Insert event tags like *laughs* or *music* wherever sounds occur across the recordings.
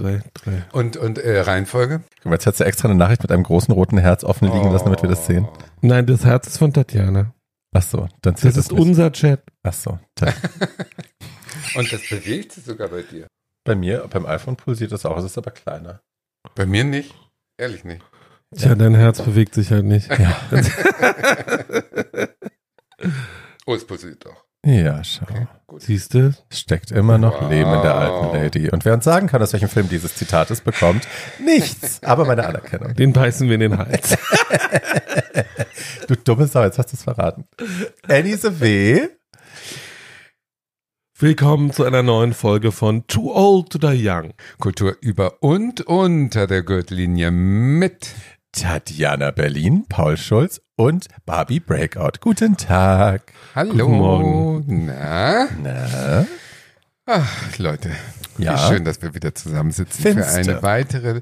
zwei, drei. Und, und äh, Reihenfolge? Guck mal, Jetzt hast du extra eine Nachricht mit einem großen roten Herz offen liegen lassen, damit wir das sehen. Nein, das Herz ist von Tatjana. Ach so, dann zählt Das ist nicht. unser Chat. Ach so. *laughs* Und das bewegt sich sogar bei dir. Bei mir, beim iPhone pulsiert das auch, es ist aber kleiner. Bei mir nicht. Ehrlich nicht. Tja, dein Herz bewegt sich halt nicht. Ja. *laughs* Oh, es pulsiert doch. Ja, schau. Gut. Siehst du? Steckt immer noch Wow. Leben in der alten Lady. Und wer uns sagen kann, aus welchem Film dieses Zitat ist, bekommt nichts. Aber meine Anerkennung. Den beißen wir in den Hals. *laughs* Du dumme Sau, jetzt hast du es verraten. Annie the W. Willkommen zu einer neuen Folge von Too Old to Die Young. Kultur über und unter der Gürtellinie mit. Tatjana Berlin, Paul Schulz und Barbie Breakout. Guten Tag. Hallo. Guten Morgen. Na? Na? Ach, Leute. Ja. Wie schön, dass wir wieder zusammensitzen für Findste. eine weitere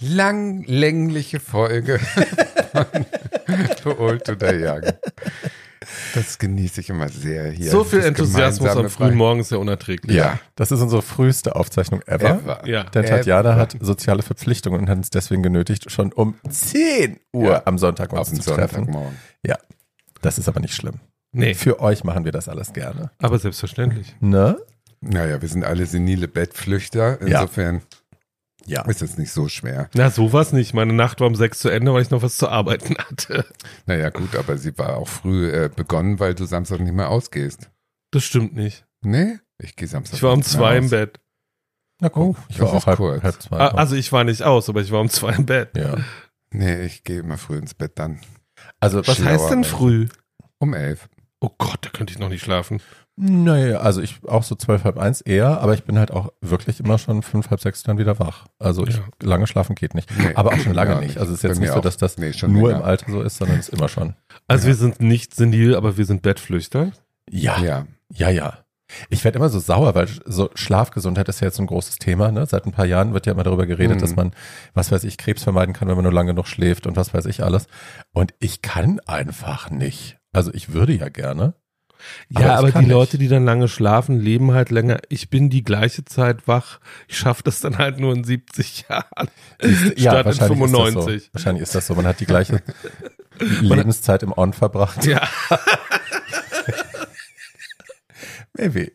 langlängliche Folge *laughs* von Too Old to Die Young. Das genieße ich immer sehr hier. so viel Enthusiasmus am frühen. Morgen ist ja unerträglich. Ja. Das ist unsere früheste Aufzeichnung ever. Ever. Ja. Denn Tatjana Ever. hat soziale Verpflichtungen und hat uns deswegen genötigt, schon um 10 Uhr Ja. am Sonntag uns zu treffen. Sonntagmorgen. Ja, das ist aber nicht schlimm. Nee, Für euch machen wir das alles gerne. aber selbstverständlich. Ne? Naja, wir sind alle senile Bettflüchter. Insofern Ja. Ist es nicht so schwer. Na, sowas nicht. Meine Nacht war um sechs zu Ende, weil ich noch was zu arbeiten hatte. Naja, gut, aber sie war auch früh äh, begonnen, weil du Samstag nicht mehr ausgehst. Das stimmt nicht. Nee? Ich gehe Samstag. Ich war um nicht mehr zwei im. Bett. Na guck, Oh, ich war auch halb, kurz. halb zwei. Ah, Also ich war nicht aus, aber ich war um zwei im Bett. ja. Nee, ich gehe immer früh ins Bett dann. Also, Was Schlauer heißt denn früh? Um elf. Oh Gott, da könnte ich noch nicht schlafen. Naja, also ich auch so zwölf, halb eins eher, aber ich bin halt auch wirklich immer schon fünf, halb sechs dann wieder wach. Also ich, Ja. lange schlafen geht nicht. Nee. Aber auch schon lange Ja, nicht. Also es ist jetzt nicht so, dass das Nee, schon nur länger. im Alter so ist, sondern es ist immer schon. Also Ja. wir sind nicht senil, aber wir sind Bettflüchter. Ja, ja, Ja. ja. Ich werde immer so sauer, weil so Schlafgesundheit ist ja jetzt ein großes Thema. Ne? Seit ein paar Jahren wird ja immer darüber geredet, Mhm. dass man, was weiß ich, Krebs vermeiden kann, wenn man nur lange genug schläft und was weiß ich alles. Und ich kann einfach nicht. Also ich würde ja gerne. Ja, Aber aber, die nicht. Leute, die dann lange schlafen, leben halt länger. Ich bin die gleiche Zeit wach. Ich schaffe das dann halt nur in 70 Jahren. *laughs* Du, Statt in wahrscheinlich Ist das 95. so. Wahrscheinlich ist das so. Man hat die gleiche *laughs* Lebenszeit im On verbracht. Ja. *laughs* Maybe.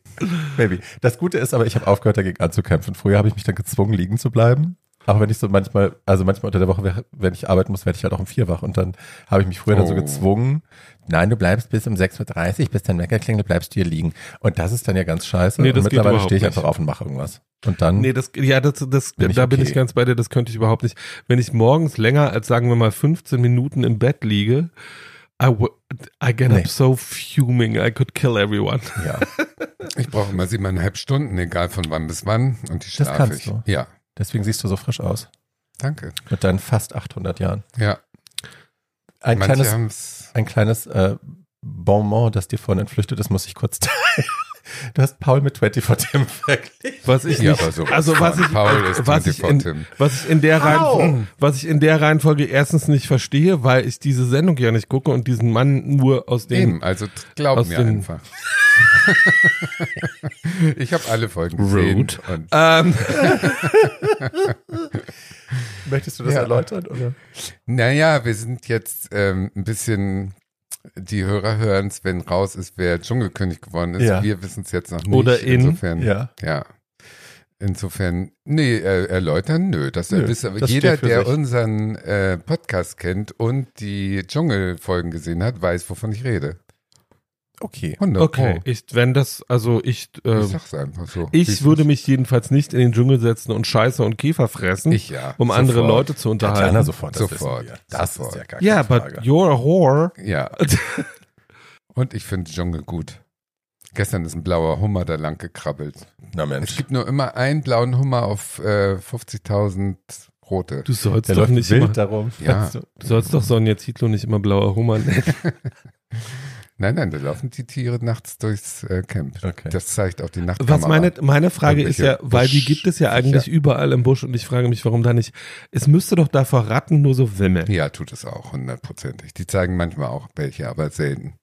Maybe. Das Gute ist aber, ich habe aufgehört, dagegen anzukämpfen. Früher habe ich mich dann gezwungen, liegen zu bleiben. Auch wenn ich so manchmal, also manchmal unter der Woche, wenn ich arbeiten muss, werde ich halt auch um vier wach. Und dann habe ich mich früher dann so Oh. gezwungen, nein, du bleibst bis um 6.30 Uhr, bis dein Wecker klingelt, bleibst du hier liegen. Und das ist dann ja ganz scheiße. Nee, und das geht mittlerweile stehe ich nicht. einfach auf und mache irgendwas. Und dann, Nee, das, ja, das, das, Bin ich da bin okay. ich ganz bei dir, das könnte ich überhaupt nicht. Wenn ich morgens länger als, sagen wir mal, 15 Minuten im Bett liege, I, w- I get Nee. up so fuming, I could kill everyone. ja, *laughs* Ich brauche immer siebeneinhalb Stunden, egal von wann bis wann. Und die Das schlafe kannst ich. du. Ja, deswegen siehst du so frisch aus. danke. Mit deinen fast 800 Jahren. Ja, Ein manche kleines, ein kleines äh, Bonbon, das dir vorhin entflüchtet ist, muss ich kurz teilen. Du hast Paul mit 24 Tim verglichen. Was ich Ja, nicht, aber sowas also was ich, Paul ist was ich 24 in, Tim. was ich in der Reihenfolge, was ich in der Reihenfolge erstens nicht verstehe, weil ich diese Sendung ja nicht gucke und diesen Mann nur aus dem, Eben, also glaub aus mir den- einfach. ich habe alle Folgen gesehen. Rude. Und ähm, Möchtest du das Ja. erläutern? Oder? naja, wir sind jetzt ähm, ein bisschen, die Hörer hören es, wenn raus ist, wer Dschungelkönig geworden ist. Ja. Wir wissen es jetzt noch nicht. Oder in. Insofern, Ja. ja. Insofern, nee, äh, erläutern, nö. Das, Nö, wisst das jeder, der sich. unseren äh, Podcast kennt und die Dschungelfolgen gesehen hat, weiß, wovon ich rede. Okay. 100 okay, Pro. ich, wenn das, also ich, äh, Ich sag's einfach so. ich würde es mich jedenfalls nicht in den Dschungel setzen und Scheiße und Käfer fressen. Ich ja. um andere sofort. Leute zu unterhalten. Tatjana sofort. Das Sofort. Das sofort. ist ja gar Ja, keine but Frage. you're a whore. Ja. *laughs* Und ich finde Dschungel gut. Gestern ist ein blauer Hummer da lang gekrabbelt. Na Es Mensch. gibt nur immer einen blauen Hummer auf äh, 50.000 rote. Du sollst Der doch läuft nicht wild immer, darum. Ja. *laughs* Du sollst doch Sonja Zietlow nicht immer blauer Hummer nennen. *laughs* Nein, nein, da laufen die Tiere nachts durchs äh, Camp. Okay. Das zeigt auch die Nachtkamera. Was meine, meine Frage ist ja, weil die gibt es ja eigentlich Busch- überall im Busch und ich frage mich, warum da nicht. Es müsste doch da vor Ratten nur so wimmeln. Ja, tut es auch, hundertprozentig. Die zeigen manchmal auch welche, aber selten.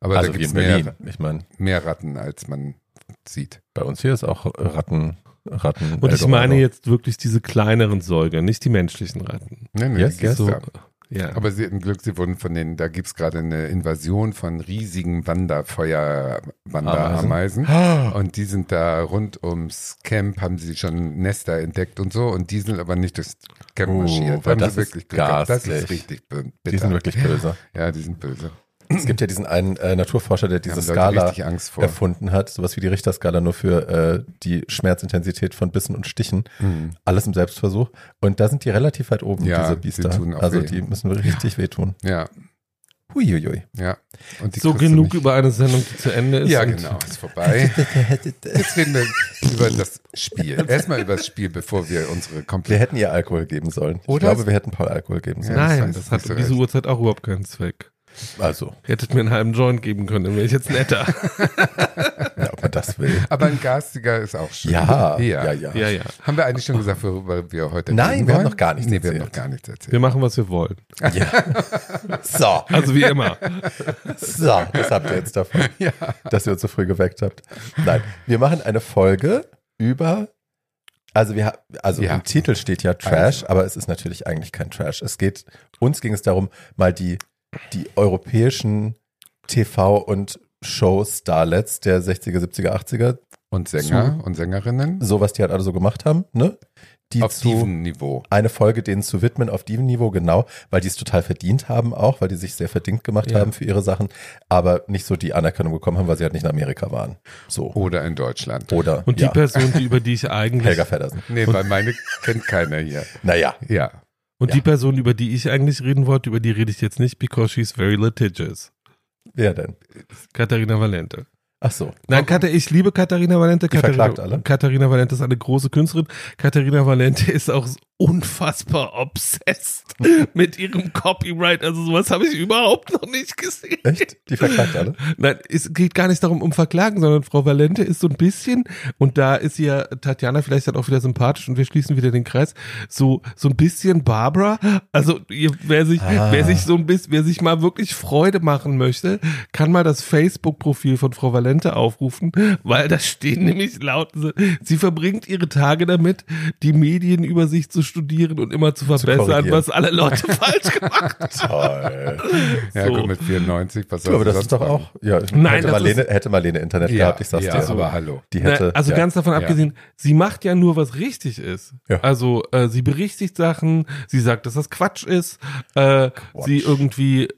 Aber Also da gibt es mehr, Ich meine, mehr Ratten, als man sieht. Bei uns hier ist auch Ratten, Ratten. Und ich meine jetzt wirklich diese kleineren Säuger, nicht die menschlichen Ratten. Nee, nee, Yes, die gibt's So, da. Ja. Aber sie hatten Glück, sie wurden von den, da gibt's gerade eine Invasion von riesigen Wanderfeuer-Wanderameisen. Und die sind da rund ums Camp, haben sie schon Nester entdeckt und so. Und die sind aber nicht durchs Camp Oh, marschiert. Haben das sie ist wirklich Glück gehabt. Das ist richtig bitter. Die sind wirklich böse. Ja, die sind böse. Es gibt ja diesen einen äh, Naturforscher, der diese Skala richtig Angst vor. erfunden hat, sowas wie die Richterskala nur für äh, die Schmerzintensität von Bissen und Stichen. Mhm. Alles im Selbstversuch. Und da sind die relativ weit oben, Ja, diese die Biester. tun auch also weh. die müssen richtig wehtun. Ja, Huiuiui. ja. Und die so genug über eine Sendung, die zu Ende ist. Ja, genau, ist vorbei. Jetzt reden wir über das Spiel. Erstmal über das Spiel, bevor wir unsere Wir komplett. hätten ihr Alkohol geben sollen. Ich Oder? glaube, wir hätten Paul Alkohol geben sollen. Ja, das Nein, das ich hat so um diese. Uhrzeit auch überhaupt keinen Zweck. Also, Ihr hättet mir einen halben Joint geben können, dann wäre ich jetzt netter. *laughs* ja, ob man das will. Aber ein garstiger ist auch schön. Ja, ja. ja, ja. ja, ja. Haben wir eigentlich schon gesagt, worüber wir heute Nein, reden wir haben wollen? noch gar nichts Nee, wir haben erzählt. noch gar nichts erzählt. Wir machen, was wir wollen. *laughs* So, Also wie immer. so, das habt ihr jetzt davon, *laughs* dass ihr uns so früh geweckt habt. Nein, wir machen eine Folge über, also wir, also Ja. im Titel steht ja Trash, aber es ist natürlich eigentlich kein Trash. Es geht, uns ging es darum, mal die, die europäischen TV- und Show-Starlets der 60er, 70er, 80er, Und Sänger und Sängerinnen so was die halt alle so gemacht haben, ne? Die auf zu, diesem Niveau. eine Folge denen zu widmen auf diesem Niveau, genau, weil die es total verdient haben auch, weil die sich sehr verdient gemacht Ja. haben für ihre Sachen, aber nicht so die Anerkennung bekommen haben, weil sie halt nicht in Amerika waren. So. Oder in Deutschland. Oder Und die ja, Person, die, über die ich *laughs* eigentlich Helga Feddersen. Nee, weil meine kennt keiner hier. Naja, Ja. Und Ja. die Person, über die ich eigentlich reden wollte, über die rede ich jetzt nicht, because she's very litigious. wer denn? Katharina Valente. Ach so. Nein, Katha, ich liebe Katharina Valente. Die Katharina, verklagt alle? Katharina Valente ist eine große Künstlerin. Katharina Valente *laughs* ist auch unfassbar obsessed *laughs* mit ihrem Copyright. Also sowas habe ich überhaupt noch nicht gesehen. Echt? Die verklagt alle? Nein, es geht gar nicht darum um Verklagen, sondern Frau Valente ist so ein bisschen, und da ist ja Tatjana vielleicht dann auch wieder sympathisch und wir schließen wieder den Kreis, so, so ein bisschen Barbara. Also, wer sich, Ah. wer sich so ein bisschen, wer sich mal wirklich Freude machen möchte, kann mal das Facebook-Profil von Frau Valente aufrufen, weil da stehen nämlich laut, sie verbringt ihre Tage damit, die Medienübersicht zu studieren und immer zu verbessern, korrigieren. was alle Leute *laughs* falsch gemacht haben. Toll. Ja, So. gut, mit 94, was Du, aber das ist doch machen? auch, ja, Nein, hätte, das Marlene, ist- hätte Marlene Internet Ja, gehabt, ich sag's ja, dir. aber hallo. Die hätte, Na, also ja. ganz davon Ja. abgesehen, sie macht ja nur, was richtig ist. Ja. Also äh, sie berichtigt Sachen, sie sagt, dass das Quatsch ist, äh, sie irgendwie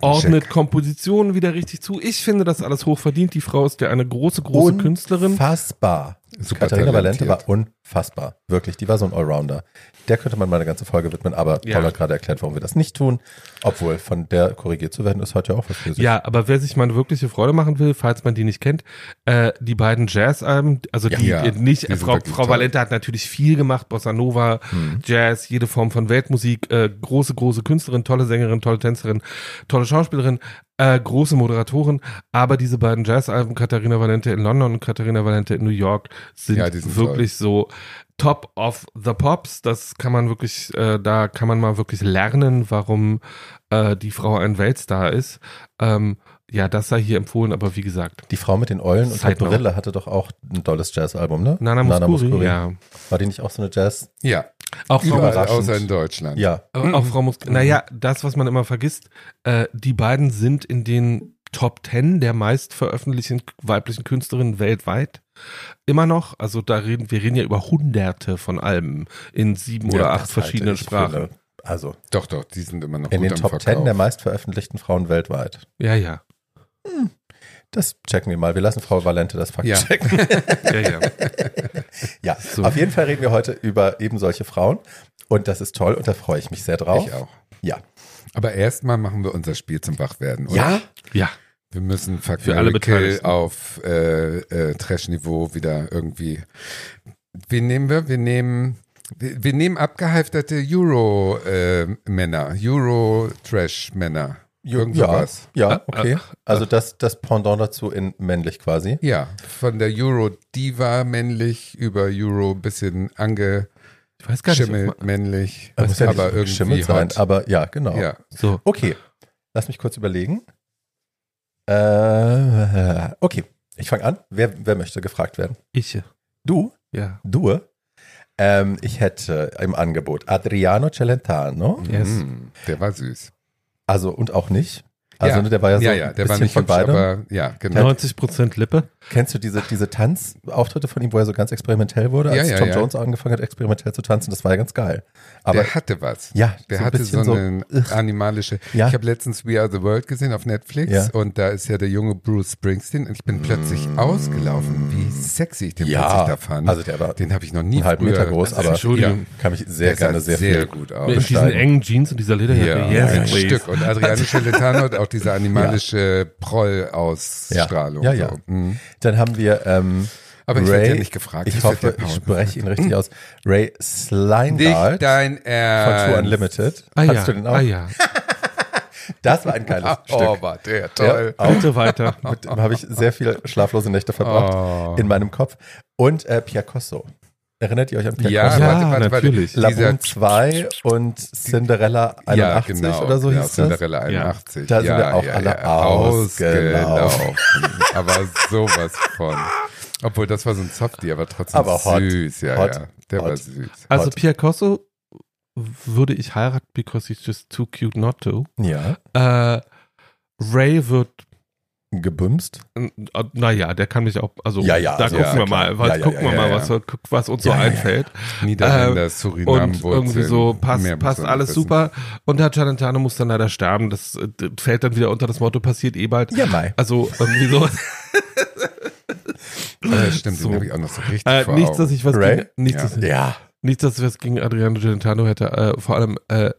ordnet Kompositionen wieder richtig zu. Ich finde das alles hochverdient. Die Frau ist ja eine große, große Künstlerin. Unfassbar. Super Katharina Valente war unfassbar. Wirklich, die war so ein Allrounder. Der könnte man mal eine ganze Folge widmen, aber Ja. Paul hat gerade erklärt, warum wir das nicht tun. Obwohl, von der korrigiert zu werden, ist heute ja auch was für sich. Ja, aber wer sich mal eine wirkliche Freude machen will, falls man die nicht kennt, äh, die beiden Jazz-Alben, also die Ja, nicht, die Frau, Frau. Valente hat natürlich viel gemacht, Bossa Nova, Jazz, jede Form von Weltmusik, äh, große, große Künstlerin, tolle Sängerin, tolle Tänzerin, tolle Schauspielerin, äh, große Moderatorin, aber diese beiden Jazz-Alben, Katharina Valente in London und Katharina Valente in New York, sind, Ja, sind wirklich so top of the pops. Das kann man wirklich, äh, da kann man mal wirklich lernen, warum äh, die Frau ein Weltstar ist. Ähm, ja, das sei hier empfohlen, aber wie gesagt, Die Frau mit den Eulen und der. Brille hatte doch auch ein tolles Jazzalbum, ne? Nana Muscuri, ja. War die nicht auch so eine Jazz? Ja, Auch Frau, überall, außer in Deutschland. Ja. äh, auch Frau Mus Naja, das, was man immer vergisst, äh, die beiden sind in den Top Ten der meist veröffentlichten weiblichen Künstlerinnen weltweit. Immer noch, also da reden, wir reden ja über hunderte von Alben in sieben oder Ja, acht das verschiedenen für Sprachen. eine- Also Doch, doch, die sind immer noch in gut den am Top Verkauf. Ten der meist veröffentlichten Frauen weltweit. Ja, ja. Das checken wir mal. Wir lassen Frau Valente das Fakt Ja. checken. *laughs* Ja, ja. *laughs* Ja, So. auf jeden Fall reden wir heute über eben solche Frauen. Und das ist toll und da freue ich mich sehr drauf. Ich auch. Ja. Aber erstmal machen wir unser Spiel zum Wachwerden, oder? Ja? Ja. Wir müssen Fuck Für alle Kill auf äh, äh, Trash-Niveau wieder irgendwie. Wen nehmen wir? Wir nehmen, wir, wir nehmen abgehalfterte Euro-Männer, Euro-Trash-Männer. Irgend ja, sowas. ja, okay. Ach, Also das, das Pendant dazu in männlich quasi. Ja, von der Euro-Diva männlich über Euro bisschen angeschimmelt Ich weiß gar nicht. ob man- männlich, Das muss ja aber irgendwie geschimmelt sein, hot. aber ja, genau. Ja, So. Okay, lass mich kurz überlegen. Äh, okay, Ich fange an. Wer, wer möchte gefragt werden? Ich. Du? Ja. Du? Ähm, ich hätte im Angebot Adriano Celentano. Yes. Mm, der war süß. Also und auch nicht. Also Ja. ne, der war ja so ja, ein ja, der bisschen war nicht von hübsch, beidem. aber ja, genau. 90 Prozent Lippe. Kennst du diese, diese Tanzauftritte von ihm, wo er so ganz experimentell wurde, als Ja, ja, Tom ja. Jones angefangen hat, experimentell zu tanzen? Das war ja ganz geil. Aber der hatte was. ja, Der so hatte bisschen so eine ugh. animalische. Ja. Ich habe letztens We Are the World gesehen auf Netflix Ja. und da ist ja der junge Bruce Springsteen und ich bin plötzlich ausgelaufen, wie sexy ich den plötzlich da fand. also der war den habe ich noch nie früher. Meter groß, aber Entschuldigung. kann mich sehr der gerne sehr, sehr viel. gut Mit aus. diesen besteigen. engen Jeans und dieser Lederjacke. Ja, yes, ein please. Stück. Und Adriano Celentano hat auch diese *laughs* animalische Proll-Ausstrahlung. Ja, ja, ja. So. Mhm. Dann haben wir ähm, Aber ich Ray, werde ja nicht gefragt. Ich wird hoffe, ich spreche ihn richtig aus. Ray Sleindart Nicht dein von Ernst. Tour Unlimited. Ah Kannst ja, du den auch? ah ja. *laughs* Das war ein geiles *laughs* Oh, Stück. war der Ja, toll. auch Bitte weiter. *laughs* mit dem habe ich sehr viele schlaflose Nächte verbracht Oh. in meinem Kopf. Und äh, Piacosso. Erinnert ihr euch an Piacosso? Ja, Ja, warte, warte, warte. natürlich. Laboon 2 und Cinderella 81 ja, genau, oder so genau, hieß das. Cinderella 81. Da sind ja, wir auch ja, alle ja, ausgelaufen. aber sowas von. Obwohl, das war so ein Softie, aber trotzdem Aber hot. süß. Ja, Hot. ja, der Hot. war süß. Also Hot. Piacosso würde ich heiraten, because he's just too cute not to. Ja, Äh, Ray wird, gebümst. äh, naja, der kann mich auch, also Ja, ja, da also, gucken ja, wir mal, was, gucken wir mal, was, was uns so einfällt. Niederländer, Äh, Surinam, Und irgendwie so passt, passt alles wissen. super. Und Herr Celentano muss dann leider sterben. Das, äh, das fällt dann wieder unter das Motto, passiert eh bald. Ja, Mai. Also irgendwie so. *laughs* Ja, stimmt, So. den habe ich auch noch so richtig Äh, vor nichts, dass ich was Ray? gegen, nichts, Ja. dass, nichts, dass ich was gegen Adriano Celentano hätte. Äh, vor allem äh,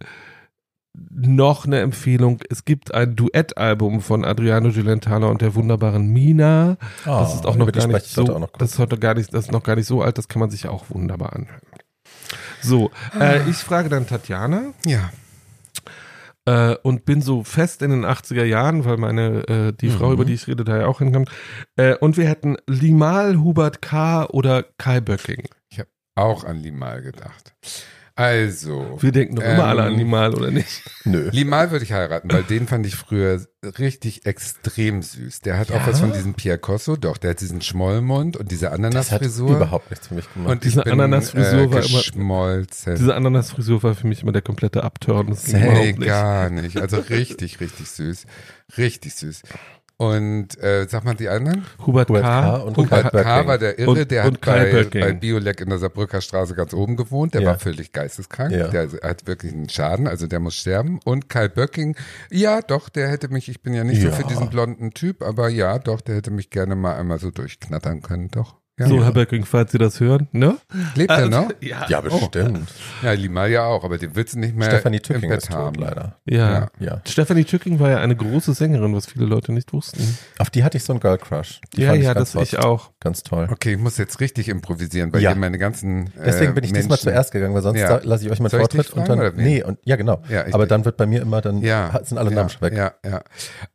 noch eine Empfehlung. Es gibt ein Duettalbum von Adriano Celentano und der wunderbaren Mina. Das ist auch noch Oh, gar nicht ich so. noch das ist heute gar nicht, das ist noch gar nicht so alt. Das kann man sich auch wunderbar anhören. So, äh, ich frage dann Tatjana. Ja, äh, und bin so fest in den 80er Jahren, weil meine, äh, die Frau, Mhm. über die ich rede, da ja auch hinkommt. Äh, und wir hätten Limal, Hubert K. oder Kai Böcking. auch an Limal gedacht. Also, Wir denken doch immer Ähm, alle an Limal, oder nicht? Nö. *laughs* Limal würde ich heiraten, weil den fand ich früher richtig extrem süß. Der hat auch Ja? was von diesem Pierre Cosso, doch, der hat diesen Schmollmund und diese Das hat Ananasfrisur. überhaupt nichts für mich gemacht. Und Diese bin, Ananasfrisur äh, war immer-. Diese Ananasfrisur war für mich immer der komplette Abturn. Nee, gar nicht. Also richtig, richtig süß. Richtig süß. Und äh, sag mal die anderen? Hubert, Hubert K. K. und Hubert Böcking. K. war der Irre, Und- der und hat bei, bei Biolek in der Saarbrücker Straße ganz oben gewohnt. Der Ja. war völlig geisteskrank. Ja. Der hat wirklich einen Schaden, also der muss sterben. Und Kai Böcking, ja doch, der hätte mich, ich bin ja nicht Ja. so für diesen blonden Typ, aber ja doch, der hätte mich gerne mal einmal so durchknattern können, doch. Ja. So, Herr Böcking, falls Sie das hören, ne? Lebt er noch? Ja. ja, bestimmt. Ja, Limal ja auch, aber den willst du nicht mehr Stephanie im Tücking Bett ist tot, haben. leider. Ja. Ja. Ja. Stephanie Tücking war ja eine große Sängerin, was viele Leute nicht wussten. Auf die hatte ich so einen Girl Crush. Die ja, fand ja, ganz das ich auch. Ganz toll. Okay, ich muss jetzt richtig improvisieren, weil Ja. hier meine ganzen äh, Deswegen bin ich diesmal Menschen- zuerst gegangen, weil sonst Ja. lasse ich euch meinen Soll ich dich Vortritt und dann. oder wen? Nee, und ja, genau. Aber dann wird bei mir immer dann Ja, sind alle ja, Namen schon weg. Ja, ja.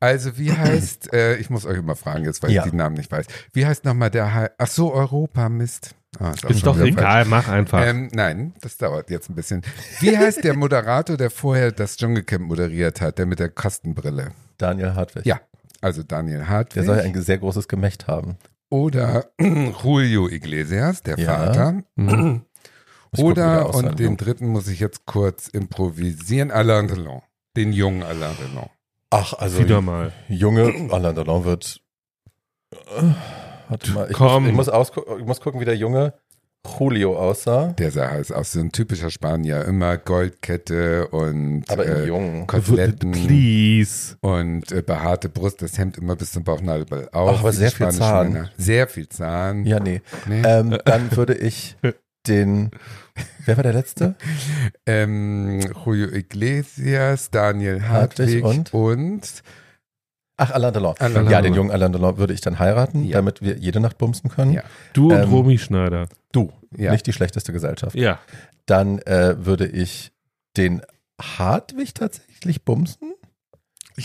Also wie heißt, äh, ich muss euch immer fragen jetzt, weil Ja. ich die Namen nicht weiß. Wie heißt nochmal der, ach so, Europa, Mist. Ah, Ist doch falsch. egal, mach einfach. Ähm, nein, das dauert jetzt ein bisschen. Wie heißt der Moderator, der vorher das Dschungelcamp moderiert hat, der mit der Kastenbrille? Daniel Hartwig. Ja, also Daniel Der Hartwig. soll ja ein sehr großes Gemächt haben. oder *clears throat* Julio Iglesias, der Ja. Vater. Der Oder, und den dritten muss ich jetzt kurz improvisieren, Alain Delon. Den jungen Alain Delon. Ach, also Wieder mal. junge Alain Delon wird. Äh, Warte mal, ich, Komm. Muss, ich, muss ausgu- ich muss gucken, wie der junge Julio aussah. Der sah heiß aus, so ein typischer Spanier. Immer Goldkette und Aber äh, jung. Koteletten Please. und äh, behaarte Brust, das Hemd immer bis zum Bauchnabel auf. Ach, aber wie die sehr viel spanischen Zahn. Männer. Sehr viel Zahn. Ja, nee. Nee. Ähm, *laughs* dann würde ich den. Wer war der letzte? Ähm, Julio Iglesias, Daniel Hartwig Hartwig und? und Ach, Alain Delon. Alain ja, Delon. den jungen Alain Delon würde ich dann heiraten, Ja. damit wir jede Nacht bumsen können. Ja. Du und Ähm, Romy Schneider. Du, Ja. nicht die schlechteste Gesellschaft. Ja. Dann äh, würde ich den Hartwig tatsächlich bumsen.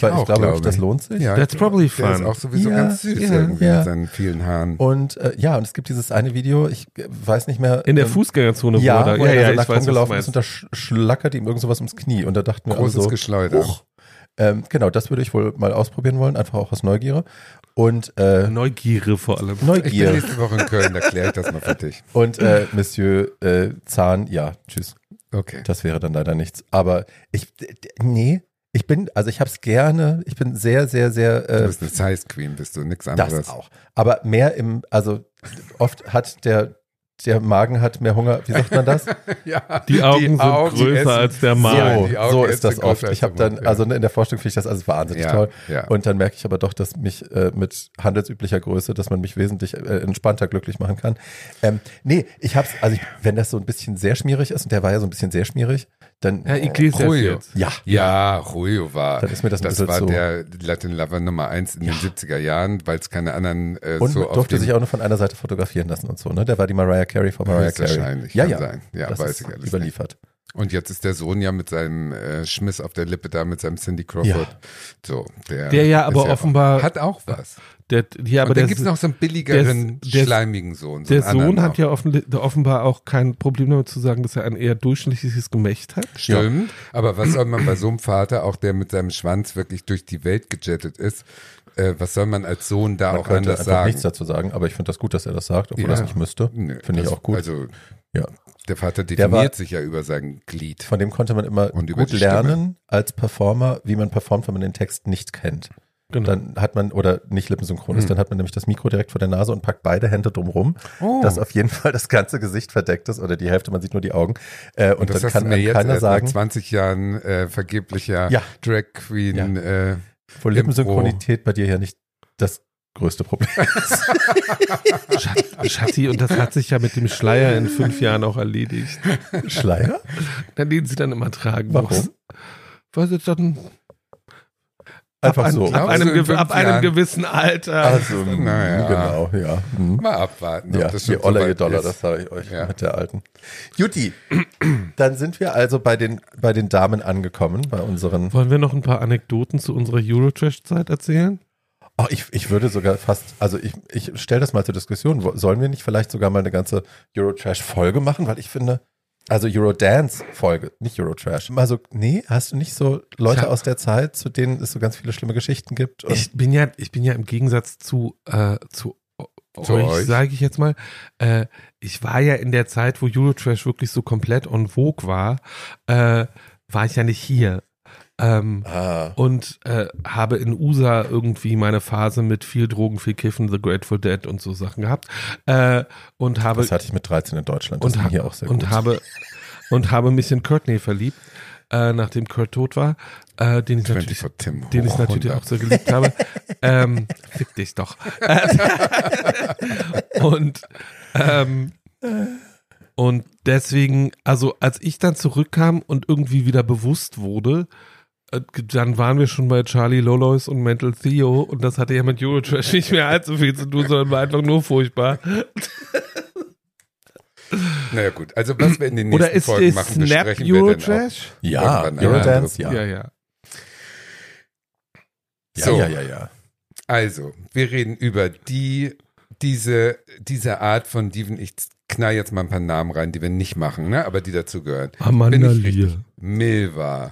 weil ich auch, glaube, glaube das ich. lohnt sich. Ja, That's probably der ist fun. auch sowieso Ja, ganz süß ja, irgendwie ja. mit seinen vielen Haaren. Und äh, ja, und es gibt dieses eine Video, ich weiß nicht mehr. In der ähm, Fußgängerzone Ja, wo er da- ja, ja, so ich nackt rumgelaufen ist und da sch schlackert ihm irgend sowas ums Knie. Und da dachten wir Großes so, Geschleuder. Huch. Ähm, genau, das würde ich wohl mal ausprobieren wollen, einfach auch aus Neugier. Und äh, Neugierde vor allem. Ich bin Neugier. nächste Woche in Köln, da kläre ich das mal für dich. Und äh, Monsieur äh, Zahn, ja, tschüss. Okay. Das wäre dann leider nichts. Aber ich, nee, ich bin, also ich hab's gerne. Ich bin sehr, sehr, sehr. Du Äh, bist eine Size Queen, bist du, nix anderes. das auch. Aber mehr im, also oft hat der der Magen hat mehr Hunger. Wie sagt man das? *laughs* Ja, Die Augen sind Augen größer essen- als der Magen. die Augen so essen ist das oft. Ich habe dann, also in der Vorstellung finde ich das also wahnsinnig Ja, toll. ja. Und dann merke ich aber doch, dass mich äh, mit handelsüblicher Größe, dass man mich wesentlich äh, entspannter glücklich machen kann. Ähm, nee, ich hab's, also ich, wenn das so ein bisschen sehr schmierig ist, und der war ja so ein bisschen sehr schmierig, dann Herr Iglesias Julio. jetzt. ja, Ja, Julio war. Dann ist mir das ein das bisschen war zu- der Latin Lover Nummer eins in den 70er Jahren, weil es keine anderen äh, und so auf durfte dem sich auch nur von einer Seite fotografieren lassen und so, ne? Der war die Mariah Carey von Mariah Carey. Höchstwahrscheinlich, Ja, kann ja. sein. Ja, das weiß ist ich alles überliefert. Und jetzt ist der Sohn ja mit seinem äh, Schmiss auf der Lippe da, mit seinem Cindy Crawford. So, der, Der ja ist aber offenbar- Hat auch was. Der, ja, aber Und der, dann gibt's noch so einen billigeren, der- der- schleimigen Sohn. So der Sohn hat ja offen, offenbar auch kein Problem damit zu sagen, dass er ein eher durchschnittliches Gemächt hat. Stimmt, aber was soll man bei so einem Vater, auch der mit seinem Schwanz wirklich durch die Welt gejettet ist, äh, was soll man als Sohn da Man auch anders sagen? nichts dazu sagen, aber ich finde das gut, dass er das sagt, obwohl Ja. er es nicht müsste. Finde ich das- auch gut. Also ja. der Vater Der definiert war- sich ja über sein Glied. Von dem konnte man immer gut lernen als Performer, wie man performt, wenn man den Text nicht kennt. Genau. Dann hat man, oder nicht lippensynchron ist, Hm. dann hat man nämlich das Mikro direkt vor der Nase und packt beide Hände drumrum, Oh. dass auf jeden Fall das ganze Gesicht verdeckt ist oder die Hälfte, man sieht nur die Augen. Äh, und, Und das dann hast kann du mir einem jetzt keiner erst nach sagen, 20 Jahren äh, vergeblicher Ja. Drag Queen. Äh, wo Lippensynchronität bei dir ja nicht das größte Problem *laughs* ist. Schat- Schatzi, und das hat sich ja mit dem Schleier in fünf Jahren auch erledigt. Schleier? Dann den sie dann immer tragen Warum? muss. Weil sie dann Einfach ab, so. ab, Glaubst einem, ab einem gewissen Alter. Also, *laughs* Naja. genau, ja. Mhm. mal abwarten. Ja, das Oller, je soweit Dollar, ist. das sage ich euch Ja. mit der alten. Juti, *clears throat* dann sind wir also bei den, bei den Damen angekommen, bei unseren. Wollen wir noch ein paar Anekdoten zu unserer Eurotrash-Zeit erzählen? Oh, ich, ich würde sogar fast, also ich, ich stelle das mal zur Diskussion. Sollen wir nicht vielleicht sogar mal eine ganze Eurotrash-Folge machen? Weil ich finde, also Eurodance-Folge, nicht Eurotrash. Also, nee, hast du nicht so Leute hab- aus der Zeit, zu denen es so ganz viele schlimme Geschichten gibt? Und Ich bin ja, ich bin ja im Gegensatz zu, äh, zu, Zu euch, euch. sage ich jetzt mal, äh, ich war ja in der Zeit, wo Eurotrash wirklich so komplett on vogue war, äh, war ich ja nicht hier. Ähm, ah, und äh, habe in USA irgendwie meine Phase mit viel Drogen, viel Kiffen, The Grateful Dead und so Sachen gehabt. Äh, und habe das hatte ich mit 13 in Deutschland. Das und, hier auch sehr und gut. habe und habe mich in Courtney verliebt, äh, nachdem Kurt tot war, äh, den ich natürlich 24 Tim den ich natürlich 100. auch sehr geliebt habe. *laughs* ähm, fick dich doch. *laughs* und ähm, und deswegen, also als ich dann zurückkam und irgendwie wieder bewusst wurde, dann waren wir schon bei Charlie Lolois und Mental Theo und das hatte ja mit Eurotrash nicht mehr allzu viel zu tun, sondern war einfach nur furchtbar. Naja gut, also was wir in den nächsten Oder ist, Folgen ist machen, Snap besprechen wir dann auch. Eurotrash? ja, irgendwann Eurodance, ja. Ja, ja. Ja, So. ja, ja, ja. Also, wir reden über die, diese, diese Art von Diven. Ich knall jetzt mal ein paar Namen rein, die wir nicht machen, ne? aber die dazu gehören. Amanda? Lear. Milva.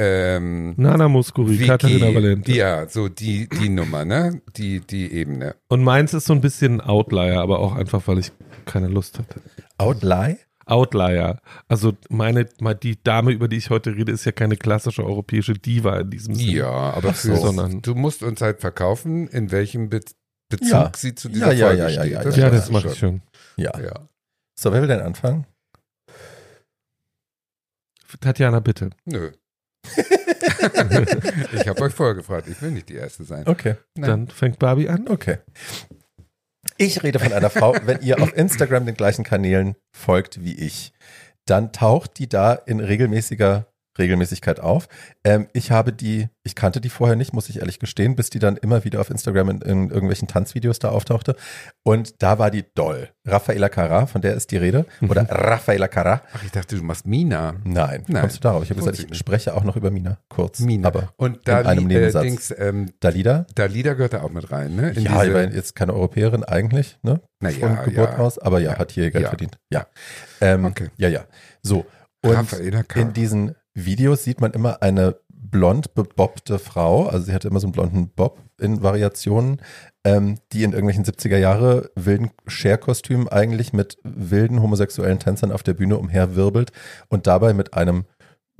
Ähm, Nana Muscuri, Katharina Valente. ja, so die, die Nummer, ne? Die, die Ebene. Und meins ist so ein bisschen ein Outlier, aber auch einfach, weil ich keine Lust hatte. Outlie? Outlier. Also meine, mal die Dame, über die ich heute rede, ist ja keine klassische europäische Diva in diesem Sinne. Ja, aber Ach so. für, Sondern- du musst uns halt verkaufen, in welchem Be Bezug Ja. sie zu dieser Ja, ja, Folge ja, ja, steht. ja, Ja, Ja, das weißt du mache ich schon. Ja. Ja. So, wer will denn anfangen? Tatjana, bitte. Nö. Ich habe euch vorher gefragt, ich will nicht die Erste sein. Okay. Nein. Dann fängt Barbie an. Okay. Ich rede von einer Frau, wenn ihr auf Instagram den gleichen Kanälen folgt wie ich, dann taucht die da in regelmäßiger Regelmäßigkeit auf. Ähm, ich habe die, ich kannte die vorher nicht, muss ich ehrlich gestehen, bis die dann immer wieder auf Instagram in, in irgendwelchen Tanzvideos da auftauchte. Und da war die doll. Raffaella Cara, von der ist die Rede. Oder Raffaella Cara. Ach, ich dachte, du machst Mina. Nein, Nein, kommst du darauf? Ich habe gesagt, ich spreche auch noch über Mina, kurz. Mina. Aber Und da in einem äh, Nebensatz. Dings, ähm, Dalida? Dalida gehört da auch mit rein, ne? In ja, die diese- jetzt keine Europäerin eigentlich, ne? Na Von Geburt ja. aus, aber ja, Ja. hat hier Geld Ja. verdient. Ja. Ähm, Okay. Ja, ja. So. Und in diesen Videos sieht man immer eine blond bebobbte Frau, also sie hatte immer so einen blonden Bob in Variationen, ähm, die in irgendwelchen 70er Jahre wilden Share-Kostümen eigentlich mit wilden homosexuellen Tänzern auf der Bühne umherwirbelt und dabei mit einem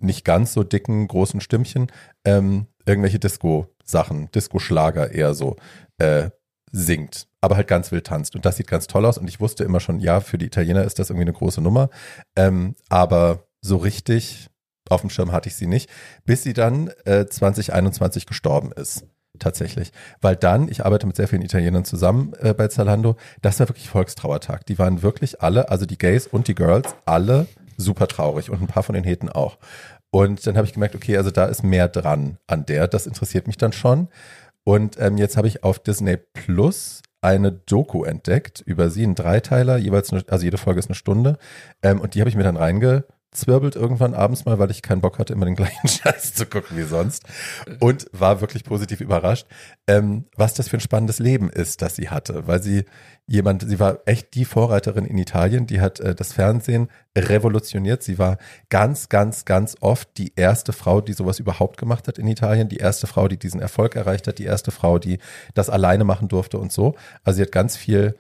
nicht ganz so dicken, großen Stimmchen ähm, irgendwelche Disco-Sachen, Disco-Schlager eher so äh, singt, aber halt ganz wild tanzt. Und das sieht ganz toll aus. Und ich wusste immer schon, ja, für die Italiener ist das irgendwie eine große Nummer. Ähm, aber so richtig auf dem Schirm hatte ich sie nicht, bis sie dann äh, 2021 gestorben ist. Tatsächlich. Weil dann, ich arbeite mit sehr vielen Italienern zusammen äh, bei Zalando, das war wirklich Volkstrauertag. Die waren wirklich alle, also die Gays und die Girls, alle super traurig und ein paar von den Heten auch. Und dann habe ich gemerkt, okay, also da ist mehr dran an der. Das interessiert mich dann schon. Und ähm, jetzt habe ich auf Disney Plus eine Doku entdeckt über sie, ein Dreiteiler, jeweils, eine, also jede Folge ist eine Stunde. Ähm, und die habe ich mir dann reinge zwirbelt irgendwann abends mal, weil ich keinen Bock hatte, immer den *laughs* gleichen Scheiß zu gucken wie sonst. Und war wirklich positiv überrascht, ähm, was das für ein spannendes Leben ist, das sie hatte. Weil sie jemand, sie war echt die Vorreiterin in Italien, die hat äh, das Fernsehen revolutioniert. Sie war ganz, ganz, ganz oft die erste Frau, die sowas überhaupt gemacht hat in Italien, die erste Frau, die diesen Erfolg erreicht hat, die erste Frau, die das alleine machen durfte und so. Also sie hat ganz viel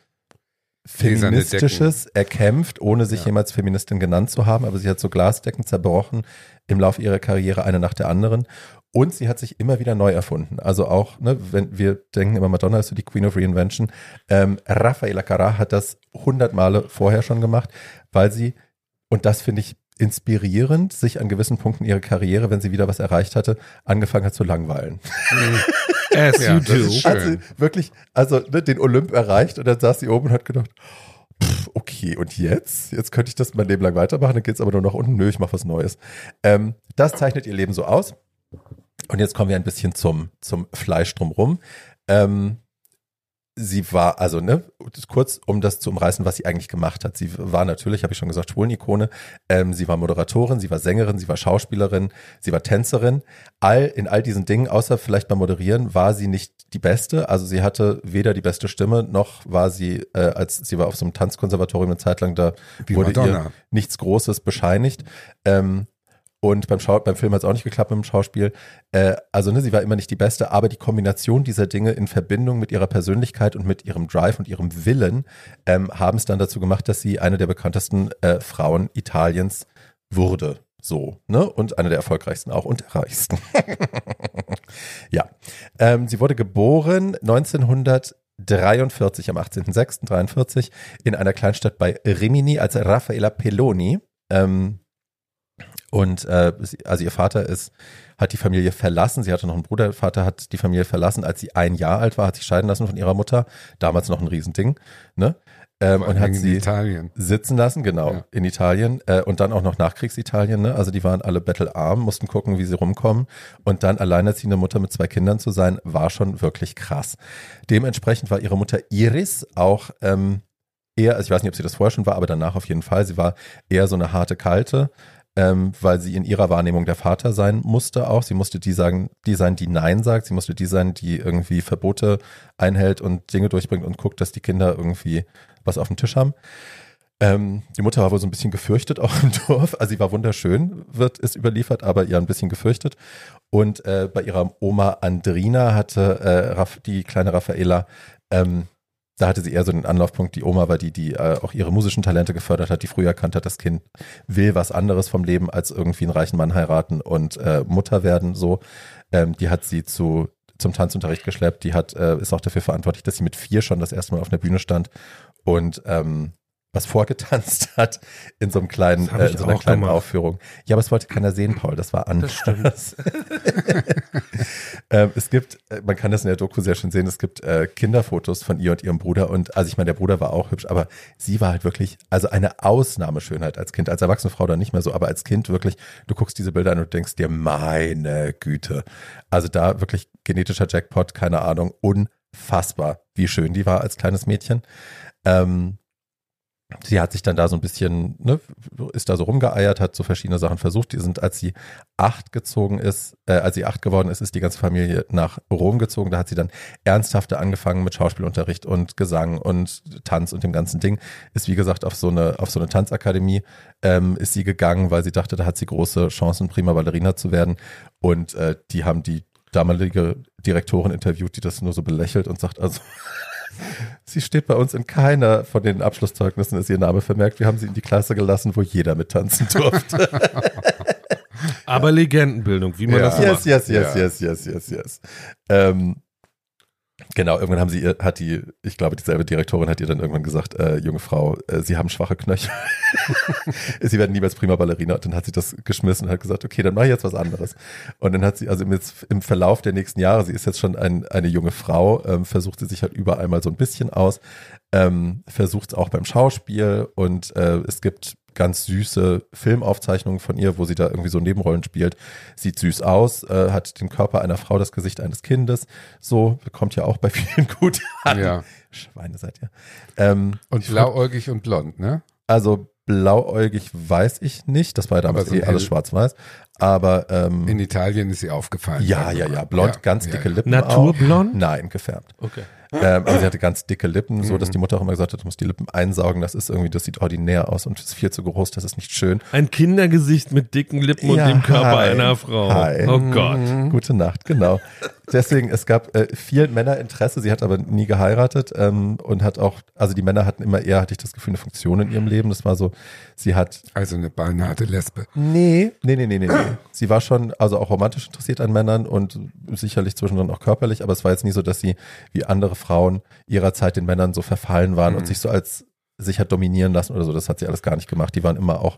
Feministisches erkämpft, ohne sich ja. jemals Feministin genannt zu haben, aber sie hat so Glasdecken zerbrochen im Laufe ihrer Karriere, eine nach der anderen. Und sie hat sich immer wieder neu erfunden. Also auch, ne, wenn wir denken immer, Madonna ist so die Queen of Reinvention. Ähm, Raffaella Carrà hat das hundert Male vorher schon gemacht, weil sie, und das finde ich inspirierend, sich an gewissen Punkten ihrer Karriere, wenn sie wieder was erreicht hatte, angefangen hat zu langweilen. Mhm. *laughs* As ja, you do. Hat sie wirklich, also ne, den Olymp erreicht und dann saß sie oben und hat gedacht, pff, okay, und jetzt? Jetzt könnte ich das mein Leben lang weitermachen, dann geht es aber nur nach unten. Nö, ich mache was Neues. Ähm, das zeichnet ihr Leben so aus. Und jetzt kommen wir ein bisschen zum, zum Fleisch drumrum. Ähm, sie war, also ne, kurz um das zu umreißen, was sie eigentlich gemacht hat. Sie war natürlich, habe ich schon gesagt, Schwulenikone. Ähm, sie war Moderatorin, sie war Sängerin, sie war Schauspielerin, sie war Tänzerin. All in all diesen Dingen, außer vielleicht beim Moderieren, war sie nicht die Beste. Also sie hatte weder die beste Stimme noch war sie, äh, als sie war auf so einem Tanzkonservatorium eine Zeit lang, da Wie wurde Madonna. ihr nichts Großes bescheinigt. Ähm, und beim, Schau beim Film hat es auch nicht geklappt mit dem Schauspiel. Äh, also ne, sie war immer nicht die Beste, aber die Kombination dieser Dinge in Verbindung mit ihrer Persönlichkeit und mit ihrem Drive und ihrem Willen ähm, haben es dann dazu gemacht, dass sie eine der bekanntesten äh, Frauen Italiens wurde. So, ne? Und eine der erfolgreichsten auch und reichsten. *laughs* ja. Ähm, sie wurde geboren 1943 am 18.06.43 in einer Kleinstadt bei Rimini als Raffaella Peloni. Ähm, und äh, also ihr Vater ist, hat die Familie verlassen. Sie hatte noch einen Bruder. Der Vater hat die Familie verlassen, als sie ein Jahr alt war, hat sich scheiden lassen von ihrer Mutter. Damals noch ein Riesending. Ne? Ähm, und hat sie Italien. sitzen lassen, genau, ja. in Italien äh, und dann auch noch Nachkriegsitalien, ne? Also die waren alle battlearm, mussten gucken, wie sie rumkommen und dann alleinerziehende Mutter mit zwei Kindern zu sein, war schon wirklich krass. Dementsprechend war ihre Mutter Iris auch ähm, eher, also ich weiß nicht, ob sie das vorher schon war, aber danach auf jeden Fall, sie war eher so eine harte Kalte, ähm, weil sie in ihrer Wahrnehmung der Vater sein musste auch. Sie musste die sagen, die sein, die Nein sagt. Sie musste die sein, die irgendwie Verbote einhält und Dinge durchbringt und guckt, dass die Kinder irgendwie was auf dem Tisch haben. Ähm, die Mutter war wohl so ein bisschen gefürchtet *laughs* auch im Dorf. Also sie war wunderschön, wird es überliefert, aber ihr ein bisschen gefürchtet. Und äh, bei ihrer Oma Andrina hatte äh, die kleine Raffaela ähm, da hatte sie eher so den Anlaufpunkt, die Oma war die, die äh, auch ihre musischen Talente gefördert hat, die früh erkannt hat, das Kind will was anderes vom Leben als irgendwie einen reichen Mann heiraten und äh, Mutter werden, so. Ähm, die hat sie zu, zum Tanzunterricht geschleppt, die hat, äh, ist auch dafür verantwortlich, dass sie mit vier schon das erste Mal auf einer Bühne stand und ähm, was vorgetanzt *laughs* hat in so einem kleinen, äh, in so einer kleinen gemacht. Aufführung. Ja, aber es wollte keiner sehen, Paul. Das war anders. Das *laughs* ähm, es gibt, äh, man kann das in der Doku sehr schön sehen. Es gibt äh, Kinderfotos von ihr und ihrem Bruder und also ich meine, der Bruder war auch hübsch, aber sie war halt wirklich, also eine Ausnahmeschönheit als Kind, als erwachsene Frau dann nicht mehr so, aber als Kind wirklich. Du guckst diese Bilder an und denkst dir, meine Güte. Also da wirklich genetischer Jackpot, keine Ahnung, unfassbar, wie schön die war als kleines Mädchen. Ähm, sie hat sich dann da so ein bisschen, ne, ist da so rumgeeiert, hat so verschiedene Sachen versucht. Die sind, als sie acht gezogen ist, äh, als sie acht geworden ist, ist die ganze Familie nach Rom gezogen. Da hat sie dann ernsthafter angefangen mit Schauspielunterricht und Gesang und Tanz und dem ganzen Ding. Ist wie gesagt auf so eine auf so eine Tanzakademie ähm, ist sie gegangen, weil sie dachte, da hat sie große Chancen, prima Ballerina zu werden. Und äh, die haben die damalige Direktorin interviewt, die das nur so belächelt und sagt also *laughs* Sie steht bei uns in keiner von den Abschlusszeugnissen, ist ihr Name vermerkt. Wir haben sie in die Klasse gelassen, wo jeder mittanzen *laughs* durfte. Aber Legendenbildung, wie man Ja. das yes, macht. yes, yes, Ja. yes, yes, yes, yes. Ähm, genau, irgendwann haben sie ihr, hat die, ich glaube, dieselbe Direktorin hat ihr dann irgendwann gesagt, äh, junge Frau, äh, Sie haben schwache Knöchel. *laughs* sie werden niemals prima Ballerina. Und dann hat sie das geschmissen und hat gesagt, okay, dann mache ich jetzt was anderes. Und dann hat sie, also im, im Verlauf der nächsten Jahre, sie ist jetzt schon ein, eine junge Frau, ähm, versucht sie sich halt überall mal so ein bisschen aus, ähm, versucht es auch beim Schauspiel und äh, es gibt ganz süße Filmaufzeichnungen von ihr, wo sie da irgendwie so Nebenrollen spielt. Sieht süß aus, äh, hat den Körper einer Frau, das Gesicht eines Kindes. So, kommt ja auch bei vielen *laughs* gut an. Ja. Schweine seid ihr. Ähm, Und blauäugig und blond, ne? also blauäugig weiß ich nicht. Das war ja damals eh alles schwarz-weiß. Aber ähm, In Italien ist sie aufgefallen. ja, ja, ja, blond, Ja, ganz ja, dicke ja. Lippen. Naturblond? Auch. Nein, gefärbt. Okay. Ähm, also sie hatte ganz dicke Lippen, so Mhm. dass die Mutter auch immer gesagt hat, du musst die Lippen einsaugen, das ist irgendwie, das sieht ordinär aus und ist viel zu groß, das ist nicht schön. Ein Kindergesicht mit dicken Lippen Ja, und dem Körper hi. einer Frau. Hi. Oh Gott. Mhm. Gute Nacht, genau. Deswegen, es gab äh, viel Männerinteresse, sie hat aber nie geheiratet ähm, und hat auch, also die Männer hatten immer eher, hatte ich das Gefühl, eine Funktion in ihrem Leben. Das war so, sie hat Also eine beinahe Lesbe. Nee, nee, nee, nee, nee, nee. Sie war schon, also auch romantisch interessiert an Männern und sicherlich zwischendrin auch körperlich, aber es war jetzt nie so, dass sie wie andere Frauen ihrer Zeit den Männern so verfallen waren Mhm. und sich so als sich hat dominieren lassen oder so. Das hat sie alles gar nicht gemacht. Die waren immer auch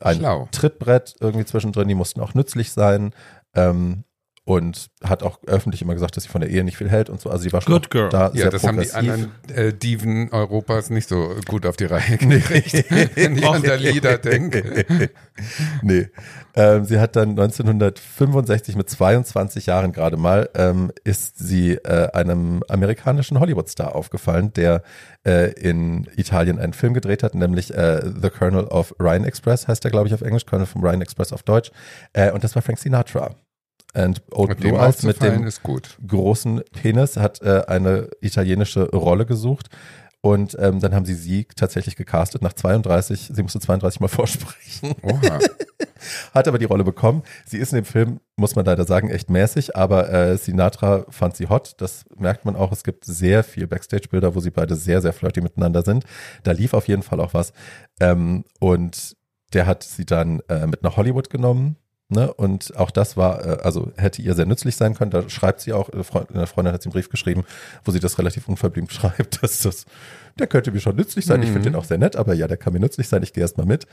ein Schlau. Trittbrett irgendwie zwischendrin, die mussten auch nützlich sein. Ähm, und hat auch öffentlich immer gesagt, dass sie von der Ehe nicht viel hält und so. Also sie war schon Good auch girl. da Ja, sehr das haben die progressiv. anderen äh, Diven Europas nicht so gut auf die Reihe gekriegt, *laughs* wenn ich an der Lieder denke. *laughs* nee. Ähm, sie hat dann 1965 mit 22 Jahren gerade mal, ähm, ist sie äh, einem amerikanischen Hollywood-Star aufgefallen, der äh, in Italien einen Film gedreht hat, nämlich äh, The Colonel of Rhine Express, heißt der, glaube ich, auf Englisch, Colonel vom Rhine Express auf Deutsch. Äh, und das war Frank Sinatra. Und Old dem Blue Eyes mit dem großen Penis hat äh, eine italienische Rolle gesucht. Und ähm, dann haben sie sie tatsächlich gecastet nach 32, sie musste 32 Mal *laughs* vorsprechen Oha. *laughs* hat aber die Rolle bekommen. Sie ist in dem Film, muss man leider sagen, echt mäßig, aber äh, Sinatra fand sie hot. Das merkt man auch. Es gibt sehr viel Backstage-Bilder, wo sie beide sehr, sehr flirty miteinander sind. Da lief auf jeden Fall auch was. Ähm, und der hat sie dann äh, mit nach Hollywood genommen. Ne? Und auch das war, äh, also hätte ihr sehr nützlich sein können. Da schreibt sie auch, eine Freundin, eine Freundin hat sie einen Brief geschrieben, wo sie das relativ unverblümt *laughs* schreibt, dass das, der könnte mir schon nützlich sein. Ich Mhm. finde den auch sehr nett, aber ja, der kann mir nützlich sein. Ich gehe erst mal mit.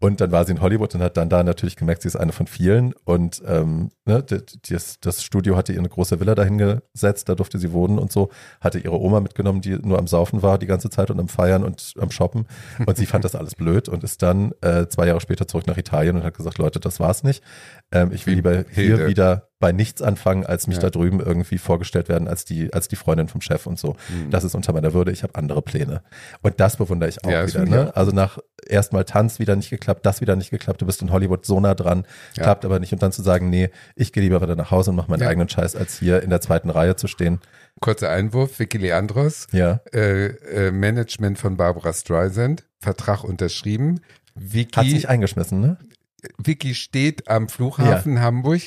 Und dann war sie in Hollywood und hat dann da natürlich gemerkt, sie ist eine von vielen. Und ähm, ne, das, das Studio hatte ihr eine große Villa dahingesetzt, da durfte sie wohnen und so. Hatte ihre Oma mitgenommen, die nur am Saufen war die ganze Zeit und am Feiern und am Shoppen. Und sie fand das alles blöd und ist dann äh, zwei Jahre später zurück nach Italien und hat gesagt, Leute, das war's nicht. Ähm, ich will lieber hier Hilde. wieder bei nichts anfangen, als mich Ja. da drüben irgendwie vorgestellt werden als die, als die Freundin vom Chef und so. Mhm. Das ist unter meiner Würde. Ich habe andere Pläne. Und das bewundere ich auch Ja, wieder. Ne? Also nach erstmal Tanz wieder nicht geklappt, das wieder nicht geklappt. Du bist in Hollywood so nah dran, Ja. klappt aber nicht. Und dann zu sagen, nee, ich gehe lieber wieder nach Hause und mache meinen eigenen Scheiß, als hier in der zweiten Reihe zu stehen. Kurzer Einwurf, Vicky Leandros, Ja. äh, äh, Management von Barbara Streisand, Vertrag unterschrieben. Vicky, Hat sich eingeschmissen, ne? Vicky steht am Flughafen Hamburg.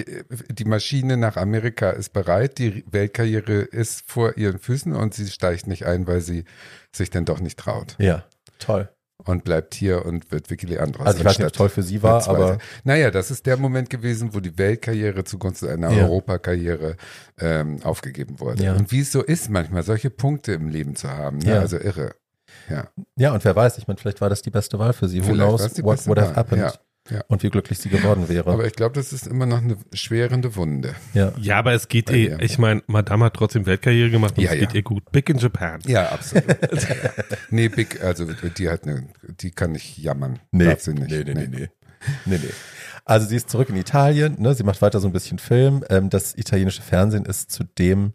Die Maschine nach Amerika ist bereit. Die Weltkarriere ist vor ihren Füßen und sie steigt nicht ein, weil sie sich dann doch nicht traut Ja. Toll. und bleibt hier und wird Vicky Leandros. Also ich weiß nicht, ob toll für sie war, aber Naja, das ist der Moment gewesen, wo die Weltkarriere zugunsten einer Ja. Europakarriere ähm, aufgegeben wurde. Ja. Und wie es so ist, manchmal solche Punkte im Leben zu haben. Ne? Ja. Also irre. Ja. ja, und wer weiß, ich meine, vielleicht war das die beste Wahl für sie. Who knows what would have happened Ja, ja. und wie glücklich sie geworden wäre. Aber ich glaube, das ist immer noch eine schwerende Wunde. ja. Ja, aber es geht Bei eh. ihr. Ich meine, Madame hat trotzdem Weltkarriere gemacht und Ja, es geht ja. ihr gut. Big in Japan. Ja, absolut. *laughs* nee, Big, also die hat eine, die kann nicht jammern. Nee, Darf sie nicht. nee, nee, nee, nee. nee, nee. Also sie ist zurück in Italien, ne? sie macht weiter so ein bisschen Film. Ähm, das italienische Fernsehen ist zu dem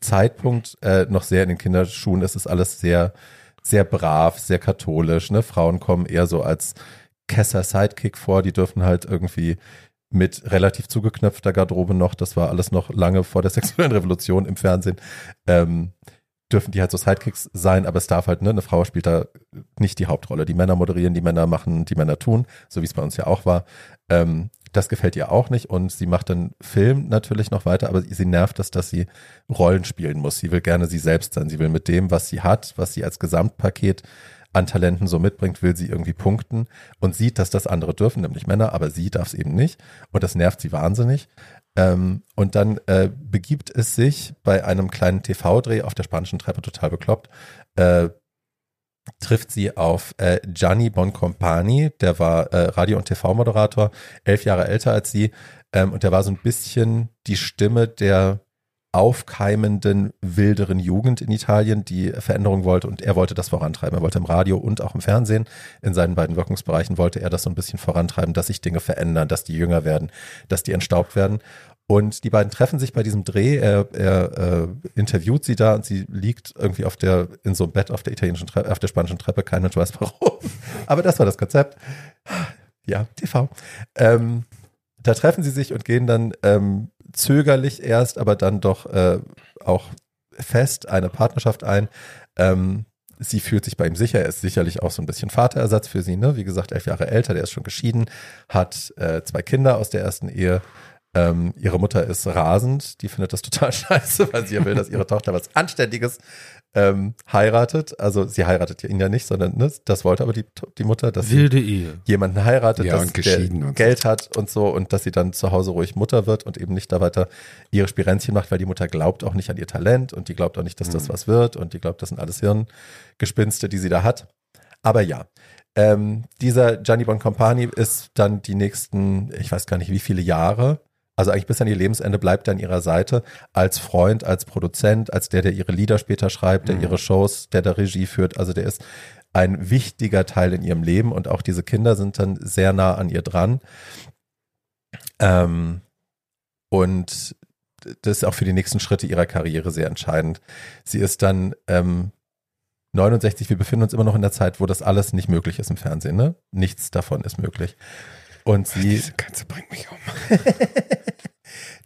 Zeitpunkt äh, noch sehr in den Kinderschuhen. Es ist alles sehr, sehr brav, sehr katholisch. Ne? Frauen kommen eher so als Kesser Sidekick vor, die dürfen halt irgendwie mit relativ zugeknöpfter Garderobe noch, das war alles noch lange vor der *laughs* sexuellen Revolution im Fernsehen, ähm, dürfen die halt so Sidekicks sein, aber es darf halt, ne, eine Frau spielt da nicht die Hauptrolle. Die Männer moderieren, die Männer machen, die Männer tun, so wie es bei uns ja auch war. Ähm, das gefällt ihr auch nicht und sie macht dann Film natürlich noch weiter, aber sie nervt es, dass sie Rollen spielen muss. Sie will gerne sie selbst sein. Sie will mit dem, was sie hat, was sie als Gesamtpaket an Talenten so mitbringt, will sie irgendwie punkten und sieht, dass das andere dürfen, nämlich Männer, aber sie darf es eben nicht. Und das nervt sie wahnsinnig. Ähm, und dann äh, begibt es sich bei einem kleinen TV-Dreh auf der spanischen Treppe total bekloppt, äh, trifft sie auf äh, Gianni Boncompani, der war äh, Radio- und TV-Moderator, elf Jahre älter als sie, ähm, und der war so ein bisschen die Stimme der aufkeimenden, wilderen Jugend in Italien, die Veränderung wollte und er wollte das vorantreiben. Er wollte im Radio und auch im Fernsehen, in seinen beiden Wirkungsbereichen wollte er das so ein bisschen vorantreiben, dass sich Dinge verändern, dass die jünger werden, dass die entstaubt werden. Und die beiden treffen sich bei diesem Dreh. Er, er äh, interviewt sie da und sie liegt irgendwie auf der, in so einem Bett auf der italienischen Treppe, auf der spanischen Treppe. Kein Mensch weiß warum. *laughs* Aber das war das Konzept. Ja, TV. Ähm, da treffen sie sich und gehen dann ähm, zögerlich erst, aber dann doch äh, auch fest eine Partnerschaft ein. Ähm, sie fühlt sich bei ihm sicher. Er ist sicherlich auch so ein bisschen Vaterersatz für sie. Ne? Wie gesagt, elf Jahre älter, der ist schon geschieden, hat äh, zwei Kinder aus der ersten Ehe. Ähm, ihre Mutter ist rasend, die findet das *laughs* total scheiße, weil sie ja will, dass ihre Tochter was Anständiges ähm, heiratet. Also sie heiratet ihn ja nicht, sondern ne, das wollte aber die, die Mutter, dass Wilde sie Ehe. jemanden heiratet, Ja, dass und geschieden der und so. Geld hat und so und dass sie dann zu Hause ruhig Mutter wird und eben nicht da weiter ihre Spirenzchen macht, weil die Mutter glaubt auch nicht an ihr Talent und die glaubt auch nicht, dass Mhm. das was wird und die glaubt, das sind alles Hirngespinste, die sie da hat. Aber ja, ähm, dieser Gianni Boncompani ist dann die nächsten, ich weiß gar nicht wie viele Jahre, also eigentlich bis an ihr Lebensende bleibt er an ihrer Seite als Freund, als Produzent, als der, der ihre Lieder später schreibt, der Mhm. ihre Shows, der da Regie führt. Also der ist ein wichtiger Teil in ihrem Leben und auch diese Kinder sind dann sehr nah an ihr dran. Ähm, und das ist auch für die nächsten Schritte ihrer Karriere sehr entscheidend. Sie ist dann ähm, 69, wir befinden uns immer noch in der Zeit, wo das alles nicht möglich ist im Fernsehen. Ne? Nichts davon ist möglich. Und sie, Diese Katze bringt mich um. *laughs*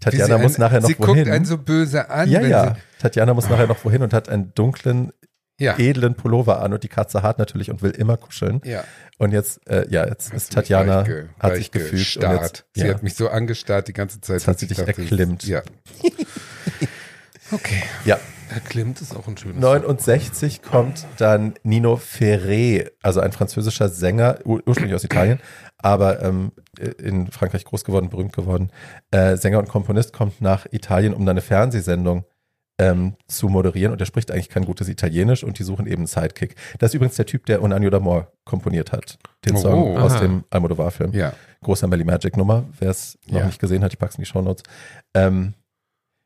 Tatjana sie muss ein- nachher noch Sie wohin. guckt einen so böse an. ja, ja. Tatjana muss nachher noch wohin und hat einen dunklen, Sie, ja. edlen Pullover an und die Katze hart natürlich und will immer kuscheln. Ja. Und jetzt, äh, ja, jetzt Hat ist sie Tatjana, ge- hat sich gestarrt. jetzt, Sie ja, hat mich so angestarrt die ganze Zeit. Jetzt hat sie ich dich dachte, erklimmt. Ja. *laughs* Okay. ja. Herr Klimt ist auch ein schönes 69 kommt dann Nino Ferré, also ein französischer Sänger, ur ursprünglich aus Italien, aber ähm, in Frankreich groß geworden, berühmt geworden. Äh, Sänger und Komponist kommt nach Italien, um dann eine Fernsehsendung ähm, zu moderieren und er spricht eigentlich kein gutes Italienisch und die suchen eben einen Sidekick. Das ist übrigens der Typ, der Un Agno d'Amor komponiert hat, den Oh, Song aus aha. dem Almodovar-Film. Ja. Großer Melly Magic Nummer, wer es noch Ja. nicht gesehen hat, ich pack's in die Shownotes. Ähm,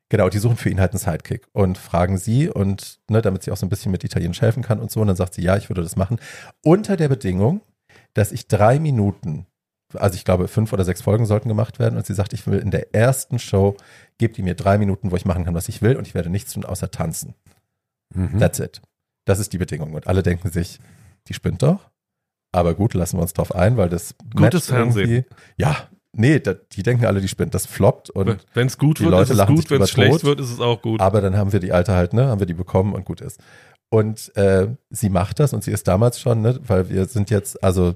genau, die suchen für ihn halt einen Sidekick und fragen sie und ne, damit sie auch so ein bisschen mit Italienisch helfen kann und so. Und dann sagt sie, ja, ich würde das machen. Unter der Bedingung, dass ich drei Minuten, also ich glaube, fünf oder sechs Folgen sollten gemacht werden. Und sie sagt, ich will in der ersten Show, gebt ihr mir drei Minuten, wo ich machen kann, was ich will, und ich werde nichts tun außer tanzen. Mhm. That's it. Das ist die Bedingung. Und alle denken sich, die spinnt doch. Aber gut, lassen wir uns drauf ein, weil das Gutes Fernsehen. Ja, nee, da, die denken alle, die spinnt. Das floppt und Wenn es gut die wird, Leute ist es lachen gut. Wenn es schlecht tot. wird, ist es auch gut. aber dann haben wir die alte halt, ne, haben wir die bekommen und gut ist. Und äh, sie macht das und sie ist damals schon, ne, weil wir sind jetzt, also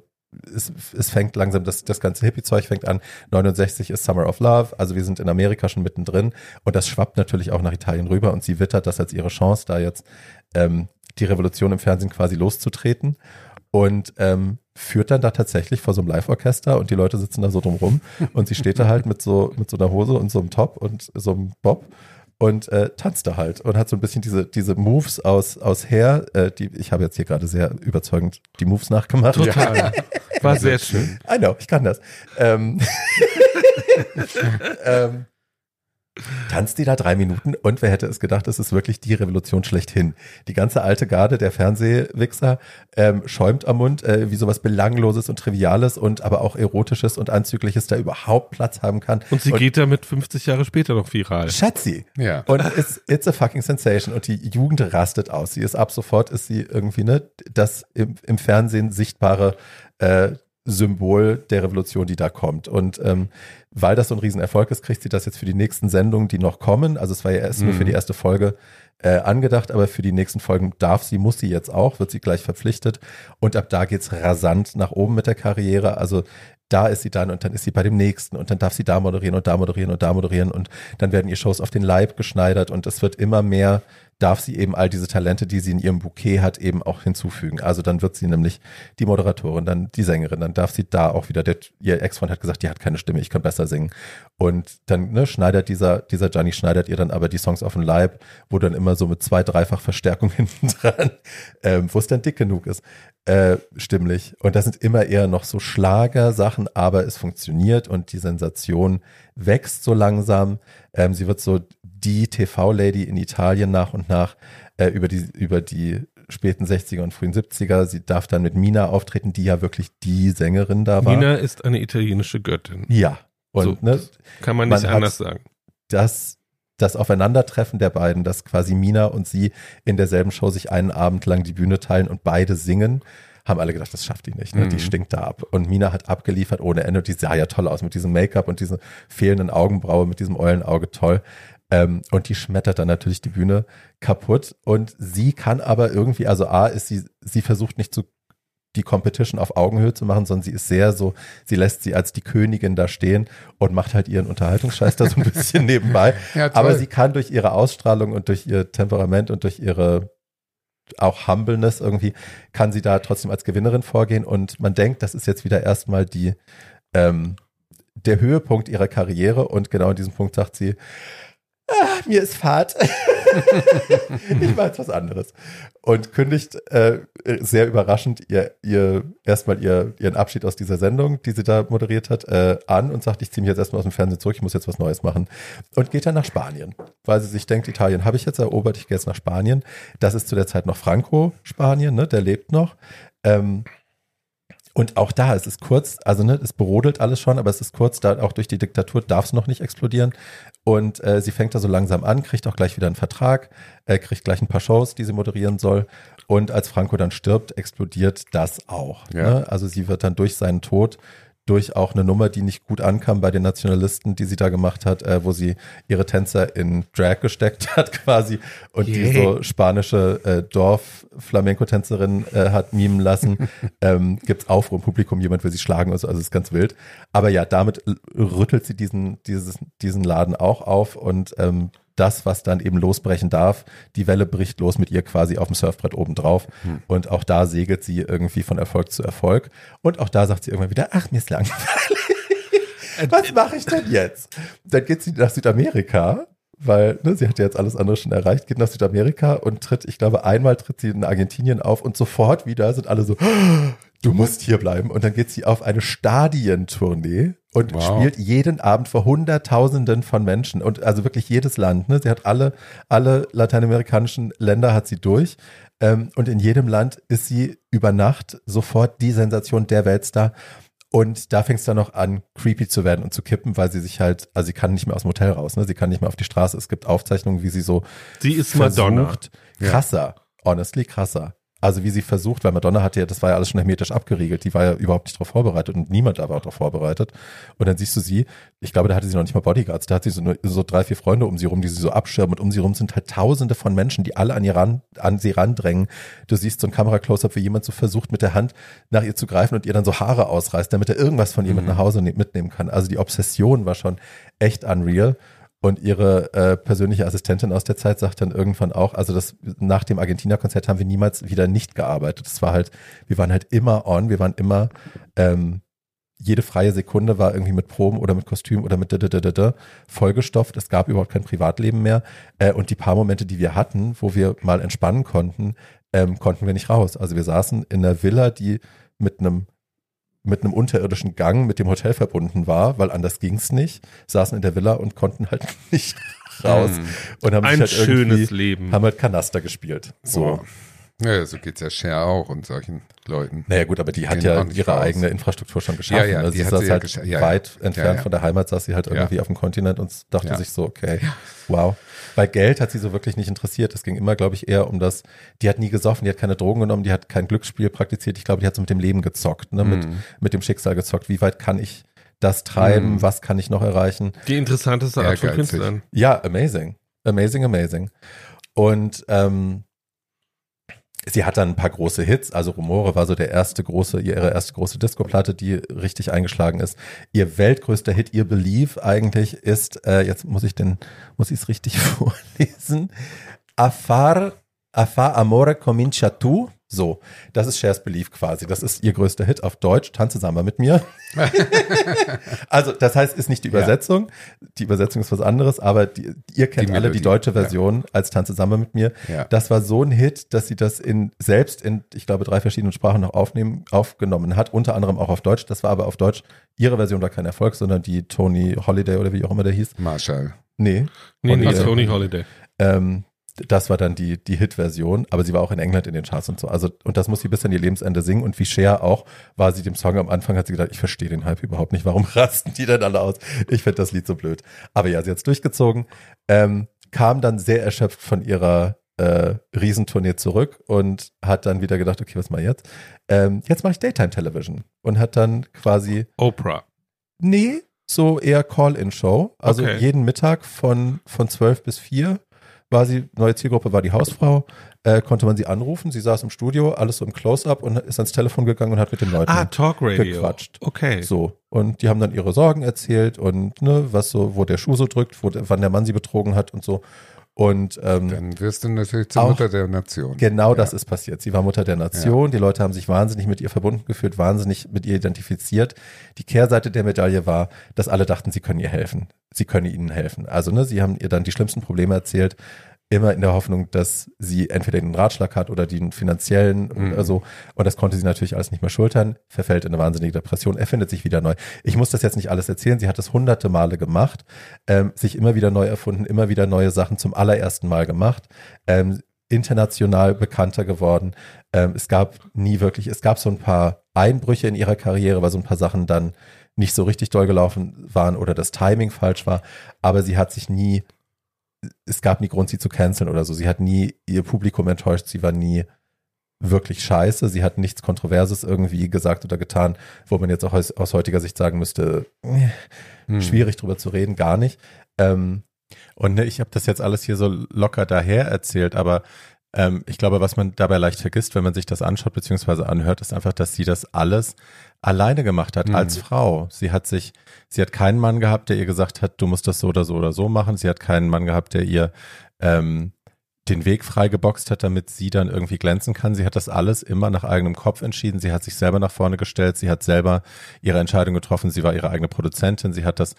es, es fängt langsam, das, das ganze Hippie-Zeug fängt an. 69 ist Summer of Love, also wir sind in Amerika schon mittendrin und das schwappt natürlich auch nach Italien rüber und sie wittert das als ihre Chance, da jetzt ähm, die Revolution im Fernsehen quasi loszutreten und ähm, führt dann da tatsächlich vor so einem Live-Orchester und die Leute sitzen da so drumrum und sie steht da halt mit so, mit so einer Hose und so einem Top und so einem Bob und äh, tanzt da halt und hat so ein bisschen diese, diese Moves aus, aus Hair, äh, die, ich habe jetzt hier gerade sehr überzeugend die Moves nachgemacht. Total. War sehr schön. I know, ich kann das. Ähm, *laughs* ähm, tanzt die da drei Minuten und wer hätte es gedacht, es ist wirklich die Revolution schlechthin. Die ganze alte Garde der Fernsehwichser ähm, schäumt am Mund, äh, wie sowas Belangloses und Triviales und aber auch Erotisches und Anzügliches da überhaupt Platz haben kann. Und sie geht damit 50 Jahre später noch viral. Schatzi. Ja. Und it's, it's a fucking sensation. Und die Jugend rastet aus. Sie ist ab sofort, ist sie irgendwie, ne, das im, im Fernsehen sichtbare äh, Symbol der Revolution, die da kommt. Und ähm, weil das so ein Riesenerfolg ist, kriegt sie das jetzt für die nächsten Sendungen, die noch kommen. Also es war ja erst nur für die erste Folge äh, angedacht, aber für die nächsten Folgen darf sie, muss sie jetzt auch, wird sie gleich verpflichtet. Und ab da geht's rasant nach oben mit der Karriere. Also da ist sie dann und dann ist sie bei dem nächsten und dann darf sie da moderieren und da moderieren und da moderieren und dann werden ihr Shows auf den Leib geschneidert und es wird immer mehr darf sie eben all diese Talente, die sie in ihrem Bouquet hat, eben auch hinzufügen. Also dann wird sie nämlich die Moderatorin, dann die Sängerin, dann darf sie da auch wieder, der, ihr Ex-Freund hat gesagt, die hat keine Stimme, ich kann besser singen. Und dann ne, schneidet dieser, dieser Gianni schneidet ihr dann aber die Songs auf den Leib, wo dann immer so mit zwei, dreifach Verstärkung *laughs* hinten dran, ähm, wo es dann dick genug ist, äh, stimmlich. Und das sind immer eher noch so Schlagersachen, aber es funktioniert und die Sensation wächst so langsam. Ähm, sie wird so die TV-Lady in Italien nach und nach äh, über die, über die späten 60er und frühen 70er. Sie darf dann mit Mina auftreten, die ja wirklich die Sängerin da war. Nina ist eine italienische Göttin. Ja. Und So, ne, Kann man Man nicht hat- anders sagen. das, das Aufeinandertreffen der beiden, dass quasi Mina und sie in derselben Show sich einen Abend lang die Bühne teilen und beide singen, haben alle gedacht, das schafft die nicht. Ne? Mhm. Die stinkt da ab. Und Mina hat abgeliefert ohne Ende. Und die sah ja toll aus mit diesem Make-up und dieser fehlenden Augenbraue, mit diesem Eulenauge toll. Ähm, und die schmettert dann natürlich die Bühne kaputt. Und sie kann aber irgendwie, also A, ist sie, sie versucht nicht zu die Competition auf Augenhöhe zu machen, sondern sie ist sehr so, sie lässt sie als die Königin da stehen und macht halt ihren Unterhaltungsscheiß da so ein bisschen *laughs* nebenbei. Ja. Aber sie kann durch ihre Ausstrahlung und durch ihr Temperament und durch ihre auch Humbleness irgendwie, kann sie da trotzdem als Gewinnerin vorgehen und man denkt, das ist jetzt wieder erstmal die, ähm, der Höhepunkt ihrer Karriere und genau in diesem Punkt sagt sie, ah, mir ist Fahrt. *laughs* ich mache jetzt was anderes. Und kündigt äh, sehr überraschend ihr, ihr erstmal ihr, ihren Abschied aus dieser Sendung, die sie da moderiert hat, äh, an und sagt, ich ziehe mich jetzt erstmal aus dem Fernsehen zurück, ich muss jetzt was Neues machen. Und geht dann nach Spanien, weil sie sich denkt, Italien habe ich jetzt erobert, ich gehe jetzt nach Spanien. Das ist zu der Zeit noch Franco, Spanien, ne? der lebt noch. Ähm, und auch da, es ist kurz, also ne, es berodelt alles schon, aber es ist kurz, da auch durch die Diktatur darf es noch nicht explodieren. Und äh, sie fängt da so langsam an, kriegt auch gleich wieder einen Vertrag, äh, kriegt gleich ein paar Shows, die sie moderieren soll. Und als Franco dann stirbt, explodiert das auch. Ja. Ne? Also sie wird dann durch seinen Tod, durch auch eine Nummer, die nicht gut ankam bei den Nationalisten, die sie da gemacht hat, äh, wo sie ihre Tänzer in Drag gesteckt *laughs* hat quasi und die Yay. so spanische äh, Dorf-Flamenco-Tänzerin äh, hat mimen lassen. *laughs* ähm, gibt's Aufruhr im Publikum, jemand will sie schlagen, also, also ist ganz wild. Aber ja, damit rüttelt sie diesen, dieses, diesen Laden auch auf und ähm, das, was dann eben losbrechen darf, die Welle bricht los mit ihr quasi auf dem Surfbrett oben drauf. Und auch da segelt sie irgendwie von Erfolg zu Erfolg. Und auch da sagt sie irgendwann wieder, ach, mir ist langweilig. *laughs* Was mache ich denn jetzt? Dann geht sie nach Südamerika, weil ne, sie hat ja jetzt alles andere schon erreicht, geht nach Südamerika und tritt, ich glaube, einmal tritt sie in Argentinien auf und sofort wieder sind alle so, du musst hier bleiben. Und dann geht sie auf eine Stadientournee und Wow. spielt jeden Abend vor Hunderttausenden von Menschen und also wirklich jedes Land. Ne? Sie hat alle, alle lateinamerikanischen Länder hat sie durch. Ähm, und in jedem Land ist sie über Nacht sofort die Sensation der Weltstar. Und da fängt es dann noch an, creepy zu werden und zu kippen, weil sie sich halt, also sie kann nicht mehr aus dem Hotel raus, ne? Sie kann nicht mehr auf die Straße. Es gibt Aufzeichnungen, wie sie so Sie ist Madonna. versucht, krasser, honestly krasser. Also wie sie versucht, weil Madonna hatte ja, das war ja alles schon hermetisch abgeriegelt, die war ja überhaupt nicht darauf vorbereitet und niemand da war darauf vorbereitet. Und dann siehst du sie, ich glaube, da hatte sie noch nicht mal Bodyguards, da hat sie so, nur, so drei, vier Freunde um sie rum, die sie so abschirmen und um sie rum sind halt tausende von Menschen, die alle an, ihr ran, an sie randrängen. Du siehst so ein Kamera-Close-Up, wie jemand so versucht, mit der Hand nach ihr zu greifen und ihr dann so Haare ausreißt, damit er irgendwas von ihr mit nach Hause ne- mitnehmen kann. Also die Obsession war schon echt unreal. Und ihre äh, persönliche Assistentin aus der Zeit sagt dann irgendwann auch, also das nach dem Argentina-Konzert haben wir niemals wieder nicht gearbeitet. Das war halt, wir waren halt immer on, wir waren immer, ähm, jede freie Sekunde war irgendwie mit Proben oder mit Kostüm oder mit da vollgestopft. Es gab überhaupt kein Privatleben mehr. Äh, und die paar Momente, die wir hatten, wo wir mal entspannen konnten, ähm, konnten wir nicht raus. Also wir saßen in einer Villa, die mit einem mit einem unterirdischen Gang mit dem Hotel verbunden war, weil anders ging's nicht, saßen in der Villa und konnten halt *laughs* nicht raus und haben Ein halt schönes Leben. haben halt Kanaster gespielt. So. Boah. Ja, so geht's ja Cher auch und solchen Leuten. Naja gut, aber die hat ja ihre raus. eigene Infrastruktur schon geschaffen. Ja, ja, also die sie hat saß sie halt ja, weit entfernt von der Heimat, saß sie halt irgendwie auf dem Kontinent und dachte sich so, okay, wow. Bei Geld hat sie so wirklich nicht interessiert. Es ging immer, glaube ich, eher um das, die hat nie gesoffen, die hat keine Drogen genommen, die hat kein Glücksspiel praktiziert. Ich glaube, die hat so mit dem Leben gezockt, ne? mit, Mhm. mit dem Schicksal gezockt. Wie weit kann ich das treiben? Mhm. Was kann ich noch erreichen? Die interessanteste Art von. Künstlern. Ja, amazing. Amazing, amazing. Und ähm, sie hat dann ein paar große Hits. Also Rumore war so der erste große, ihre erste große Disco-Platte, die richtig eingeschlagen ist. Ihr weltgrößter Hit, ihr Believe eigentlich ist, äh, jetzt muss ich den, muss ich es richtig *laughs* vorlesen. Afar, Afar Amore Comincia Tu. So, das ist Cher's Belief quasi. Das ist ihr größter Hit auf Deutsch. Tanze Samba mit mir. *laughs* also, das heißt, ist nicht die Ja. Übersetzung. Die Übersetzung ist was anderes, aber die, ihr kennt Die alle die deutsche Version als Tanze Samba mit mir. Ja. Das war so ein Hit, dass sie das in, selbst in, ich glaube, drei verschiedenen Sprachen noch aufnehmen, aufgenommen hat, unter anderem auch auf Deutsch. Das war aber auf Deutsch, ihre Version war kein Erfolg, sondern die Tony Holiday oder wie auch immer der hieß. Marshall. Nee. Nee, nee, Holiday. Tony Holiday. Ähm, das war dann die, die Hit-Version, aber sie war auch in England in den Charts und so. Also, und das muss sie bis an ihr Lebensende singen. Und wie Cher auch, war sie dem Song am Anfang, hat sie gedacht, ich verstehe den Hype überhaupt nicht. Warum *laughs* rasten die denn alle aus? Ich finde das Lied so blöd. Aber ja, sie hat's durchgezogen, ähm, kam dann sehr erschöpft von ihrer äh, Riesentournee zurück und hat dann wieder gedacht, okay, was mal jetzt? Ähm, jetzt mache ich Daytime Television und hat dann quasi Oprah. Nee, so eher Call-in-Show. Also Okay. jeden Mittag von, von 12 bis 4 war sie, neue Zielgruppe war die Hausfrau, äh, konnte man sie anrufen. Sie saß im Studio, alles so im Close-Up und ist ans Telefon gegangen und hat mit den Leuten Ah, Talk Radio. gequatscht. Okay. so. Und die haben dann ihre Sorgen erzählt und ne, was so, wo der Schuh so drückt, wo, wann der Mann sie betrogen hat und so. Und ähm, Dann wirst du natürlich zur Auch- Mutter der Nation. Genau Ja. das ist passiert. Sie war Mutter der Nation. Die Leute haben sich wahnsinnig mit ihr verbunden gefühlt, wahnsinnig mit ihr identifiziert. Die Kehrseite der Medaille war, dass alle dachten, sie können ihr helfen. Sie können ihnen helfen. Also, ne, sie haben ihr dann die schlimmsten Probleme erzählt. Immer in der Hoffnung, dass sie entweder den Ratschlag hat oder den finanziellen Mhm. oder so. Und das konnte sie natürlich alles nicht mehr schultern, verfällt in eine wahnsinnige Depression, erfindet sich wieder neu. Ich muss das jetzt nicht alles erzählen. Sie hat das hunderte Male gemacht, ähm, sich immer wieder neu erfunden, immer wieder neue Sachen zum allerersten Mal gemacht. Ähm, international bekannter geworden. Ähm, es gab nie wirklich, es gab so ein paar Einbrüche in ihrer Karriere, weil so ein paar Sachen dann nicht so richtig doll gelaufen waren oder das Timing falsch war. Aber sie hat sich nie, es gab nie Grund, sie zu canceln oder so. Sie hat nie ihr Publikum enttäuscht. Sie war nie wirklich scheiße. Sie hat nichts Kontroverses irgendwie gesagt oder getan, wo man jetzt auch aus, aus heutiger Sicht sagen müsste, äh, Hm. schwierig drüber zu reden, gar nicht. Ähm, und ne, ich habe das jetzt alles hier so locker daher erzählt, aber ähm, ich glaube, was man dabei leicht vergisst, wenn man sich das anschaut bzw. anhört, ist einfach, dass sie das alles alleine gemacht hat Mhm. als Frau. Sie hat sich, sie hat keinen Mann gehabt, der ihr gesagt hat, du musst das so oder so oder so machen. Sie hat keinen Mann gehabt, der ihr ähm, den Weg freigeboxt hat, damit sie dann irgendwie glänzen kann. Sie hat das alles immer nach eigenem Kopf entschieden. Sie hat sich selber nach vorne gestellt. Sie hat selber ihre Entscheidung getroffen. Sie war ihre eigene Produzentin. Sie hat das,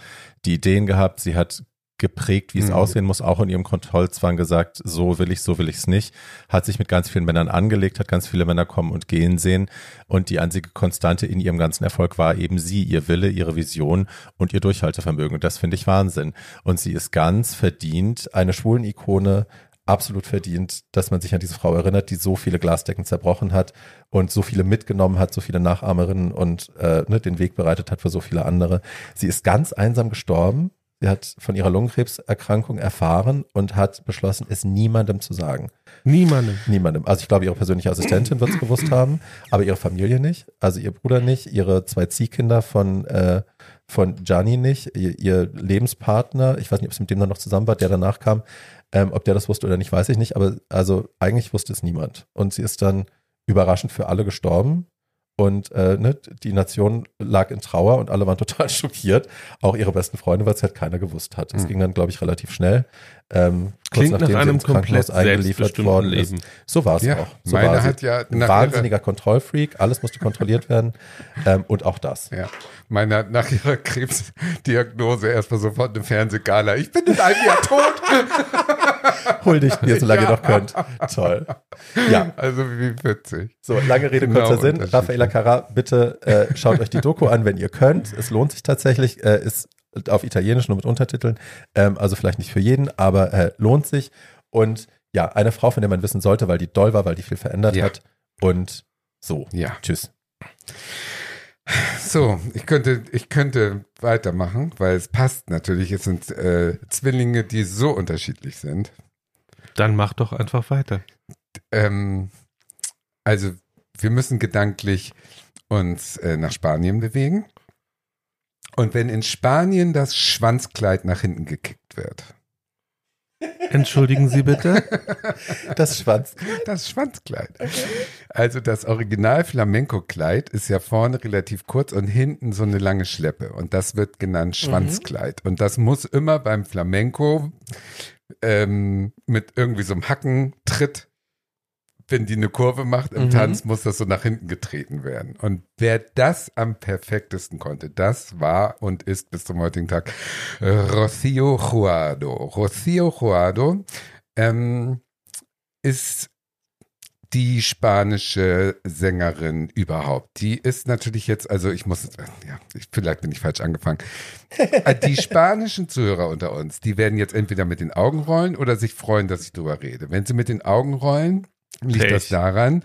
die Ideen gehabt. Sie hat geprägt, wie es Mhm. aussehen muss, auch in ihrem Kontrollzwang gesagt, so will ich, so will ich es nicht, hat sich mit ganz vielen Männern angelegt, hat ganz viele Männer kommen und gehen sehen und die einzige Konstante in ihrem ganzen Erfolg war eben sie, ihr Wille, ihre Vision und ihr Durchhaltevermögen und das finde ich Wahnsinn und sie ist ganz verdient eine schwulen Ikone absolut verdient, dass man sich an diese Frau erinnert, die so viele Glasdecken zerbrochen hat und so viele mitgenommen hat, so viele Nachahmerinnen und äh, ne, den Weg bereitet hat für so viele andere. Sie ist ganz einsam gestorben. Sie hat von ihrer Lungenkrebserkrankung erfahren und hat beschlossen, es niemandem zu sagen. Niemandem. Niemandem. Also ich glaube, ihre persönliche Assistentin wird es gewusst haben, aber ihre Familie nicht, also ihr Bruder nicht, ihre zwei Ziehkinder von, äh, von Gianni nicht, ihr, ihr Lebenspartner, ich weiß nicht, ob es mit dem dann noch zusammen war, der danach kam, ähm, ob der das wusste oder nicht, weiß ich nicht, aber also eigentlich wusste es niemand. Und sie ist dann überraschend für alle gestorben. Und äh, ne, die Nation lag in Trauer und alle waren *laughs* total schockiert. Auch ihre besten Freunde, weil es halt keiner gewusst hat. Es Mhm. ging dann, glaube ich, relativ schnell. Ähm, kurz Klingt nach nachdem sie einem komplett eingeliefert worden ist. Leben. So war es Ja, auch. So meine war sie. hat ja Ein nach wahnsinniger Kontrollfreak, alles musste kontrolliert werden. Ähm, und auch das. Ja, meine hat nach ihrer Krebsdiagnose erstmal sofort eine Fernsehgala. Ich bin in einem Jahr tot. *laughs* Huldigt mir, solange ihr noch könnt. Toll. Ja, Also wie witzig. so, lange Rede, Genau, kurzer Sinn. Raffaella Carrà, bitte äh, schaut euch die Doku an, wenn ihr könnt. Es lohnt sich tatsächlich, äh, ist auf Italienisch nur mit Untertiteln. Ähm, also vielleicht nicht für jeden, aber äh, lohnt sich. Und ja, eine Frau, von der man wissen sollte, weil die doll war, weil die viel verändert Ja. hat. Und so. Ja. Tschüss. So, ich könnte, ich könnte weitermachen, weil es passt natürlich. Es sind äh, Zwillinge, die so unterschiedlich sind. Dann mach doch einfach weiter. Ähm, also wir müssen gedanklich uns äh, nach Spanien bewegen. Und wenn in Spanien das Schwanzkleid nach hinten gekickt wird, Entschuldigen Sie bitte. *laughs* Das Schwanz. das Schwanzkleid. Also das Original Flamenco-Kleid ist ja vorne relativ kurz und hinten so eine lange Schleppe. Und das wird genannt Schwanzkleid. Und das muss immer beim Flamenco ähm, mit irgendwie so einem Hackentritt, wenn die eine Kurve macht im Mhm. Tanz, muss das so nach hinten getreten werden. Und wer das am perfektesten konnte, das war und ist bis zum heutigen Tag äh, Rocío Juado. Rocío Juado ähm, ist die spanische Sängerin überhaupt. Die ist natürlich jetzt, also ich muss, ja, ich, vielleicht bin ich falsch angefangen. Äh, Die *laughs* spanischen Zuhörer unter uns, die werden jetzt entweder mit den Augen rollen oder sich freuen, dass ich drüber rede. Wenn sie mit den Augen rollen, liegt Pech. das daran,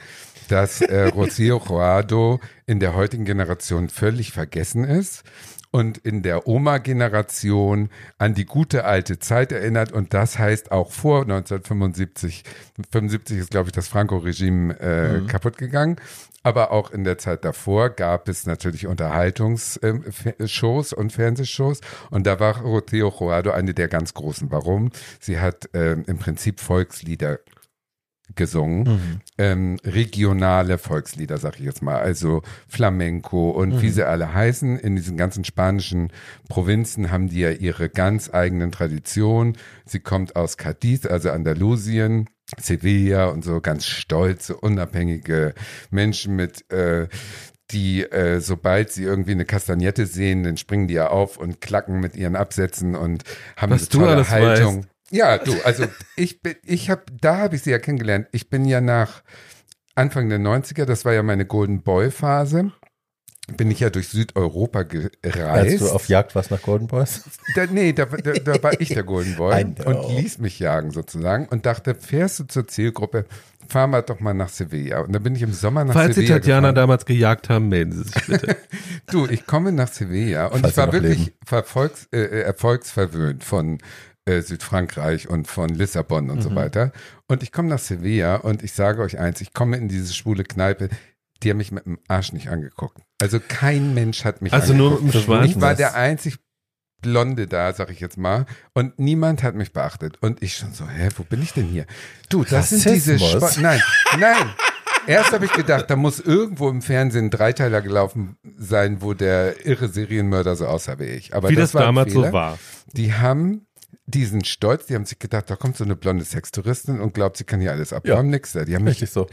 dass äh, *laughs* Rocío Joado in der heutigen Generation völlig vergessen ist und in der Oma-Generation an die gute alte Zeit erinnert und das heißt auch vor 1975, 75 ist glaube ich das Franco-Regime äh, kaputt gegangen, aber auch in der Zeit davor gab es natürlich Unterhaltungsshows und Fernsehshows und da war Rocío Joado eine der ganz großen. Warum? Sie hat ähm, im Prinzip Volkslieder gesungen, ähm, regionale Volkslieder, sag ich jetzt mal, also Flamenco und wie sie alle heißen. In diesen ganzen spanischen Provinzen haben die ja ihre ganz eigenen Traditionen. Sie kommt aus Cadiz, also Andalusien, Sevilla und so ganz stolze, unabhängige Menschen mit äh, die, äh, sobald sie irgendwie eine Kastagnette sehen, dann springen die ja auf und klacken mit ihren Absätzen und haben Was eine tolle Haltung. weißt. Ja, du, also ich bin, ich habe, da habe ich sie ja kennengelernt. Ich bin ja nach Anfang der 90er, das war ja meine Golden Boy Phase, bin ich ja durch Südeuropa Als gereist. du auf Jagd warst nach Golden Boys. Da, nee, da, da, da war ich der Golden Boy *laughs* und ließ mich jagen sozusagen und dachte, fährst du zur Zielgruppe, fahr mal doch mal nach Sevilla. Und dann bin ich im Sommer nach Falls Sie Sevilla Tatjana gefahren. damals gejagt haben, melden Sie sich bitte. *laughs* Du, ich komme nach Sevilla und Falls ich war wirklich verfolgs, äh, äh, erfolgsverwöhnt von äh, Südfrankreich und von Lissabon und Mhm. so weiter. Und ich komme nach Sevilla und ich sage euch eins, ich komme in diese schwule Kneipe, die haben mich mit dem Arsch nicht angeguckt. Also kein Mensch hat mich Also nur angeguckt. mit dem. Ich war das? der einzig Blonde da, sag ich jetzt mal. Und niemand hat mich beachtet. Und ich schon so, hä, wo bin ich denn hier? Du, das sind diese Rassismus? Spa Nein, nein. Erst habe ich gedacht, da muss irgendwo im Fernsehen ein Dreiteiler gelaufen sein, wo der irre Serienmörder so aussah wie ich. Aber Wie das, war ein damals so war. Die haben diesen Stolz, die haben sich gedacht, da kommt so eine blonde Sextouristin und glaubt, sie kann hier alles ab. Ja. Nix da. Die haben mich Richtig so.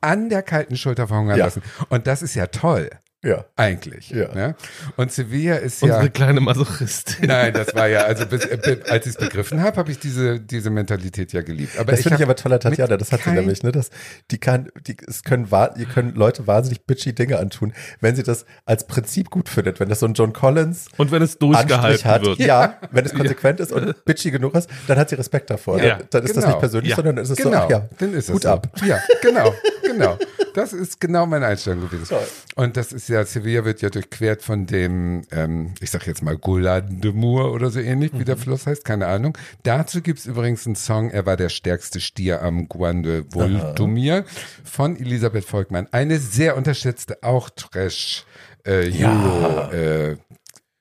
an der kalten Schulter verhungern Ja. lassen. Und das ist ja toll, Ja. eigentlich. Ja. Ne? Und Sevilla ist Unsere ja. kleine Masochistin. Nein, das war ja, also bis, äh, als ich es begriffen habe, habe ich diese, diese Mentalität ja geliebt. Aber Das finde ich aber toll an Tatjana, das hat sie nämlich, ne? Das, die kann, die, es können, ihr können Leute wahnsinnig bitchy Dinge antun, wenn sie das als Prinzip gut findet. Wenn das so ein John Collins Und wenn es durchgehalten hat, wird. ja, wenn es konsequent ist und bitchy genug ist, dann hat sie Respekt davor. Ja, dann, dann ist das genau. nicht persönlich, Ja. sondern dann ist es so, Genau, ach ja, dann ist es gut so. ab. Ja, genau, genau. Das ist genau meine Einstellung gewesen. Toll. Und das ist ja, Sevilla wird ja durchquert von dem, ähm, ich sag jetzt mal Goulard de Mour oder so ähnlich, wie Mhm. der Fluss heißt, keine Ahnung. Dazu gibt's übrigens einen Song, er war der stärkste Stier am Guan de Voltumir von Elisabeth Volkmann. Eine sehr unterschätzte, auch Trash äh, Euro äh,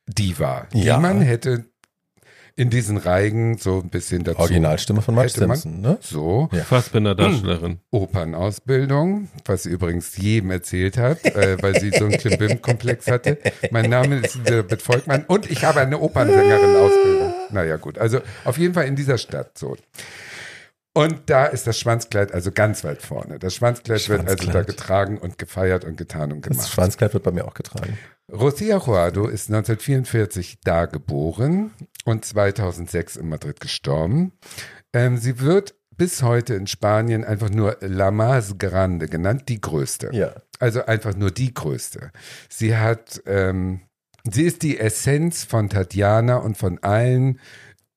Diva, Ja. die man hätte in diesen Reigen so ein bisschen dazu. Originalstimme von Marge man- Simpson, ne? So. Ja. Fassbinder-Darstellerin. Opernausbildung, was sie übrigens jedem erzählt hat, äh, weil sie so einen Klimbim-Komplex hatte. Mein Name ist Elisabeth Volkmann und ich habe eine Opernsängerin-Ausbildung. Naja, gut. Also auf jeden Fall in dieser Stadt so. Und da ist das Schwanzkleid also ganz weit vorne. Das Schwanzkleid, wird also da Schwanzkleid. getragen und gefeiert und getan und Das gemacht. Schwanzkleid wird bei mir auch getragen. Rosia Juado ist 1944 da geboren und 2006 in Madrid gestorben. Ähm, sie wird bis heute in Spanien einfach nur La Más Grande genannt, die größte. Ja. Also einfach nur die größte. Sie hat, ähm, sie ist die Essenz von Tatjana und von allen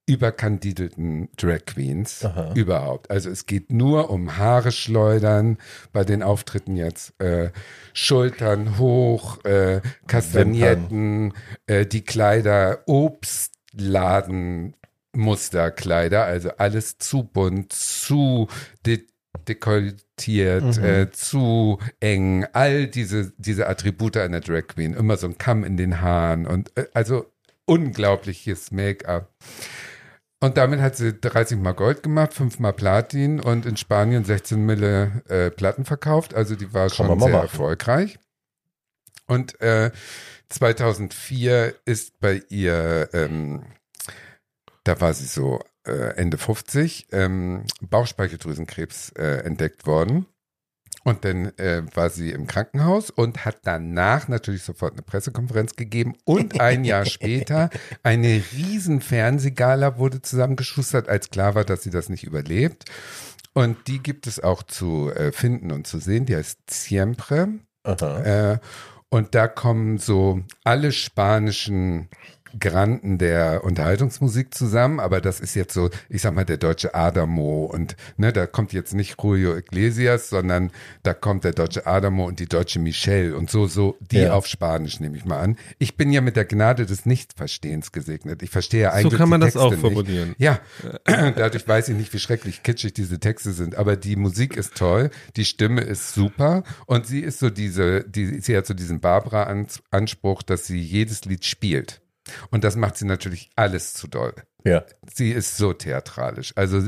überkandidelten Drag Queens Aha. überhaupt. Also es geht nur um Haare schleudern bei den Auftritten jetzt, äh, Schultern hoch, äh, Kastagnetten, äh, die Kleider, Obstladen, Musterkleider, also alles zu bunt, zu de dekoltiert, Mhm. äh, zu eng, all diese, diese Attribute einer Drag Queen, immer so ein Kamm in den Haaren und äh, also unglaubliches Make-up. Und damit hat sie 30 Mal Gold gemacht, 5 Mal Platin und in Spanien 16 Mille äh, Platten verkauft. Also die war schon man mal sehr machen. erfolgreich. Und äh, 2004 ist bei ihr, ähm, da war sie so äh, Ende 50, ähm, Bauchspeicheldrüsenkrebs äh, entdeckt worden. Und dann äh, war sie im Krankenhaus und hat danach natürlich sofort eine Pressekonferenz gegeben. Und ein Jahr *laughs* später eine riesen Fernsehgala wurde zusammengeschustert, als klar war, dass sie das nicht überlebt. Und die gibt es auch zu äh, finden und zu sehen. Die heißt Siempre. Äh, und da kommen so alle spanischen Granden der Unterhaltungsmusik zusammen, aber das ist jetzt so, ich sag mal, der deutsche Adamo und ne, da kommt jetzt nicht Julio Iglesias, sondern da kommt der deutsche Adamo und die deutsche Michelle und so, so, die Ja. auf Spanisch nehme ich mal an. Ich bin ja mit der Gnade des Nichtverstehens gesegnet. Ich verstehe ja eigentlich So kann man die das auch Texte nicht. formulieren. Ja, *clears throat* dadurch weiß ich nicht, wie schrecklich kitschig diese Texte sind, aber die Musik ist toll, die Stimme ist super und sie ist so diese, die, sie hat so diesen Barbara-Anspruch, dass sie jedes Lied spielt. Und das macht sie natürlich alles zu doll. Ja. Sie ist so theatralisch. Also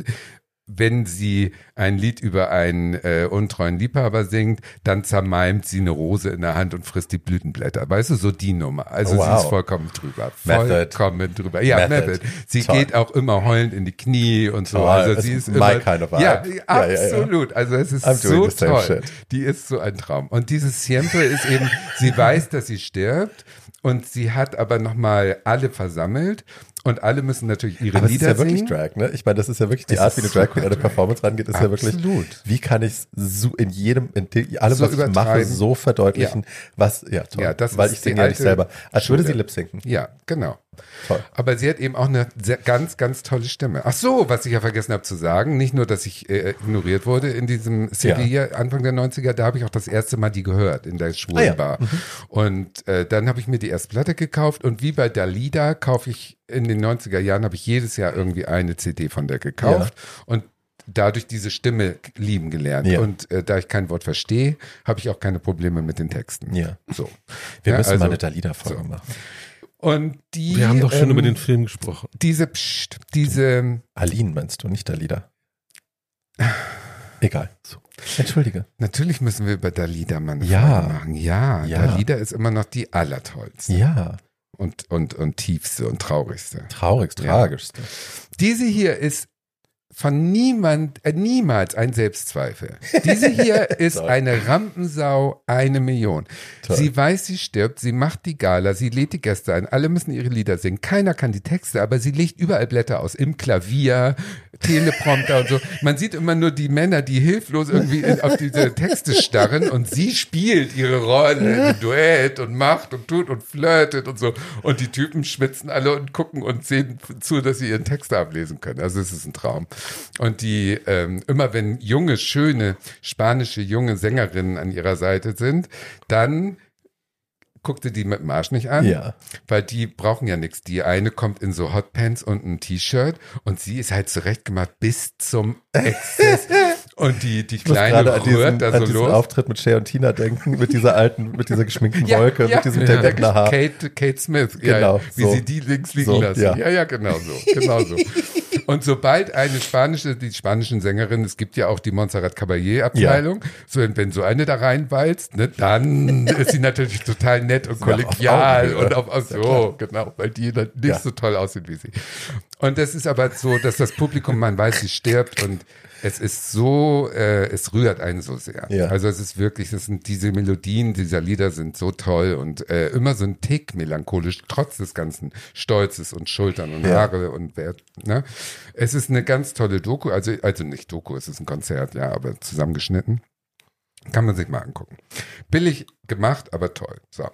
wenn sie ein Lied über einen äh, untreuen Liebhaber singt, dann zermalmt sie eine Rose in der Hand und frisst die Blütenblätter. Weißt du, so die Nummer. Also Oh, sie wow. ist vollkommen drüber. Method. Vollkommen drüber. Ja, Method. Method. Sie Toll. geht auch immer heulend in die Knie und so. Toll. Also sie ist immer, kind of ja, Ja, ja, ja. absolut. Also es ist I'm so toll. Die ist so ein Traum. Und dieses Siempre ist eben, sie weiß, dass sie stirbt und sie hat aber nochmal alle versammelt und alle müssen natürlich ihre Aber es ist Lieder ja wirklich singen. Drag, ne? Ich meine, das ist ja wirklich die Es Art, ist wie eine Drag Queen an eine Performance rangeht, ist ja wirklich, Absolut. wie kann ich so in jedem, in allem, So was ich mache, so verdeutlichen, was, ja, toll. Ja, das Weil ist ich singe ja nicht selber. Als würde sie lip sinken. Ja, genau. Toll. Aber sie hat eben auch eine sehr, ganz, ganz tolle Stimme. Ach so, was ich ja vergessen habe zu sagen, nicht nur, dass ich äh, ignoriert wurde in diesem Sevilla Anfang der 90er, da habe ich auch das erste Mal die gehört in der Schwulenbar. Ah, ja. Und äh, dann habe ich mir die erste Platte gekauft und wie bei Dalida kaufe ich in den 90er Jahren, habe ich jedes Jahr irgendwie eine CD von der gekauft und dadurch diese Stimme lieben gelernt. Ja. Und äh, da ich kein Wort verstehe, habe ich auch keine Probleme mit den Texten. Ja. So. Wir Ja, müssen also- mal eine Dalida-Folge so. machen. Und die, Wir haben doch schon ähm, über den Film gesprochen. diese, Psst, diese, Aline meinst du, nicht Dalida? *sighs* Egal. So. Entschuldige. natürlich müssen wir über Dalida mal eine Ja. Machen. Ja, Ja. Dalida ist immer noch die allertollste Ja. und, und, und tiefste und traurigste. Traurigst, Ja. tragischste. Diese hier ist von niemand, äh, niemals ein Selbstzweifel. Diese hier *laughs* ist eine Rampensau, eine Million. Toll. Sie weiß, sie stirbt, sie macht die Gala, sie lädt die Gäste ein, alle müssen ihre Lieder singen. Keiner kann die Texte, aber sie legt überall Blätter aus, im Klavier, Teleprompter und so. Man sieht immer nur die Männer, die hilflos irgendwie in, auf diese Texte starren und sie spielt ihre Rolle im Duett und macht und tut und flirtet und so. Und die Typen schwitzen alle und gucken und sehen zu, dass sie ihren Text ablesen können. Also es ist ein Traum. Und die, ähm, immer wenn junge, schöne, spanische junge Sängerinnen an ihrer Seite sind, dann guckte die mit dem Arsch nicht an, Ja. weil die brauchen ja nichts. Die eine kommt in so Hotpants und ein T-Shirt und sie ist halt zurechtgemacht bis zum Exzess. *laughs* und die, die Ich Kleine an diesen, rührt da an so diesen los. Auftritt mit Cher und Tina denken, mit dieser alten, mit dieser geschminkten Wolke, mit diesem ja, Haar. Kate, Kate Smith, ja, Genau, ja, wie so. sie die links liegen So, lassen. ja. Ja. ja, genau so, genau so. *laughs* Und sobald eine spanische, die spanischen Sängerinnen, es gibt ja auch die Montserrat Caballé Abteilung, so, wenn so eine da reinwalzt, ne, dann *laughs* ist sie natürlich total nett und Ja, auf kollegial Augenhöhe. und auf, auf ja so, genau, weil die dann nicht Ja. so toll aussieht wie sie. Und das ist aber so, dass das Publikum, man weiß, sie stirbt und Es ist so, äh, es rührt einen so sehr. Ja. Also es ist wirklich, das sind diese Melodien dieser Lieder sind so toll und äh, immer so ein Tick melancholisch, trotz des ganzen Stolzes und Schultern und Ja. Haare und wer, ne? Es ist eine ganz tolle Doku, also, also nicht Doku, es ist ein Konzert, ja, aber zusammengeschnitten. Kann man sich mal angucken. Billig gemacht, aber toll. So.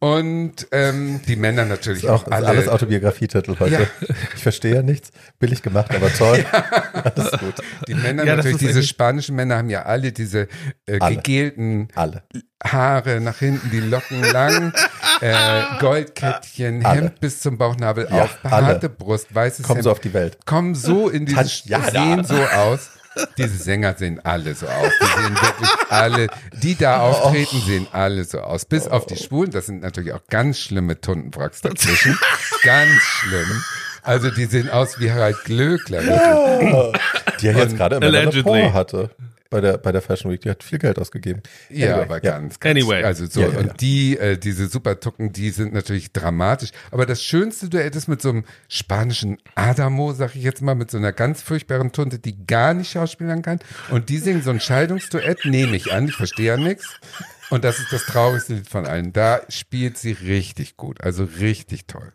Und ähm, die Männer natürlich Ist auch auch ist alle. alles Autobiografietitel heute. Ja. Ich verstehe ja nichts. Billig gemacht, aber toll. *laughs* Alles gut. Die Männer Ja, natürlich, diese spanischen Männer haben ja alle diese äh, Alle. gegelten Alle. Haare nach hinten, die Locken lang, *laughs* äh, Goldkettchen, Alle. Hemd bis zum Bauchnabel Ja, auf, behaarte alle. Brust, weißes Kommen Hemd. so auf die Welt. kommen so in dieses, Tatjana. sehen so aus. Diese Sänger sehen alle so aus. Die sehen wirklich alle, die da auftreten, sehen alle so aus. Bis auf die Schwulen, das sind natürlich auch ganz schlimme Tuntenwracks dazwischen. ganz schlimm. Also die sehen aus wie Harald Glöckler. wirklich. Die er jetzt Und gerade im. Allegedly. hatte. Bei der, bei der Fashion Week. Die hat viel Geld ausgegeben. Ja, Anyway, aber ganz, ganz Anyway. Also so, Ja, ja, ja. und die, äh, diese Supertucken, die sind natürlich dramatisch. Aber das schönste Duett ist mit so einem spanischen Adamo, sag ich jetzt mal, mit so einer ganz furchtbaren Tunte, die gar nicht schauspielern kann. Und die singen so ein Scheidungsduett, nehme ich an, ich verstehe ja nichts. Und das ist das traurigste Lied von allen. Da spielt sie richtig gut, also richtig toll.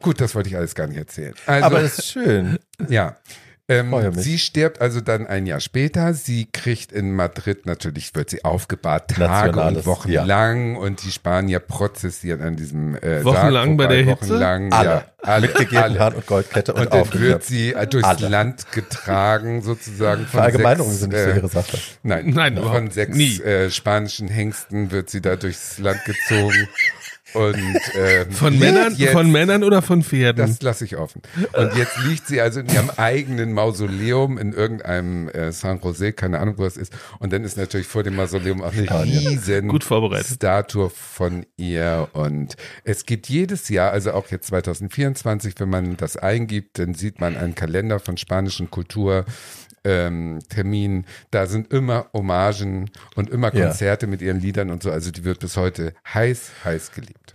Gut, das wollte ich alles gar nicht erzählen. Also, Aber das ist schön. ja. Ähm, sie stirbt also dann ein Jahr später. Sie kriegt in Madrid natürlich, wird sie aufgebahrt, Tage Nationales, und Wochen ja. lang und die Spanier prozessieren an diesem äh, Wochenlang Sarg bei der Hitze? Wochenlang, Alle. Ja, alle, alle. Haaren und Goldkette und, Und dann wird sie äh, durchs Alle. Land getragen, sozusagen. Von Verallgemeinerungen sechs, sind nicht so äh, ihre Sache. Nein, Nein, von sechs äh, spanischen Hengsten wird sie da durchs Land gezogen. Und ähm, *laughs* Von Männern, jetzt, von Männern oder von Pferden? das lasse ich offen. Und jetzt liegt sie also in ihrem eigenen Mausoleum in irgendeinem äh, San Jose, keine Ahnung, wo es ist. Und dann ist natürlich vor dem Mausoleum auch eine riesen Gut vorbereitet. Statue von ihr. Und es gibt jedes Jahr, also auch jetzt 2024, wenn man das eingibt, dann sieht man einen Kalender von spanischen Kultur. Ähm, Termin, da sind immer Hommagen und immer Ja. Konzerte mit ihren Liedern und so. Also die wird bis heute heiß, heiß geliebt.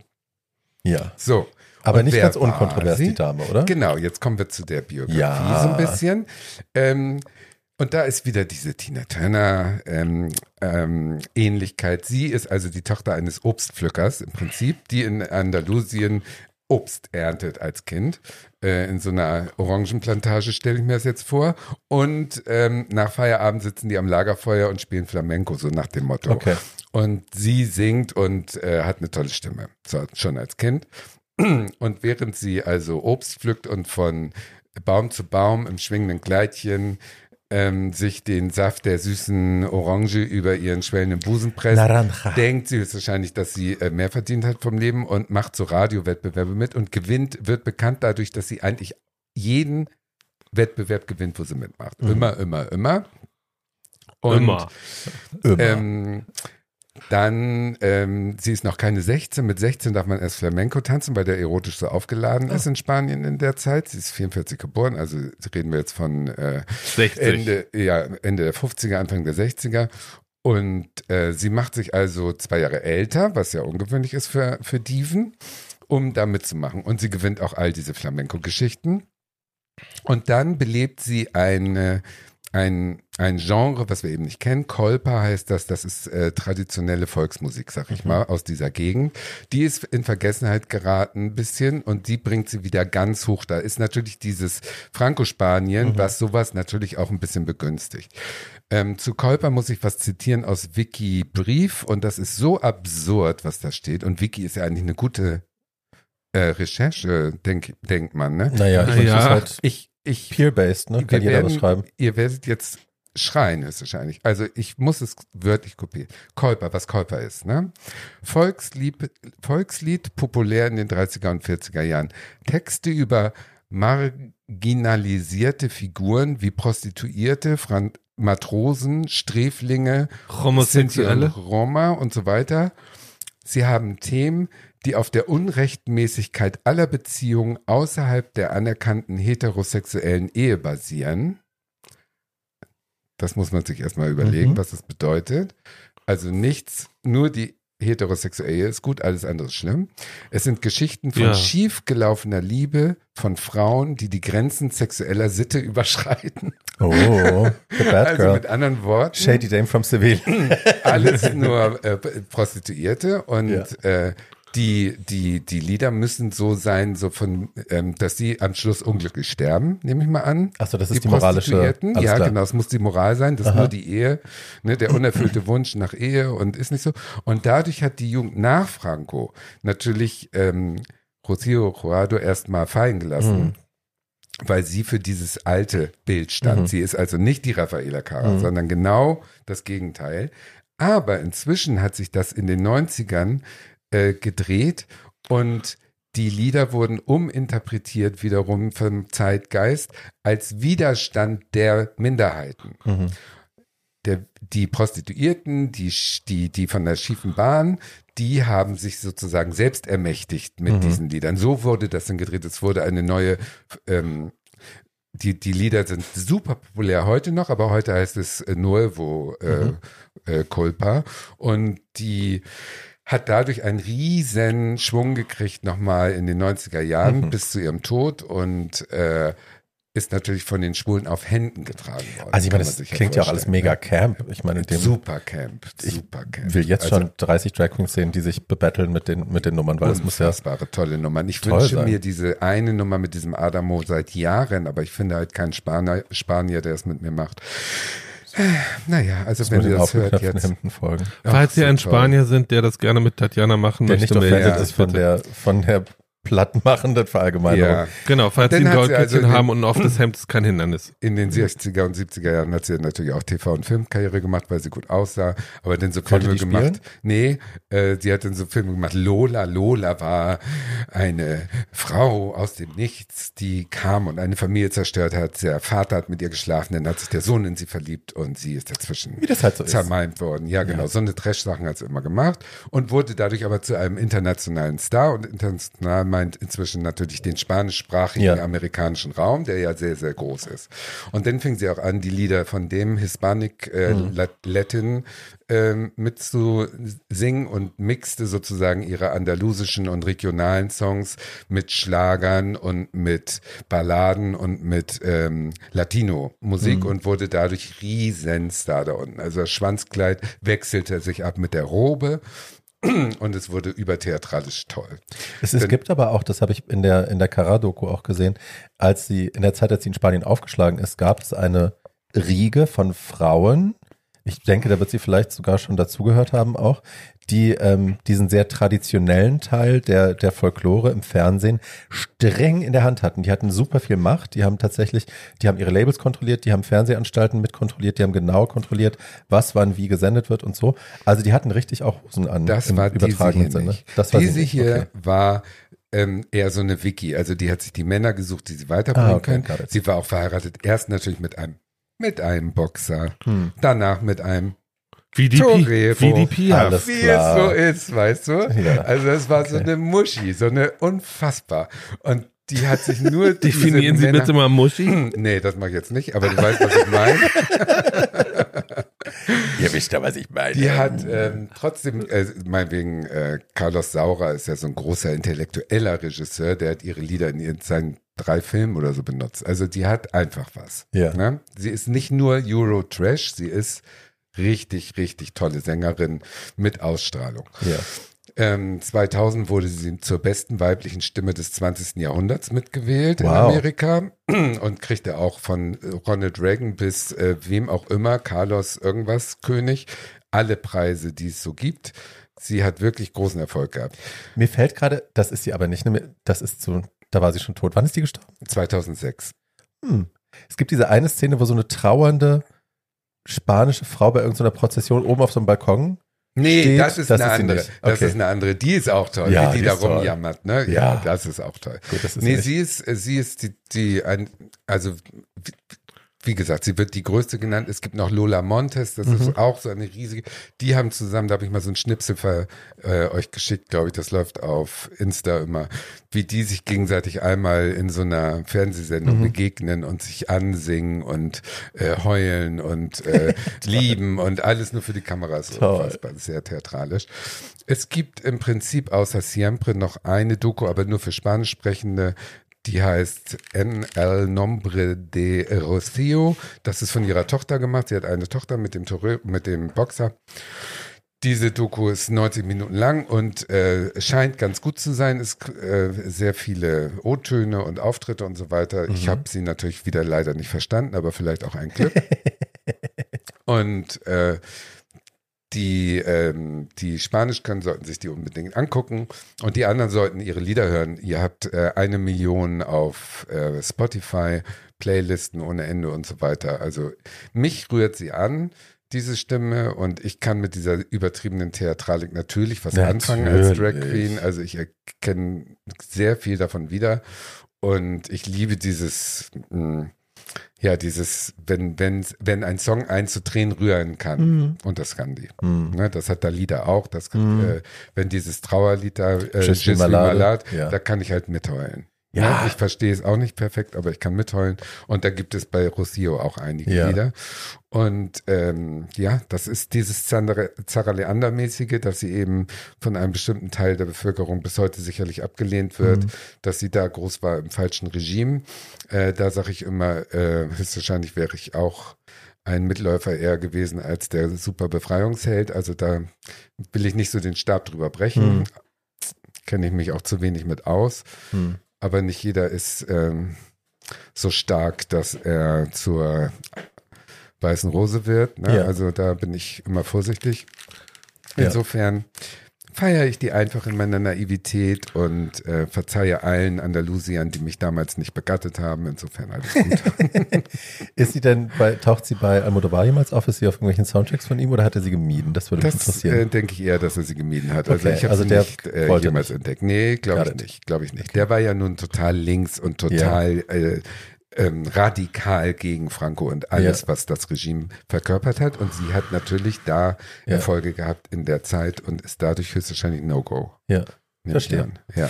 Ja. So. Aber Und nicht ganz unkontrovers, die Dame, oder? Genau, jetzt kommen wir zu der Biografie Ja. so ein bisschen. Ähm, und da ist wieder diese Tina Turner ähm, ähm, Ähnlichkeit. Sie ist also die Tochter eines Obstpflückers im Prinzip, die in Andalusien Obst erntet als Kind. Äh, in so einer Orangenplantage stelle ich mir das jetzt vor. Und ähm, nach Feierabend sitzen die am Lagerfeuer und spielen Flamenco, so nach dem Motto. Okay. Und sie singt und äh, hat eine tolle Stimme, so, schon als Kind. *clears throat* Und während sie also Obst pflückt und von Baum zu Baum im schwingenden Kleidchen ähm, sich den Saft der süßen Orange über ihren schwellenden Busen presst, Naranja. denkt sie höchstwahrscheinlich, dass sie äh, mehr verdient hat vom Leben und macht so Radiowettbewerbe mit und gewinnt, wird bekannt dadurch, dass sie eigentlich jeden Wettbewerb gewinnt, wo sie mitmacht. Mhm. Immer, immer, immer. Und, Immer. Immer. Dann, ähm, sie ist noch keine 16. Mit 16 darf man erst Flamenco tanzen, weil der erotisch so aufgeladen ist in Spanien in der Zeit. Sie ist 44 geboren, also reden wir jetzt von äh, 60. Ende, ja, Ende der 50er, Anfang der 60er. Und äh, sie macht sich also zwei Jahre älter, was ja ungewöhnlich ist für, für Diven, um da mitzumachen. Und sie gewinnt auch all diese Flamenco-Geschichten. Und dann belebt sie eine, ein, ein Genre, was wir eben nicht kennen. Kolpa heißt das, das ist äh, traditionelle Volksmusik, sag ich mal, aus dieser Gegend. Die ist in Vergessenheit geraten ein bisschen und die bringt sie wieder ganz hoch. Da ist natürlich dieses Franco-Spanien, was sowas natürlich auch ein bisschen begünstigt. Ähm, zu Kolper muss ich was zitieren aus Wiki Brief und das ist so absurd, was da steht. Und Wiki ist ja eigentlich eine gute äh, Recherche, denk, denkt man, ne? naja, ich Na meine, ja. das ist halt Ich, ich, peer-based, ne? Kann jeder was werden- schreiben. Ihr werdet jetzt schreien, höchstwahrscheinlich. Also ich muss es wörtlich kopieren. Kolper, was Kolper ist, ne? Volkslied, Volkslied, populär in den 30er und 40er Jahren. Texte über marginalisierte Figuren wie Prostituierte, Fran Matrosen, Sträflinge, Homosexuelle. Roma und so weiter. Sie haben Themen, die auf der Unrechtmäßigkeit aller Beziehungen außerhalb der anerkannten heterosexuellen Ehe basieren. Das muss man sich erstmal überlegen, Mhm. was das bedeutet. Also nichts, nur die heterosexuelle Ehe ist gut, alles andere ist schlimm. Es sind Geschichten von Ja. schiefgelaufener Liebe von Frauen, die die Grenzen sexueller Sitte *laughs* überschreiten. Oh, the bad also girl. mit anderen Worten, Shady Dame from Seville. alles *laughs* nur äh, Prostituierte und Ja. äh, die, die, die Lieder müssen so sein, so von, ähm, dass sie am Schluss unglücklich sterben, nehme ich mal an. Ach so, das ist die moralische- Prostituierten, alles Ja, klar. genau, es muss die Moral sein, das ist Aha. nur die Ehe, ne, der unerfüllte *clears throat* Wunsch nach Ehe und ist nicht so. Und dadurch hat die Jugend nach Franco natürlich ähm, Rocio Jurado erstmal fallen gelassen. Mhm. Weil sie für dieses alte Bild stand. Mhm. Sie ist also nicht die Raffaela Cara, Mhm. sondern genau das Gegenteil. Aber inzwischen hat sich das in den 90ern äh, gedreht und die Lieder wurden uminterpretiert wiederum vom Zeitgeist als Widerstand der Minderheiten. Mhm. Der, die Prostituierten, die, die, die von der schiefen Bahn, die haben sich sozusagen selbst ermächtigt mit Mhm. diesen Liedern. So wurde das dann gedreht. Es wurde eine neue, ähm, die, die Lieder sind super populär heute noch, aber heute heißt es Nuevo äh, äh, Culpa. Und die hat dadurch einen riesen Schwung gekriegt nochmal in den 90er Jahren Mhm. bis zu ihrem Tod und äh, ist natürlich von den Schwulen auf Händen getragen worden. Also ich meine, das klingt ja auch alles mega ne? Camp. Ich meine, in dem Super Camp, Ich super Camp. will jetzt Also schon 30 Drag Queens sehen, die sich bebattlen mit den, mit den Nummern, weil es muss ja Unfassbare, tolle Nummern. Ich wünsche sein. mir diese eine Nummer mit diesem Adamo seit Jahren, aber ich finde halt keinen Spanier, Spanier der es mit mir macht. Naja, also mit wenn ihr das hört jetzt. Hemden folgen. Ach, Falls so ihr ein toll. Spanier sind, der das gerne mit Tatjana machen Der möchte, nicht offended ist von der, von der plattmachenden Verallgemeinerung. Ja, Genau, falls sie ein Goldkettchen also haben und ein offenes Hemd ist kein Hindernis. in den 60er und 70er Jahren hat sie natürlich auch TV- und Filmkarriere gemacht, weil sie gut aussah, aber dann so Filme die gemacht. spielen? Nee, äh, sie hat dann so Filme gemacht. Lola, Lola war eine Frau aus dem Nichts, die kam und eine Familie zerstört hat. Der Vater hat mit ihr geschlafen, dann hat sich der Sohn in sie verliebt und sie ist dazwischen Wie das halt so ist. zermalmt worden. Ja, genau. Ja. So eine Trash-Sachen hat sie immer gemacht und wurde dadurch aber zu einem internationalen Star und international meint inzwischen natürlich den spanischsprachigen Ja. amerikanischen Raum, der ja sehr, sehr groß ist. Und dann fing sie auch an, die Lieder von dem Hispanic äh, Mhm. Lat- Latin ähm, mitzusingen und mixte sozusagen ihre andalusischen und regionalen Songs mit Schlagern und mit Balladen und mit ähm, Latino-Musik und wurde dadurch Riesenstar da unten. Also das Schwanzkleid wechselte sich ab mit der Robe und es wurde übertheatralisch toll. Es, es Denn- gibt aber auch, das habe ich in der, in der Cara-Doku auch gesehen, als sie, in der Zeit, als sie in Spanien aufgeschlagen ist, gab es eine Riege von Frauen, ich denke, da wird sie vielleicht sogar schon dazugehört haben auch, die ähm, diesen sehr traditionellen Teil der, der Folklore im Fernsehen streng in der Hand hatten. Die hatten super viel Macht, die haben tatsächlich, die haben ihre Labels kontrolliert, die haben Fernsehanstalten mitkontrolliert, die haben genau kontrolliert, was wann wie gesendet wird und so. Also die hatten richtig auch Hosen an Das im war diese übertragenen Sinne. nicht. Das war sie diese hier okay. war ähm, eher so eine Wiki. Also die hat sich die Männer gesucht, die sie weiterbringen Ah, okay, können. Sie war auch verheiratet. Erst natürlich mit einem mit einem Boxer, Hm. danach mit einem die Pia. Alles wie klar. es so ist, weißt du? Ja. Also es war so Okay. eine Muschi, so eine unfassbar. Und die hat sich nur *laughs* Definieren Sie Männer- bitte mal Muschi. Hm, Nee, das mache ich jetzt nicht, aber du weißt, was ich meine. *laughs* Ihr wisst ja, was ich meine. Die hat ähm, trotzdem, äh, meinetwegen, äh, Carlos Saura ist ja so ein großer intellektueller Regisseur, der hat ihre Lieder in ihren, seinen drei Filmen oder so benutzt. Also die hat einfach was. Ja. Ne? Sie ist nicht nur Euro-Trash, sie ist richtig, richtig tolle Sängerin mit Ausstrahlung. Ja. Ähm, 2000 wurde sie zur besten weiblichen Stimme des 20. Jahrhunderts mitgewählt in Wow. Amerika *clears throat* und kriegte auch von Ronald Reagan bis äh, wem auch immer, Carlos irgendwas König, alle Preise, die es so gibt. Sie hat wirklich großen Erfolg gehabt. Mir fällt gerade, das ist sie aber nicht, das ist so, da war sie schon tot. Wann ist die gestorben? 2006. Hm. Es gibt diese eine Szene, wo so eine trauernde spanische Frau bei irgendeiner Prozession oben auf so einem Balkon. Nee, Steht, das ist das eine ist andere. nicht. Das Okay. ist eine andere. Die ist auch toll, Ja, wie die, die da rumjammert. Ne? Ja. Ja. das ist auch toll. Gut, das ist nee, nicht. sie ist, sie ist die, die also wie, gesagt, sie wird die größte genannt. Es gibt noch Lola Montes, das ist auch so eine riesige. Die haben zusammen, da habe ich mal so ein Schnipsel für äh, euch geschickt, glaube ich, das läuft auf Insta immer, wie die sich gegenseitig einmal in so einer Fernsehsendung begegnen und sich ansingen und äh, heulen und äh, *laughs* lieben und alles nur für die Kameras. Toll. Unfassbar, sehr theatralisch. Es gibt im Prinzip außer Siempre noch eine Doku, aber nur für Spanisch sprechende. Die heißt En el Nombre de Rocio. Das ist von ihrer Tochter gemacht. Sie hat eine Tochter mit dem, Torö mit dem Boxer. Diese Doku ist 90 Minuten lang und äh, scheint ganz gut zu sein. Es äh, sehr viele O-Töne und Auftritte und so weiter. Ich habe sie natürlich wieder leider nicht verstanden, aber vielleicht auch ein Clip. *laughs* und äh, die, ähm, die Spanisch können, sollten sich die unbedingt angucken. Und die anderen sollten ihre Lieder hören. Ihr habt äh, eine Million auf äh, Spotify, Playlisten ohne Ende und so weiter. Also mich rührt sie an, diese Stimme. Und ich kann mit dieser übertriebenen Theatralik natürlich was anfangen als Drag Natürlich. Queen. Also ich erkenne sehr viel davon wieder. Und ich liebe dieses, mh, ja, dieses, wenn, wenn, wenn ein Song einen zu Tränen rühren kann. Und das kann die. Mhm. Ne, das hat Dalida auch. Das kann, äh, wenn dieses Trauerlied da, äh, suis suis malade. malade, Ja. da kann ich halt mitheulen. Ja. Ne, Ich verstehe es auch nicht perfekt, aber ich kann mitheulen. Und da gibt es bei Rocio auch einige Ja. Lieder. Und ähm, ja, das ist dieses Zara Zara Leander-mäßige, dass sie eben von einem bestimmten Teil der Bevölkerung bis heute sicherlich abgelehnt wird, Mhm. dass sie da groß war im falschen Regime. Äh, da sage ich immer, äh, höchstwahrscheinlich wäre ich auch ein Mitläufer eher gewesen als der super Befreiungsheld. Also da will ich nicht so den Stab drüber brechen. Mhm. Kenne ich mich auch zu wenig mit aus. Hm. Aber nicht jeder ist ähm, so stark, dass er zur weißen Rose wird. Ne? Ja. Also da bin ich immer vorsichtig. Insofern feiere ich die einfach in meiner Naivität und äh, verzeihe allen Andalusiern, die mich damals nicht begattet haben. Insofern alles gut. *laughs* Ist sie denn bei, taucht sie bei Almodovar jemals auf? Ist sie auf irgendwelchen Soundtracks von ihm oder hat er sie gemieden? Das würde mich Das interessieren. äh, denke ich eher, dass er sie gemieden hat. Also Okay, ich habe also sie nicht äh, wollte jemals nicht. entdeckt. Nee, glaube ich nicht. Glaube ich nicht. Der war ja nun total links und total äh, ähm, radikal gegen Franco und alles, Ja. was das Regime verkörpert hat. Und sie hat natürlich da Ja. Erfolge gehabt in der Zeit und ist dadurch höchstwahrscheinlich No-Go. ja. ich Verstehe. Ja.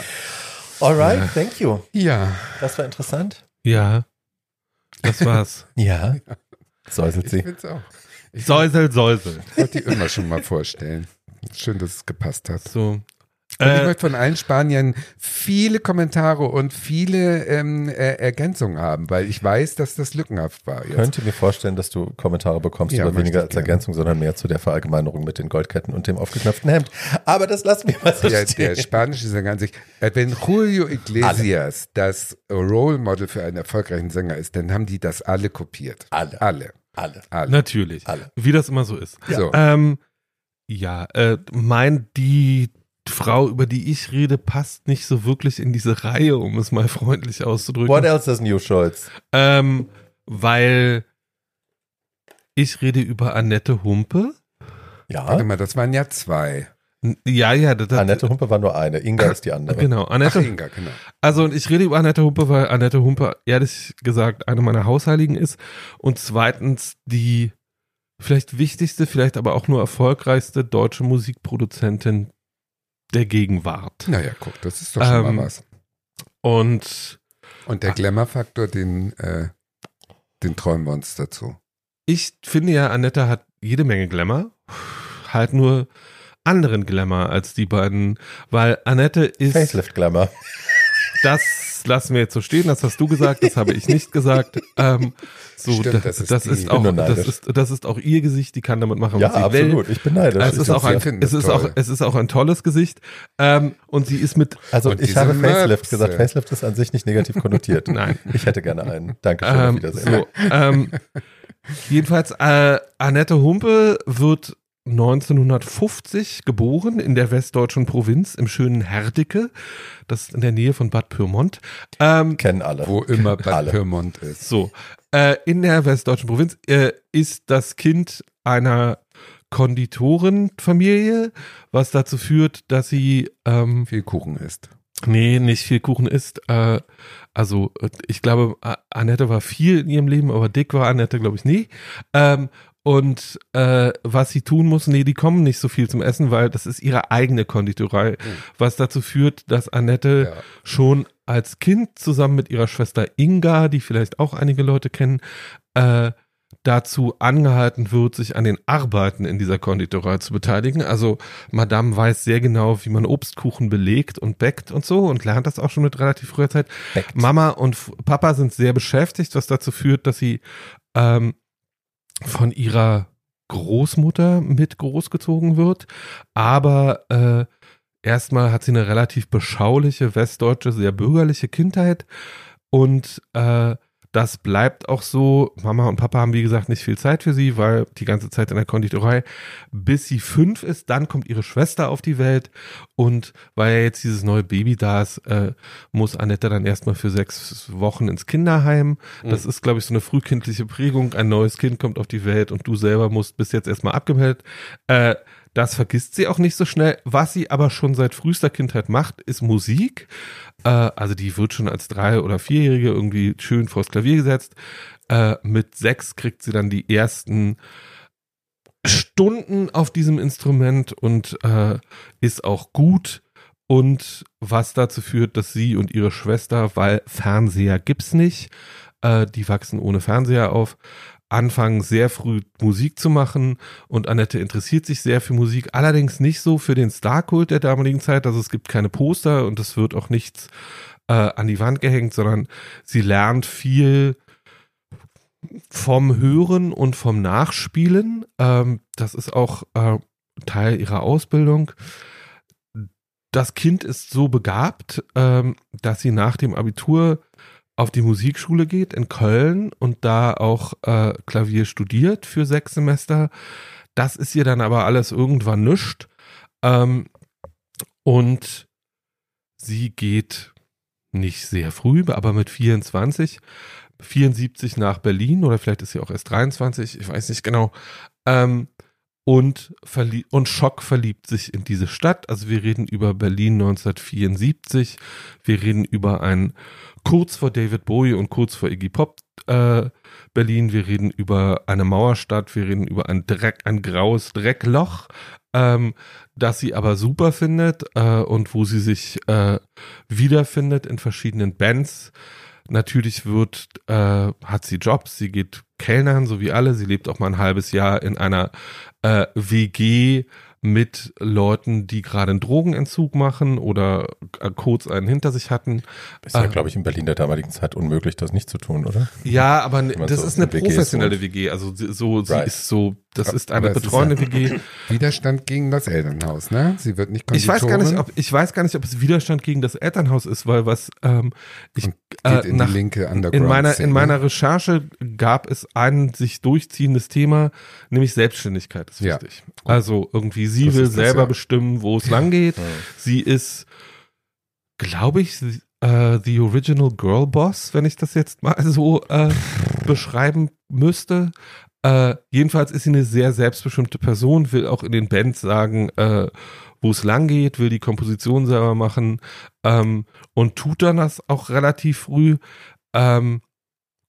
Alright, thank you. ja, Das war interessant. Ja, das war's. *laughs* Ja. Säuselt ich sie. finde es auch. Ich Säusel, Säusel. wollte die immer schon mal vorstellen. Schön, dass es gepasst hat. So. Und ich Äh, möchte von allen Spaniern viele Kommentare und viele ähm, äh, Ergänzungen haben, weil ich weiß, dass das lückenhaft war. Jetzt. Könnte mir vorstellen, dass du Kommentare bekommst, Ja, aber weniger ich als gerne. Ergänzung, sondern mehr zu der Verallgemeinerung mit den Goldketten und dem aufgeknöpften Hemd. Aber das lassen wir mal so Der, stehen. der spanische Sänger an sich, äh, wenn Julio Iglesias das Role Model für einen erfolgreichen Sänger ist, dann haben die das alle kopiert. Alle. Alle. Alle. Alle. natürlich. Alle. Wie das immer so ist. So. Ähm, ja, äh, mein, die Frau, über die ich rede, passt nicht so wirklich in diese Reihe, um es mal freundlich auszudrücken. What else is new, Scholz? Ähm, weil ich rede über Annette Humpe. Warte Ja. mal, das waren ja zwei. Ja, ja, das, das, Annette Humpe war nur eine. Inga ist die andere. Genau, Ach, Annette. Inga, genau. Also und ich rede über Annette Humpe, weil Annette Humpe ehrlich gesagt eine meiner Hausheiligen ist und zweitens die vielleicht wichtigste, vielleicht aber auch nur erfolgreichste deutsche Musikproduzentin der Gegenwart. Naja, guck, das ist doch schon Ähm, mal was. Und Und der Glamour-Faktor, den, äh, den träumen wir uns dazu. ich finde ja, Annette hat jede Menge Glamour, halt nur anderen Glamour als die beiden, weil Annette ist Facelift Glamour. Das lassen wir jetzt so stehen, das hast du gesagt, das habe ich nicht gesagt. *laughs* Ähm, so, Stimmt, da- das ist das ist auch, das ist, das ist auch ihr Gesicht, die kann damit machen, Ja, was sie absolut. will. Ich bin neidisch. Es ist auch ein, es das ist auch, es ist auch ein tolles Gesicht. Ähm, und sie ist mit, Also Und ich habe Facelift Möpse. gesagt. Facelift ist an sich nicht negativ konnotiert. *laughs* Nein. Ich hätte gerne einen. Dankeschön. auf ähm, Wiedersehen. so, ähm, jedenfalls, äh, Annette Humpe wird 1950 geboren in der westdeutschen Provinz im schönen Herdecke. Das ist in der Nähe von Bad Pyrmont. Ähm, Kennen alle. Wo immer Bad Alle. Pyrmont ist. So, äh, in der westdeutschen Provinz äh, ist das Kind einer Konditorenfamilie, was dazu führt, dass sie ähm, Viel Kuchen ist. Nee, nicht viel Kuchen isst. Äh, also ich glaube, Annette war viel in ihrem Leben, aber dick war Annette, glaube ich, nie. Ähm, und äh, was sie tun muss, nee, die kommen nicht so viel zum Essen, weil das ist ihre eigene Konditorei, was dazu führt, dass Annette Ja. schon als Kind zusammen mit ihrer Schwester Inga, die vielleicht auch einige Leute kennen, äh, dazu angehalten wird, sich an den Arbeiten in dieser Konditorei zu beteiligen. Also Madame weiß sehr genau, wie man Obstkuchen belegt und backt und so und lernt das auch schon mit relativ früher Zeit. Backt. Mama und Papa sind sehr beschäftigt, was dazu führt, dass sie ähm, von ihrer Großmutter mit großgezogen wird. Aber äh, erstmal hat sie eine relativ beschauliche, westdeutsche, sehr bürgerliche Kindheit und äh, das bleibt auch so. Mama und Papa haben, wie gesagt, nicht viel Zeit für sie, weil die ganze Zeit in der Konditorei, bis sie fünf ist, dann kommt ihre Schwester auf die Welt und weil ja jetzt dieses neue Baby da ist, äh, muss Annette dann erstmal für sechs Wochen ins Kinderheim. Das ist, glaube ich, so eine frühkindliche Prägung. Ein neues Kind kommt auf die Welt und du selber musst bis jetzt erstmal abgemeldet. Äh, das vergisst sie auch nicht so schnell. Was sie aber schon seit frühester Kindheit macht, ist Musik. Äh, also die wird schon als drei- oder vierjährige irgendwie schön vors Klavier gesetzt. Äh, mit sechs kriegt sie dann die ersten Stunden auf diesem Instrument und äh, ist auch gut. Und was dazu führt, dass sie und ihre Schwester, weil Fernseher gibt's nicht, äh, die wachsen ohne Fernseher auf, anfangen sehr früh Musik zu machen und Annette interessiert sich sehr für Musik, allerdings nicht so für den Starkult der damaligen Zeit, also es gibt keine Poster und es wird auch nichts äh, an die Wand gehängt, sondern sie lernt viel vom Hören und vom Nachspielen. Ähm, das ist auch äh, Teil ihrer Ausbildung. Das Kind ist so begabt, ähm, dass sie nach dem Abitur auf die Musikschule geht in Köln und da auch äh, Klavier studiert für sechs Semester. Das ist ihr dann aber alles irgendwann nischt. Ähm, und sie geht nicht sehr früh, aber mit 24, 74 nach Berlin oder vielleicht ist sie auch erst 23, ich weiß nicht genau. Ähm, und, und Schock verliebt sich in diese Stadt. Also wir reden über Berlin 1974. Wir reden über ein kurz vor David Bowie und kurz vor Iggy Pop äh, Berlin. Wir reden über eine Mauerstadt. Wir reden über ein Dreck, ein graues Dreckloch, ähm, das sie aber super findet äh, und wo sie sich äh, wiederfindet in verschiedenen Bands. Natürlich wird, äh, hat sie Jobs, sie geht Kellnern, so wie alle. Sie lebt auch mal ein halbes Jahr in einer äh, WG mit Leuten, die gerade einen Drogenentzug machen oder äh, kurz einen hinter sich hatten. Ist ja, Ah. glaube ich, in Berlin der damaligen Zeit unmöglich, das nicht zu tun, oder? Ja, aber das so ist eine professionelle. WG. Also sie- so, sie Right. ist so, das ist eine es ist betreuende WG. *laughs* Widerstand gegen das Elternhaus, ne? Sie wird nicht Ich weiß gar nicht, ob ich weiß gar nicht, ob es Widerstand gegen das Elternhaus ist, weil was ähm, ich äh, geht in nach, die linke Underground. in meiner in meiner Recherche gab es ein sich durchziehendes Thema, nämlich Selbstständigkeit ist Ja. wichtig. Also irgendwie sie Das will das, selber ja. bestimmen, wo es lang geht. Sie ist, glaube ich, äh, the original Girl Boss, wenn ich das jetzt mal *laughs* so äh, beschreiben müsste. Äh, jedenfalls ist sie eine sehr selbstbestimmte Person, will auch in den Bands sagen, äh, wo es lang geht, will die Komposition selber machen ähm, und tut dann das auch relativ früh. Ähm,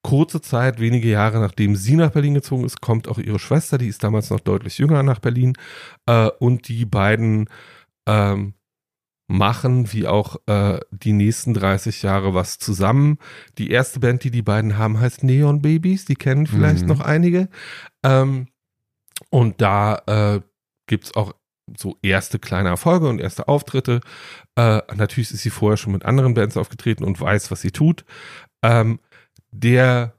kurze Zeit, wenige Jahre nachdem sie nach Berlin gezogen ist, kommt auch ihre Schwester, die ist damals noch deutlich jünger nach Berlin äh, und die beiden ähm, machen, wie auch äh, die nächsten 30 Jahre was zusammen. Die erste Band, die die beiden haben, heißt Neon Babies. Die kennen vielleicht Mhm. noch einige. Ähm, und da äh, gibt's auch so erste kleine Erfolge und erste Auftritte. Äh, natürlich ist sie vorher schon mit anderen Bands aufgetreten und weiß, was sie tut. Ähm, der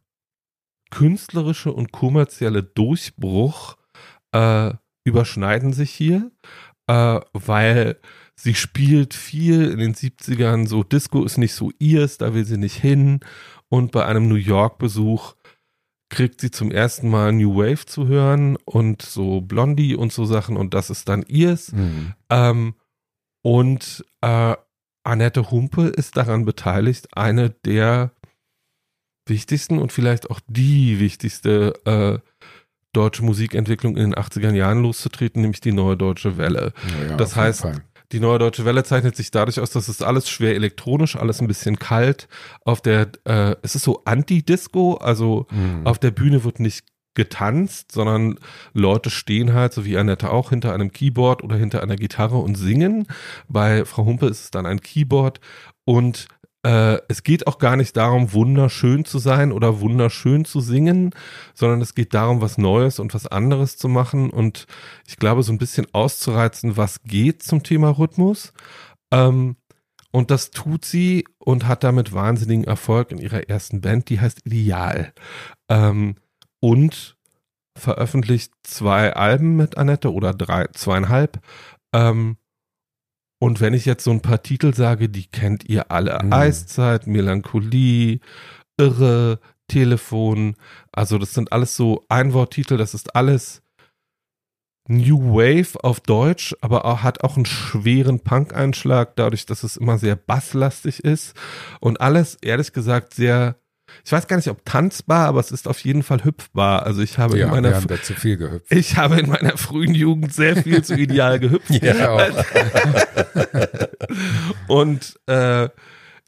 künstlerische und kommerzielle Durchbruch äh, überschneiden sich hier, äh, weil sie spielt viel in den 70ern, so Disco ist nicht so ihrs, da will sie nicht hin und bei einem New York-Besuch kriegt sie zum ersten Mal New Wave zu hören und so Blondie und so Sachen und das ist dann ihrs. Mhm. Ähm, und äh, Annette Humpe ist daran beteiligt, eine der wichtigsten und vielleicht auch die wichtigste äh, deutsche Musikentwicklung in den 80er Jahren loszutreten, nämlich die neue deutsche Welle. Ja, Das heißt, Fall. Die Neue Deutsche Welle zeichnet sich dadurch aus, dass es alles schwer elektronisch, alles ein bisschen kalt. Auf der, äh, es ist so Anti-Disco, also Mhm. auf der Bühne wird nicht getanzt, sondern Leute stehen halt, so wie Annette auch, hinter einem Keyboard oder hinter einer Gitarre und singen. Bei Frau Humpe ist es dann ein Keyboard und äh, es geht auch gar nicht darum, wunderschön zu sein oder wunderschön zu singen, sondern es geht darum, was Neues und was anderes zu machen und ich glaube, so ein bisschen auszureizen, was geht zum Thema Rhythmus. Ähm, und das tut sie und hat damit wahnsinnigen Erfolg in ihrer ersten Band, die heißt Ideal. Ähm, und veröffentlicht zwei Alben mit Annette oder drei, zweieinhalb. Ähm, und wenn ich jetzt so ein paar Titel sage, die kennt ihr alle. Mhm. Eiszeit, Melancholie, Irre, Telefon. Also das sind alles so Einworttitel, das ist alles New Wave auf Deutsch, aber auch, hat auch einen schweren Punk-Einschlag, dadurch, dass es immer sehr basslastig ist. Und alles, ehrlich gesagt, sehr, ich weiß gar nicht, ob tanzbar, aber es ist auf jeden Fall hüpfbar. Also ich habe in Ja, meiner wir haben da zu viel gehüpft. ich habe in meiner frühen Jugend sehr viel zu ideal gehüpft. *laughs* Ja, auch. *laughs* Und äh,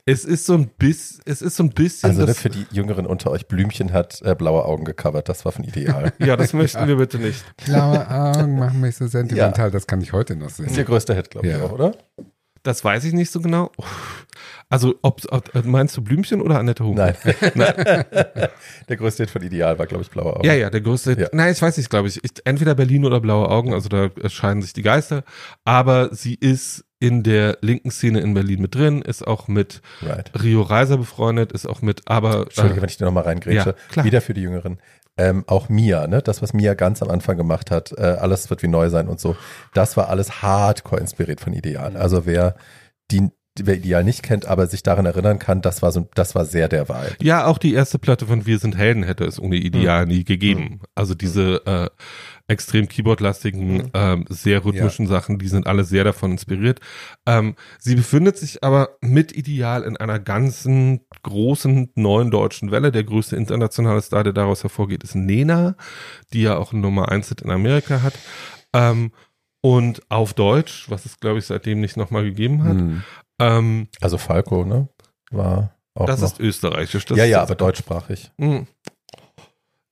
es ist so ein bisschen, es ist so ein bisschen. Also ne, das, für die Jüngeren unter euch, Blümchen hat äh, blaue Augen gecovert, das war von Ideal. *laughs* ja, das möchten wir bitte nicht. Blaue Augen machen mich so sentimental, das kann ich heute noch Das ist ihr sehen. größter Hit, glaube ich, Ja. auch, oder? Das weiß ich nicht so genau. Also, ob, ob meinst du Blümchen oder Annette Huber? Nein. *laughs* *laughs* Der größte Hit von Ideal war, glaube ich, blaue Augen. Ja, ja, der größte. Ja. Nein, ich weiß nicht, glaube ich. ich. Entweder Berlin oder Blaue Augen, also da scheiden sich die Geister. Aber sie ist in der linken Szene in Berlin mit drin, ist auch mit Right. Rio Reiser befreundet, ist auch mit, aber Entschuldige, äh, wenn ich dir nochmal reingrätsche. Ja, klar. Wieder für die Jüngeren. Ähm, auch Mia, ne? das, was Mia ganz am Anfang gemacht hat, äh, alles wird wie neu sein und so, das war alles hardcore inspiriert von Ideal. Also wer die, wer Ideal nicht kennt, aber sich daran erinnern kann, das war so, das war sehr der Vibe. Ja, auch die erste Platte von Wir sind Helden hätte es ohne Ideal nie gegeben. Also diese äh, extrem Keyboard-lastigen, ähm, sehr rhythmischen Sachen, die sind alle sehr davon inspiriert. Ähm, sie befindet sich aber mit Ideal in einer ganzen großen neuen deutschen Welle. Der größte internationale Star, der daraus hervorgeht, ist Nena, die ja auch einen Nummer 1 Hit in Amerika hat. Ähm, und auf Deutsch, was es glaube ich seitdem nicht nochmal gegeben hat. Hm. Ähm, Also Falco, ne? War auch das noch. ist österreichisch. Das ja, ja, aber deutschsprachig. Hm.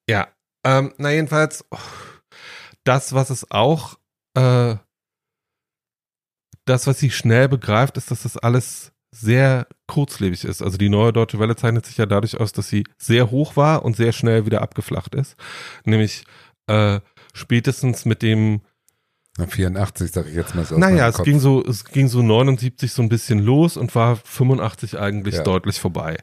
Ja, ähm, na jedenfalls, oh, das, was es auch, äh, das, was sie schnell begreift, ist, dass das alles sehr kurzlebig ist. Also die neue Deutsche Welle zeichnet sich ja dadurch aus, dass sie sehr hoch war und sehr schnell wieder abgeflacht ist. Nämlich äh, spätestens mit dem Na, 84 sage ich jetzt mal so. naja, es Kopf. ging so, es ging so 79 so ein bisschen los und war 85 eigentlich Ja. deutlich vorbei.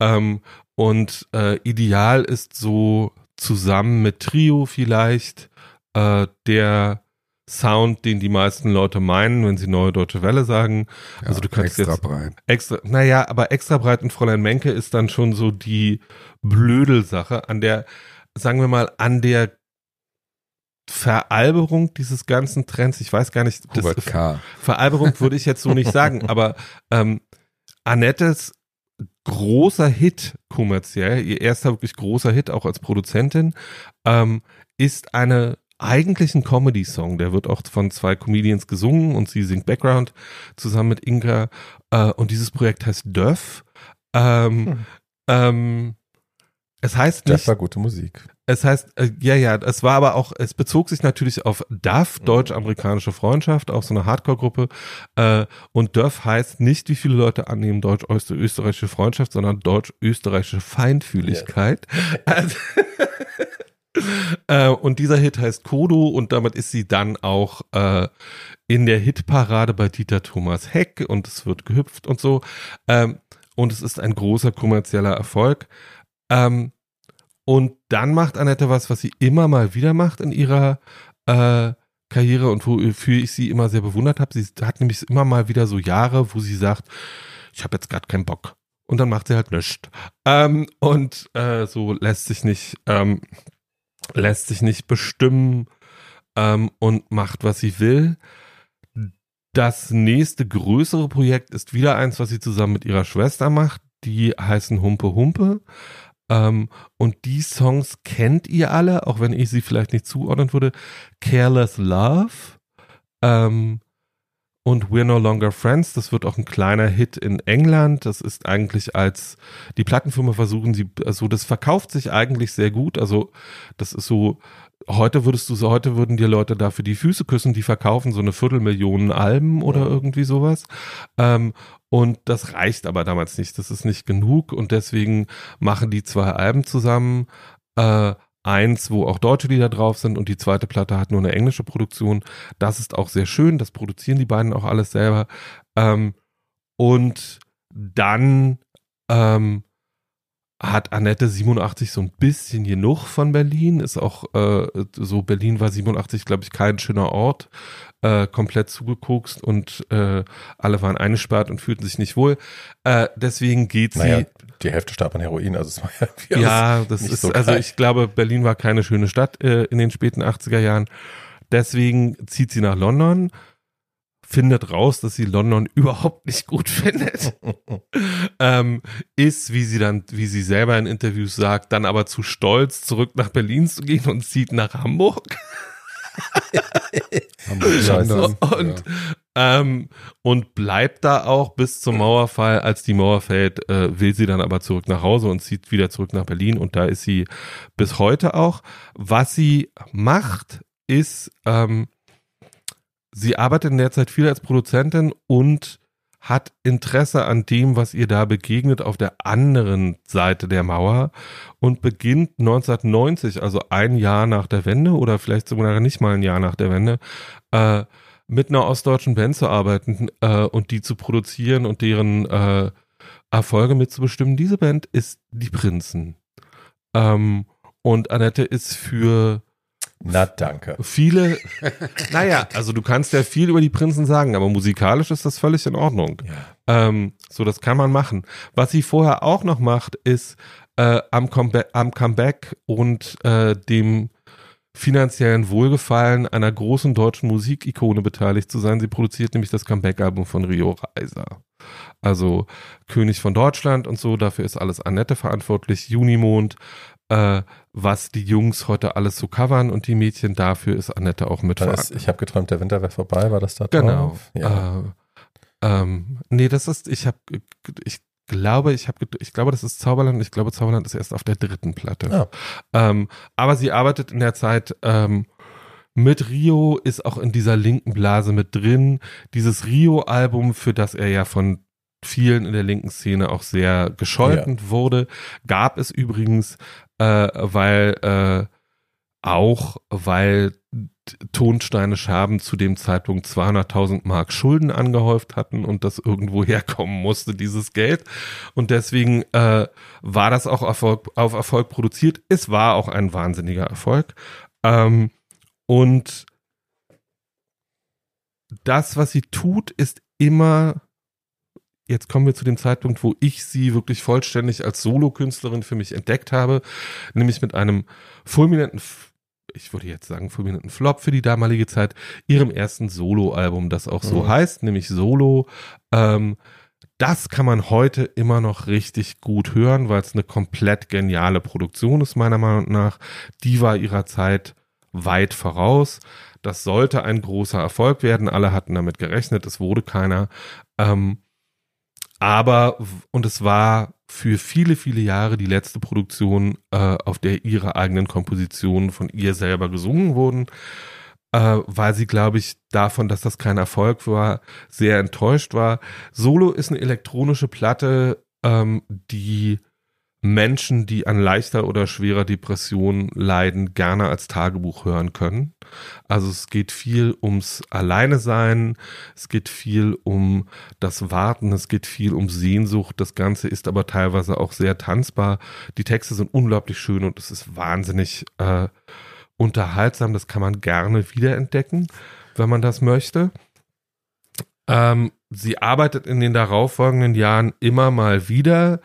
Ähm, und äh, ideal ist so zusammen mit Trio vielleicht äh, der Sound, den die meisten Leute meinen, wenn sie neue deutsche Welle sagen. Ja, also du könntest extra jetzt breit. extra, naja, aber extra breit und Fräulein Menke ist dann schon so die Blödelsache, an der, sagen wir mal, an der Veralberung dieses ganzen Trends, ich weiß gar nicht, das- Hubert K. Veralberung würde ich jetzt so nicht sagen, *laughs* aber ähm, Annettes großer Hit kommerziell, ihr erster wirklich großer Hit auch als Produzentin, ähm, ist eine eigentlich ein Comedy-Song. Der wird auch von zwei Comedians gesungen und sie singt Background zusammen mit Inka. Äh, und dieses Projekt heißt Döff. Ähm, Hm. ähm, es heißt Das nicht, war gute Musik. es heißt, äh, ja, ja, es war aber auch, es bezog sich natürlich auf DAF, deutsch-amerikanische Freundschaft, auch so eine Hardcore-Gruppe. Äh, und DÖF heißt nicht, wie viele Leute annehmen, deutsch-österreichische Freundschaft, sondern deutsch-österreichische Feinfühligkeit. Also, *laughs* *laughs* äh, und dieser Hit heißt Kodo und damit ist sie dann auch äh, in der Hitparade bei Dieter Thomas Heck und es wird gehüpft und so. Ähm, und es ist ein großer kommerzieller Erfolg. Ähm, und dann macht Annette was, was sie immer mal wieder macht in ihrer äh, Karriere und wofür ich sie immer sehr bewundert habe. Sie hat nämlich immer mal wieder so Jahre, wo sie sagt, ich habe jetzt gerade keinen Bock. Und dann macht sie halt nichts. Ähm, und äh, so lässt sich nicht, ähm, lässt sich nicht bestimmen ähm, und macht, was sie will. Das nächste größere Projekt ist wieder eins, was sie zusammen mit ihrer Schwester macht. Die heißen Humpe Humpe. Ähm, und die Songs kennt ihr alle, auch wenn ich sie vielleicht nicht zuordnen würde. Careless Love. Ähm, und We're No Longer Friends. Das wird auch ein kleiner Hit in England. Das ist eigentlich als die Plattenfirma versuchen, sie, also das verkauft sich eigentlich sehr gut. Also das ist so, heute würdest du so, heute würden dir Leute dafür die Füße küssen, die verkaufen so eine Viertelmillion Alben oder irgendwie sowas. Ähm, und das reicht aber damals nicht. Das ist nicht genug und deswegen machen die zwei Alben zusammen. Äh, eins, wo auch deutsche Lieder drauf sind und die zweite Platte hat nur eine englische Produktion. Das ist auch sehr schön, das produzieren die beiden auch alles selber. Ähm, und dann ähm, hat Annette 87 so ein bisschen genug von Berlin, ist auch äh, so, Berlin war 87, glaube ich, kein schöner Ort, äh, komplett zugekokst und äh, alle waren eingesperrt und fühlten sich nicht wohl. Äh, deswegen geht naja, sie. Die Hälfte starb an Heroin, also es war ja, ja das ist, so also ich glaube, Berlin war keine schöne Stadt äh, in den späten 80er Jahren. Deswegen zieht sie nach London findet raus, dass sie London *laughs* überhaupt nicht gut findet. *laughs* ähm, ist, wie sie dann, wie sie selber in Interviews sagt, dann aber zu stolz, zurück nach Berlin zu gehen und zieht nach Hamburg. *laughs* Hamburg und, ja. ähm, und bleibt da auch bis zum Mauerfall. Als die Mauer fällt, äh, will sie dann aber zurück nach Hause und zieht wieder zurück nach Berlin. Und da ist sie bis heute auch. Was sie macht, ist, ähm, sie arbeitet in der Zeit viel als Produzentin und hat Interesse an dem, was ihr da begegnet auf der anderen Seite der Mauer und beginnt 1990, also ein Jahr nach der Wende oder vielleicht sogar nicht mal ein Jahr nach der Wende, äh, mit einer ostdeutschen Band zu arbeiten äh, und die zu produzieren und deren äh, Erfolge mitzubestimmen. Diese Band ist die Prinzen. Ähm, und Annette ist für na, danke. Viele, *laughs* naja, also du kannst ja viel über die Prinzen sagen, aber musikalisch ist das völlig in Ordnung. Ja. Ähm, so, das kann man machen. Was sie vorher auch noch macht, ist äh, am, Comeba am Comeback und äh, dem finanziellen Wohlgefallen einer großen deutschen Musikikone beteiligt zu sein. Sie produziert nämlich das Comeback-Album von Rio Reiser. Also König von Deutschland und so, dafür ist alles Annette verantwortlich. Junimond, äh, was die Jungs heute alles so covern und die Mädchen dafür ist Annette auch mit ist, Ich habe geträumt, der Winter wäre vorbei, war das da Genau. Drauf? Ja. Äh, ähm, nee, das ist, ich habe, ich glaube, ich habe, ich glaube, das ist Zauberland. Ich glaube, Zauberland ist erst auf der dritten Platte. Ja. Ähm, aber sie arbeitet in der Zeit ähm, mit Rio, ist auch in dieser linken Blase mit drin. Dieses Rio-Album, für das er ja von vielen in der linken Szene auch sehr gescholten ja. wurde, gab es übrigens äh, weil äh, auch, weil Tonsteine Schaben zu dem Zeitpunkt 200.000 Mark Schulden angehäuft hatten und das irgendwo *laughs* herkommen musste, dieses Geld. Und deswegen äh, war das auch Erfolg, auf Erfolg produziert. Es war auch ein wahnsinniger Erfolg. Ähm, und das, was sie tut, ist immer jetzt kommen wir zu dem Zeitpunkt, wo ich sie wirklich vollständig als Solokünstlerin für mich entdeckt habe, nämlich mit einem fulminanten, ich würde jetzt sagen, fulminanten Flop für die damalige Zeit, ihrem ersten Soloalbum, das auch so mhm. heißt, nämlich Solo. Ähm, das kann man heute immer noch richtig gut hören, weil es eine komplett geniale Produktion ist, meiner Meinung nach. Die war ihrer Zeit weit voraus. Das sollte ein großer Erfolg werden. Alle hatten damit gerechnet. Es wurde keiner. Ähm, aber, und es war für viele, viele Jahre die letzte Produktion, äh, auf der ihre eigenen Kompositionen von ihr selber gesungen wurden, äh, weil sie, glaube ich, davon, dass das kein Erfolg war, sehr enttäuscht war. Solo ist eine elektronische Platte, ähm, die Menschen, die an leichter oder schwerer Depression leiden, gerne als Tagebuch hören können. Also es geht viel ums Alleine sein, es geht viel um das Warten, es geht viel um Sehnsucht. Das Ganze ist aber teilweise auch sehr tanzbar. Die Texte sind unglaublich schön und es ist wahnsinnig äh, unterhaltsam. Das kann man gerne wiederentdecken, wenn man das möchte. Ähm, sie arbeitet in den darauffolgenden Jahren immer mal wieder.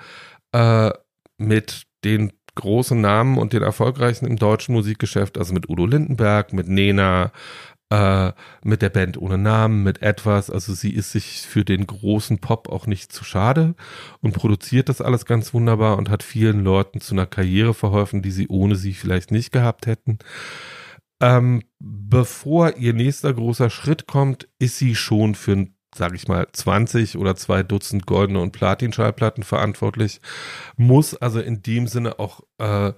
Äh, mit den großen Namen und den erfolgreichen im deutschen Musikgeschäft, also mit Udo Lindenberg, mit Nena, äh, mit der Band ohne Namen, mit etwas. Also sie ist sich für den großen Pop auch nicht zu schade und produziert das alles ganz wunderbar und hat vielen Leuten zu einer Karriere verholfen, die sie ohne sie vielleicht nicht gehabt hätten. ähm, bevor ihr nächster großer Schritt kommt, ist sie schon für sage ich mal, 20 oder zwei Dutzend goldene und Platin-Schallplatten verantwortlich, muss also in dem Sinne auch äh,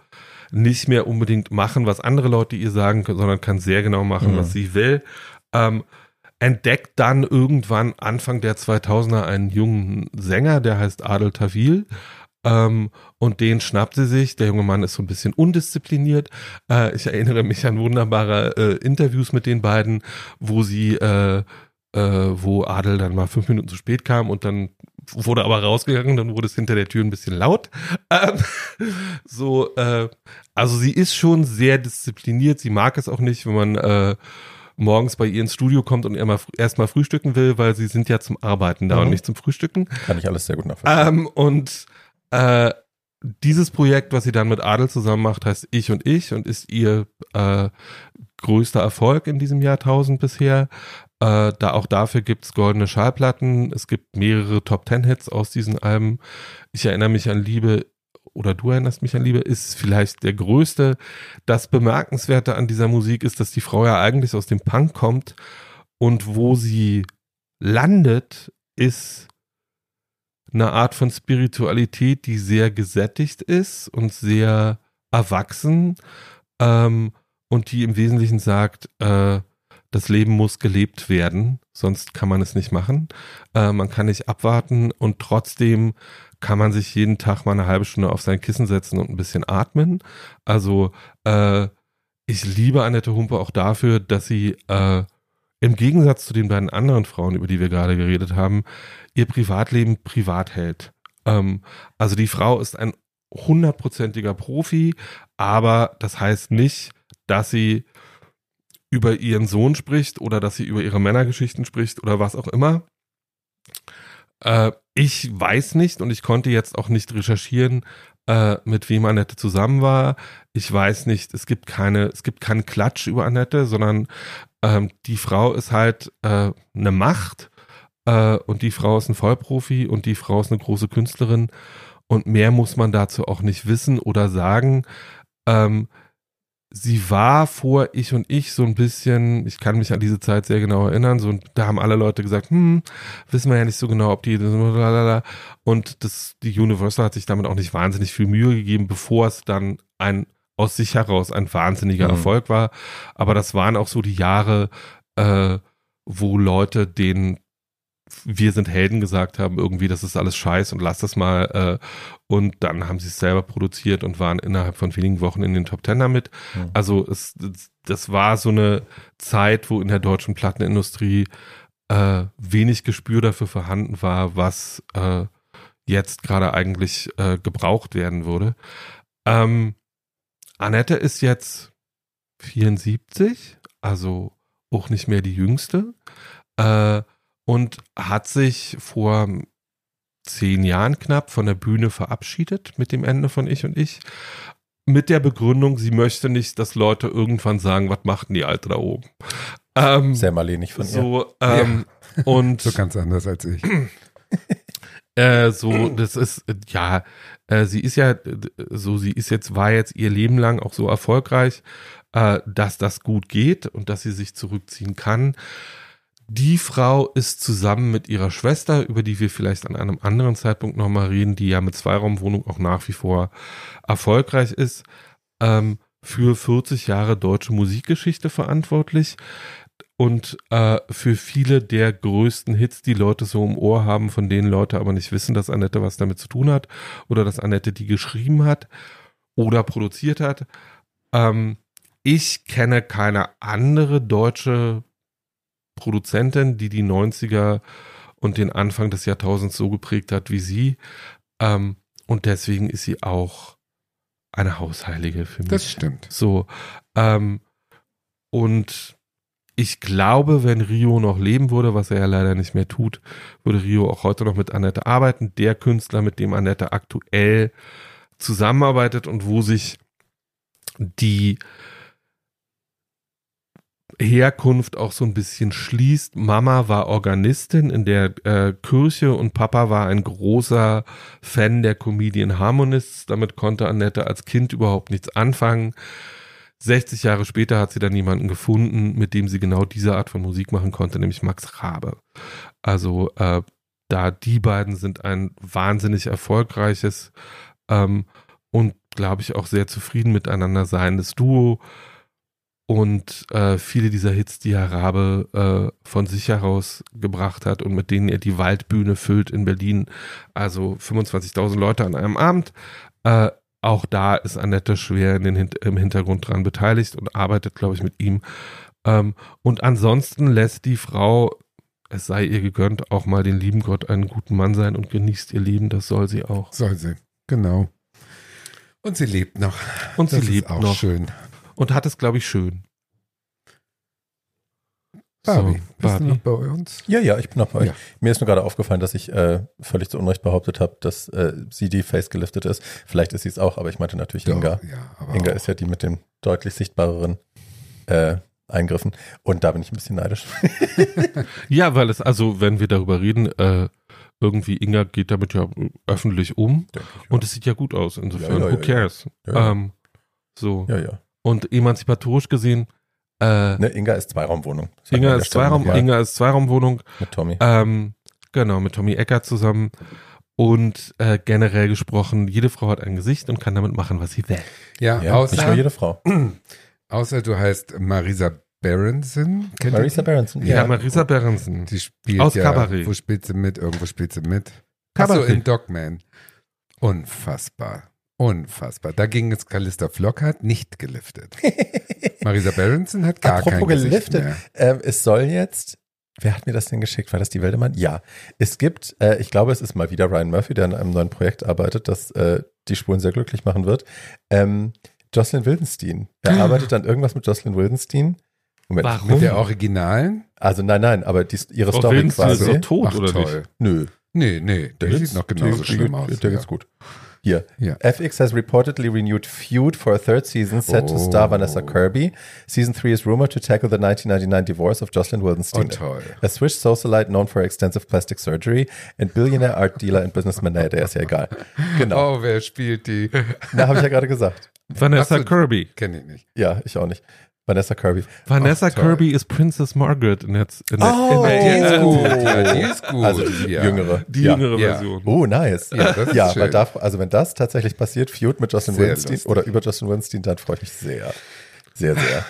nicht mehr unbedingt machen, was andere Leute ihr sagen, sondern kann sehr genau machen, mhm. was sie will. Ähm, entdeckt dann irgendwann Anfang der 2000er einen jungen Sänger, der heißt Adel Tawil. Ähm, und den schnappt sie sich. Der junge Mann ist so ein bisschen undiszipliniert. Äh, ich erinnere mich an wunderbare äh, Interviews mit den beiden, wo sie, äh, äh, wo Adel dann mal fünf Minuten zu spät kam und dann wurde aber rausgegangen, dann wurde es hinter der Tür ein bisschen laut. *laughs* Ähm, so, äh, also sie ist schon sehr diszipliniert. Sie mag es auch nicht, wenn man äh, morgens bei ihr ins Studio kommt und erstmal frühstücken will, weil sie sind ja zum Arbeiten da mhm. und nicht zum Frühstücken. Kann ich alles sehr gut nachvollziehen. Ähm, und äh, dieses Projekt, was sie dann mit Adel zusammen macht, heißt Ich und Ich und ist ihr äh, größter Erfolg in diesem Jahrtausend bisher. Äh, da auch dafür gibt's goldene Schallplatten. Es gibt mehrere Top Ten Hits aus diesen Alben. Ich erinnere mich an Liebe oder du erinnerst mich an Liebe, ist vielleicht der größte. Das Bemerkenswerte an dieser Musik ist, dass die Frau ja eigentlich aus dem Punk kommt und wo sie landet, ist eine Art von Spiritualität, die sehr gesättigt ist und sehr erwachsen ähm, und die im Wesentlichen sagt, äh, das Leben muss gelebt werden, sonst kann man es nicht machen. Äh, man kann nicht abwarten und trotzdem kann man sich jeden Tag mal eine halbe Stunde auf sein Kissen setzen und ein bisschen atmen. Also äh, ich liebe Annette Humpe auch dafür, dass sie äh, im Gegensatz zu den beiden anderen Frauen, über die wir gerade geredet haben, ihr Privatleben privat hält. Ähm, also die Frau ist ein hundertprozentiger Profi, aber das heißt nicht, dass sie über ihren Sohn spricht oder dass sie über ihre Männergeschichten spricht oder was auch immer. Äh, ich weiß nicht und ich konnte jetzt auch nicht recherchieren, äh, mit wem Annette zusammen war. Ich weiß nicht, es gibt keine, es gibt keinen Klatsch über Annette, sondern ähm, die Frau ist halt äh, eine Macht äh, und die Frau ist ein Vollprofi und die Frau ist eine große Künstlerin und mehr muss man dazu auch nicht wissen oder sagen. Ähm, sie war vor ich und ich so ein bisschen, ich kann mich an diese Zeit sehr genau erinnern, so da haben alle Leute gesagt, hm, wissen wir ja nicht so genau, ob die und das die Universal hat sich damit auch nicht wahnsinnig viel Mühe gegeben, bevor es dann ein aus sich heraus ein wahnsinniger mhm. Erfolg war, aber das waren auch so die Jahre, äh, wo Leute den wir sind Helden gesagt haben, irgendwie, das ist alles scheiß und lass das mal. Äh, und dann haben sie es selber produziert und waren innerhalb von wenigen Wochen in den Top Ten damit. Mhm. Also es, das war so eine Zeit, wo in der deutschen Plattenindustrie äh, wenig Gespür dafür vorhanden war, was äh, jetzt gerade eigentlich äh, gebraucht werden würde. Ähm, Annette ist jetzt 74, also auch nicht mehr die jüngste. Äh, und hat sich vor zehn Jahren knapp von der Bühne verabschiedet mit dem Ende von Ich und Ich. Mit der Begründung, sie möchte nicht, dass Leute irgendwann sagen, was macht denn die Alte da oben? Ähm, Sehr marlenig von so, ihr. Ähm, ja. und *laughs* so ganz anders als ich. Äh, so, das ist, ja, äh, sie ist ja, so, sie ist jetzt, war jetzt ihr Leben lang auch so erfolgreich, äh, dass das gut geht und dass sie sich zurückziehen kann. Die Frau ist zusammen mit ihrer Schwester, über die wir vielleicht an einem anderen Zeitpunkt nochmal reden, die ja mit Zweiraumwohnung auch nach wie vor erfolgreich ist, ähm, für 40 Jahre deutsche Musikgeschichte verantwortlich und äh, für viele der größten Hits, die Leute so im Ohr haben, von denen Leute aber nicht wissen, dass Annette was damit zu tun hat oder dass Annette die geschrieben hat oder produziert hat. Ähm, ich kenne keine andere deutsche Produzentin, die die 90er und den Anfang des Jahrtausends so geprägt hat wie sie. Ähm, und deswegen ist sie auch eine Hausheilige für mich. Das stimmt. So. Ähm, und ich glaube, wenn Rio noch leben würde, was er ja leider nicht mehr tut, würde Rio auch heute noch mit Annette arbeiten. Der Künstler, mit dem Annette aktuell zusammenarbeitet und wo sich die Herkunft auch so ein bisschen schließt. Mama war Organistin in der äh, Kirche und Papa war ein großer Fan der Comedian Harmonists. Damit konnte Annette als Kind überhaupt nichts anfangen. 60 Jahre später hat sie dann jemanden gefunden, mit dem sie genau diese Art von Musik machen konnte, nämlich Max Rabe. Also äh, da die beiden sind ein wahnsinnig erfolgreiches ähm, und glaube ich auch sehr zufrieden miteinander seiendes Duo. Und äh, viele dieser Hits, die Herr Rabe äh, von sich heraus gebracht hat und mit denen er die Waldbühne füllt in Berlin, also 25.000 Leute an einem Abend, äh, auch da ist Annette schwer in den, im Hintergrund dran beteiligt und arbeitet, glaube ich, mit ihm. Ähm, und ansonsten lässt die Frau, es sei ihr gegönnt, auch mal den lieben Gott einen guten Mann sein und genießt ihr Leben, das soll sie auch. Soll sie, genau. Und sie lebt noch. Und Das sie lebt ist auch noch schön. Und hat es, glaube ich, schön. Barbie, So, bist Barbie. du noch bei uns? Ja, ja, ich bin noch bei euch. Ja. Mir ist nur gerade aufgefallen, dass ich äh, völlig zu Unrecht behauptet habe, dass äh, sie die Face geliftet ist. Vielleicht ist sie es auch, aber ich meinte natürlich Doch, Inga. Ja, Inga auch. ist ja die mit den deutlich sichtbareren äh, Eingriffen. Und da bin ich ein bisschen neidisch. *laughs* Ja, weil es, also wenn wir darüber reden, äh, irgendwie Inga geht damit ja öffentlich um und es sieht ja gut aus. Insofern, Ja, ja, who ja, cares? Ja, ja. Ähm, so. ja, ja. Und emanzipatorisch gesehen, äh, Ne, Inga ist Zweiraumwohnung. Inga ist Zweiraum, Inga ist Zweiraumwohnung, Mit Tommy. ähm, genau, mit Tommy Ecker zusammen. Und äh, generell gesprochen, jede Frau hat ein Gesicht und kann damit machen, was sie will. Ja, ja, nicht nur außer, jede Frau. *clears throat* außer du heißt Marisa Berenson. Marisa? Berenson. Ja, Marisa Berenson. Die spielt Aus ja, Cabaret. Wo spielt sie mit? Irgendwo spielt sie mit. Cabaret. Achso, in Dogman. Unfassbar. Unfassbar. Dagegen ist Callista Flockhart nicht geliftet. *laughs* Marisa Berenson hat gar Apropos kein Gesicht geliftet. mehr. Ähm, es soll jetzt, wer hat mir das denn geschickt? War das die Weldemann? Ja. Es gibt, äh, ich glaube, es ist mal wieder Ryan Murphy, der an einem neuen Projekt arbeitet, das äh, die Spuren sehr glücklich machen wird. Ähm, Jocelyn Wildenstein. Er arbeitet an irgendwas mit Jocelyn Wildenstein. Moment. Warum? Mit der Originalen? Also nein, nein, aber die, ihre Frau Story Wildenstein ist quasi. doch tot, Ach oder toll. nicht? Nö. Nee, nee, der geht's- sieht noch genauso schlimm aus. Der ja. geht's gut. Hier. Ja. FX has reportedly renewed feud for a third season set to Oh. star Vanessa Kirby. Season 3 is rumored to tackle the 1999 divorce of Jocelyn Oh, Wildenstein. toll. A Swiss socialite known for extensive plastic surgery and billionaire art dealer and businessman. Naja, der ist ja egal. Genau. Oh, wer spielt die? Da habe ich ja gerade gesagt. Vanessa. Kirby. Kenne ich nicht. Ja, ich auch nicht. Vanessa Kirby. Vanessa Ach, toll. Kirby ist Princess Margaret in der, in der, Oh, in der, die ist gut. Ja, die ist gut. Also die Ja. jüngere. die ja. jüngere Ja. Version. Oh, nice. Ja, das ist ja schön. weil da, also wenn das tatsächlich passiert, Feud mit Jocelyn Sehr Wildenstein lustig. oder über Jocelyn Wildenstein, dann freue ich mich sehr. Sehr, sehr.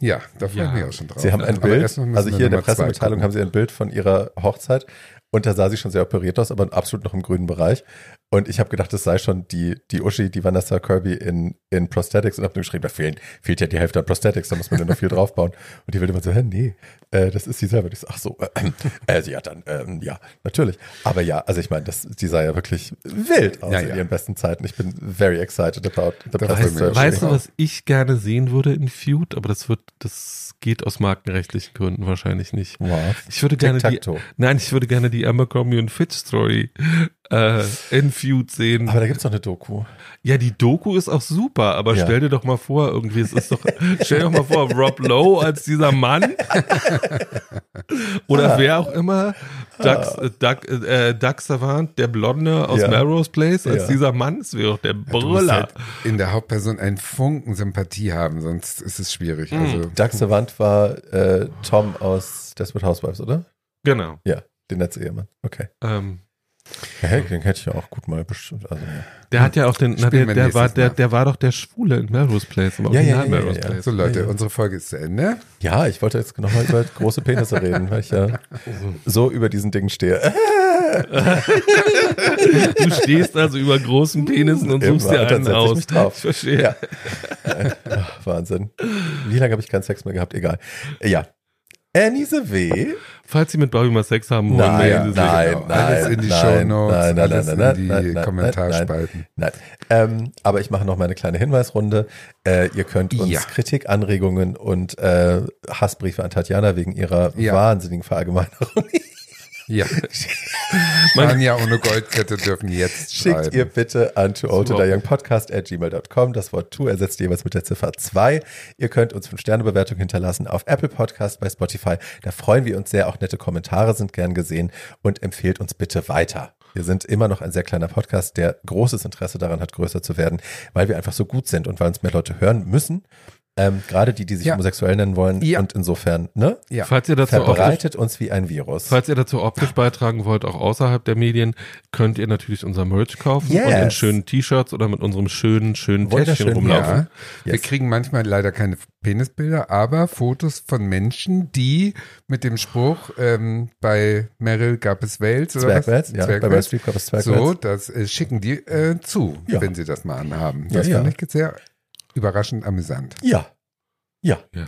Ja, da freue Ja. ich mich auch schon drauf. Sie haben ein Bild, also hier in der Pressemitteilung haben sie ein Bild von ihrer Hochzeit und da sah sie schon sehr operiert aus, aber absolut noch im grünen Bereich. Und ich habe gedacht, das sei schon die, die Uschi, die Vanessa Kirby in, in Prosthetics und habe nur geschrieben, da fehlen, fehlt ja die Hälfte an Prosthetics, da muss man ja noch viel draufbauen. Und die will immer so, hä, nee, äh, das ist sie selber. Und ich so, ach so, *clears throat* äh, äh, sie hat dann, ähm, ja, natürlich. Aber ja, also ich meine, das, die sah ja wirklich wild aus Ja, in ja. ihren besten Zeiten. Ich bin very excited about the Da plastic surgery. Weißt du, was ich gerne sehen würde in Feud? Aber das wird, das geht aus markenrechtlichen Gründen wahrscheinlich nicht. Wow. Ich würde gerne die, nein, ich würde gerne die Abercrombie und Fitch Story äh, in Feud sehen. Aber da gibt's doch eine Doku. ja, die Doku ist auch super, aber Ja. stell dir doch mal vor, irgendwie, es ist doch, *laughs* stell dir doch mal vor, Rob Lowe als dieser Mann oder wer auch immer, Doug, äh, Doug, äh, Doug Savant, der Blonde aus Ja. Melrose Place, als Ja. dieser Mann, das wäre doch der Du musst Brüller. halt in der Hauptperson einen Funken Sympathie haben, sonst ist es schwierig. Hm. Also, Doug Savant war äh, Tom aus Desperate Housewives, oder? Genau. Ja, den Netzehemann. Okay. Ähm, Ja, den hätte ich ja auch gut mal bestimmt. Also, ja. Der hat ja auch den, na, der, der, war, der, der war doch der Schwule in Melrose Place, im Ja, ja, Original ja, ja, Melrose ja. Place. so Leute, Ja, ja. unsere Folge ist zu Ende. ja, ich wollte jetzt nochmal über große Penisse reden, weil ich ja *laughs* so über diesen Dingen stehe. *laughs* Du stehst also über großen Penissen und suchst Immer, dir einen ich aus. mich drauf. Ich verstehe. Ja. Ach, Wahnsinn. Wie lange habe ich keinen Sex mehr gehabt? Egal. Ja. Annie W. Falls Sie mit Barbie mal Sex haben wollen, Nein, nein, Genau, nein, alles in die nein, Shownotes, nein, nein, alles nein, in nein, die nein, nein, Kommentarspalten. Nein. Ähm, aber ich mache noch mal eine kleine Hinweisrunde. Äh, ihr könnt uns Ja. Kritik, Anregungen und äh, Hassbriefe an Tatjana wegen ihrer Ja. wahnsinnigen Verallgemeinerung. *laughs* Ja. *laughs* Tanja ohne Goldkette dürfen jetzt *laughs* Schickt schreiben. ihr bitte an gmail.com. Das Wort to ersetzt jeweils mit der Ziffer 2. Ihr könnt uns 5-Sterne-Bewertung hinterlassen auf Apple Podcast, bei Spotify. Da freuen wir uns sehr. Auch nette Kommentare sind gern gesehen und empfehlt uns bitte weiter. Wir sind immer noch ein sehr kleiner Podcast, der großes Interesse daran hat, größer zu werden, weil wir einfach so gut sind und weil uns mehr Leute hören müssen. Ähm, Gerade die, die sich Ja. homosexuell nennen wollen. Ja. Und insofern, ne? Ja. Falls ihr dazu optisch, Verbreitet uns wie ein Virus. falls ihr dazu optisch beitragen wollt, auch außerhalb der Medien, könnt ihr natürlich unser Merch kaufen Yes. und in schönen T-Shirts oder mit unserem schönen, schönen Täschchen rumlaufen. Ja, wir Yes. kriegen manchmal leider keine Penisbilder, aber Fotos von Menschen, die mit dem Spruch, ähm, bei Meryl gab es Wales oder Zwergwels, was? ja. Bei Meryl. Streep gab es So, Zwergwels. das äh, schicken die äh, zu, Ja. wenn sie das mal anhaben. Ja, Das ja. fand ich jetzt sehr überraschend amüsant. Ja. Ja. Ja.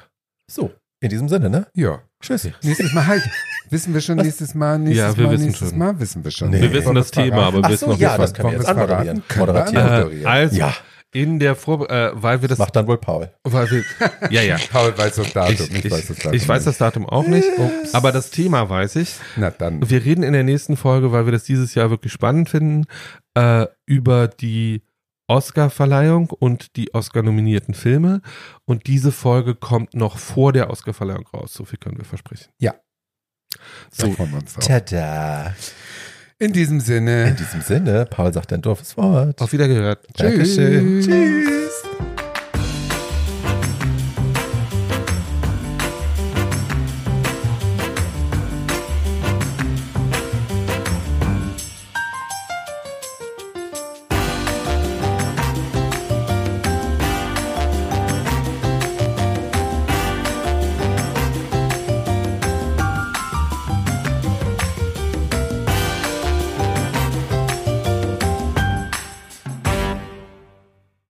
So, in diesem Sinne, ne? Ja. Tschüss. Nächstes Mal halt. Wissen wir schon nächstes Mal, nächstes Ja, wir Mal, wissen nächstes schon. Mal wissen wir schon. Nee. Wir wissen das Thema, verraten? aber wir so, wissen noch ja, nicht, das was- können wir jetzt anmoderieren. Können wir Moderatieren. anmoderieren. Äh, also, Ja. in der Vor äh, weil wir das, Macht dann wohl Paul. weil wir, ja, ja. *laughs* Paul weiß das Datum. Ich, ich, weiß das Datum. ich weiß das Datum auch nicht, aber das Thema weiß ich. Na dann. Wir reden in der nächsten Folge, weil wir das dieses Jahr wirklich spannend finden, äh, über die Oscar-Verleihung und die Oscar-nominierten Filme. Und diese Folge kommt noch vor der Oscar-Verleihung raus. So viel können wir versprechen. Ja. So, Da wir uns drauf. Tada. In diesem Sinne. In diesem Sinne, Paul sagt ein doofes Wort. auf Wiedergehört. Dankeschön. Tschüss.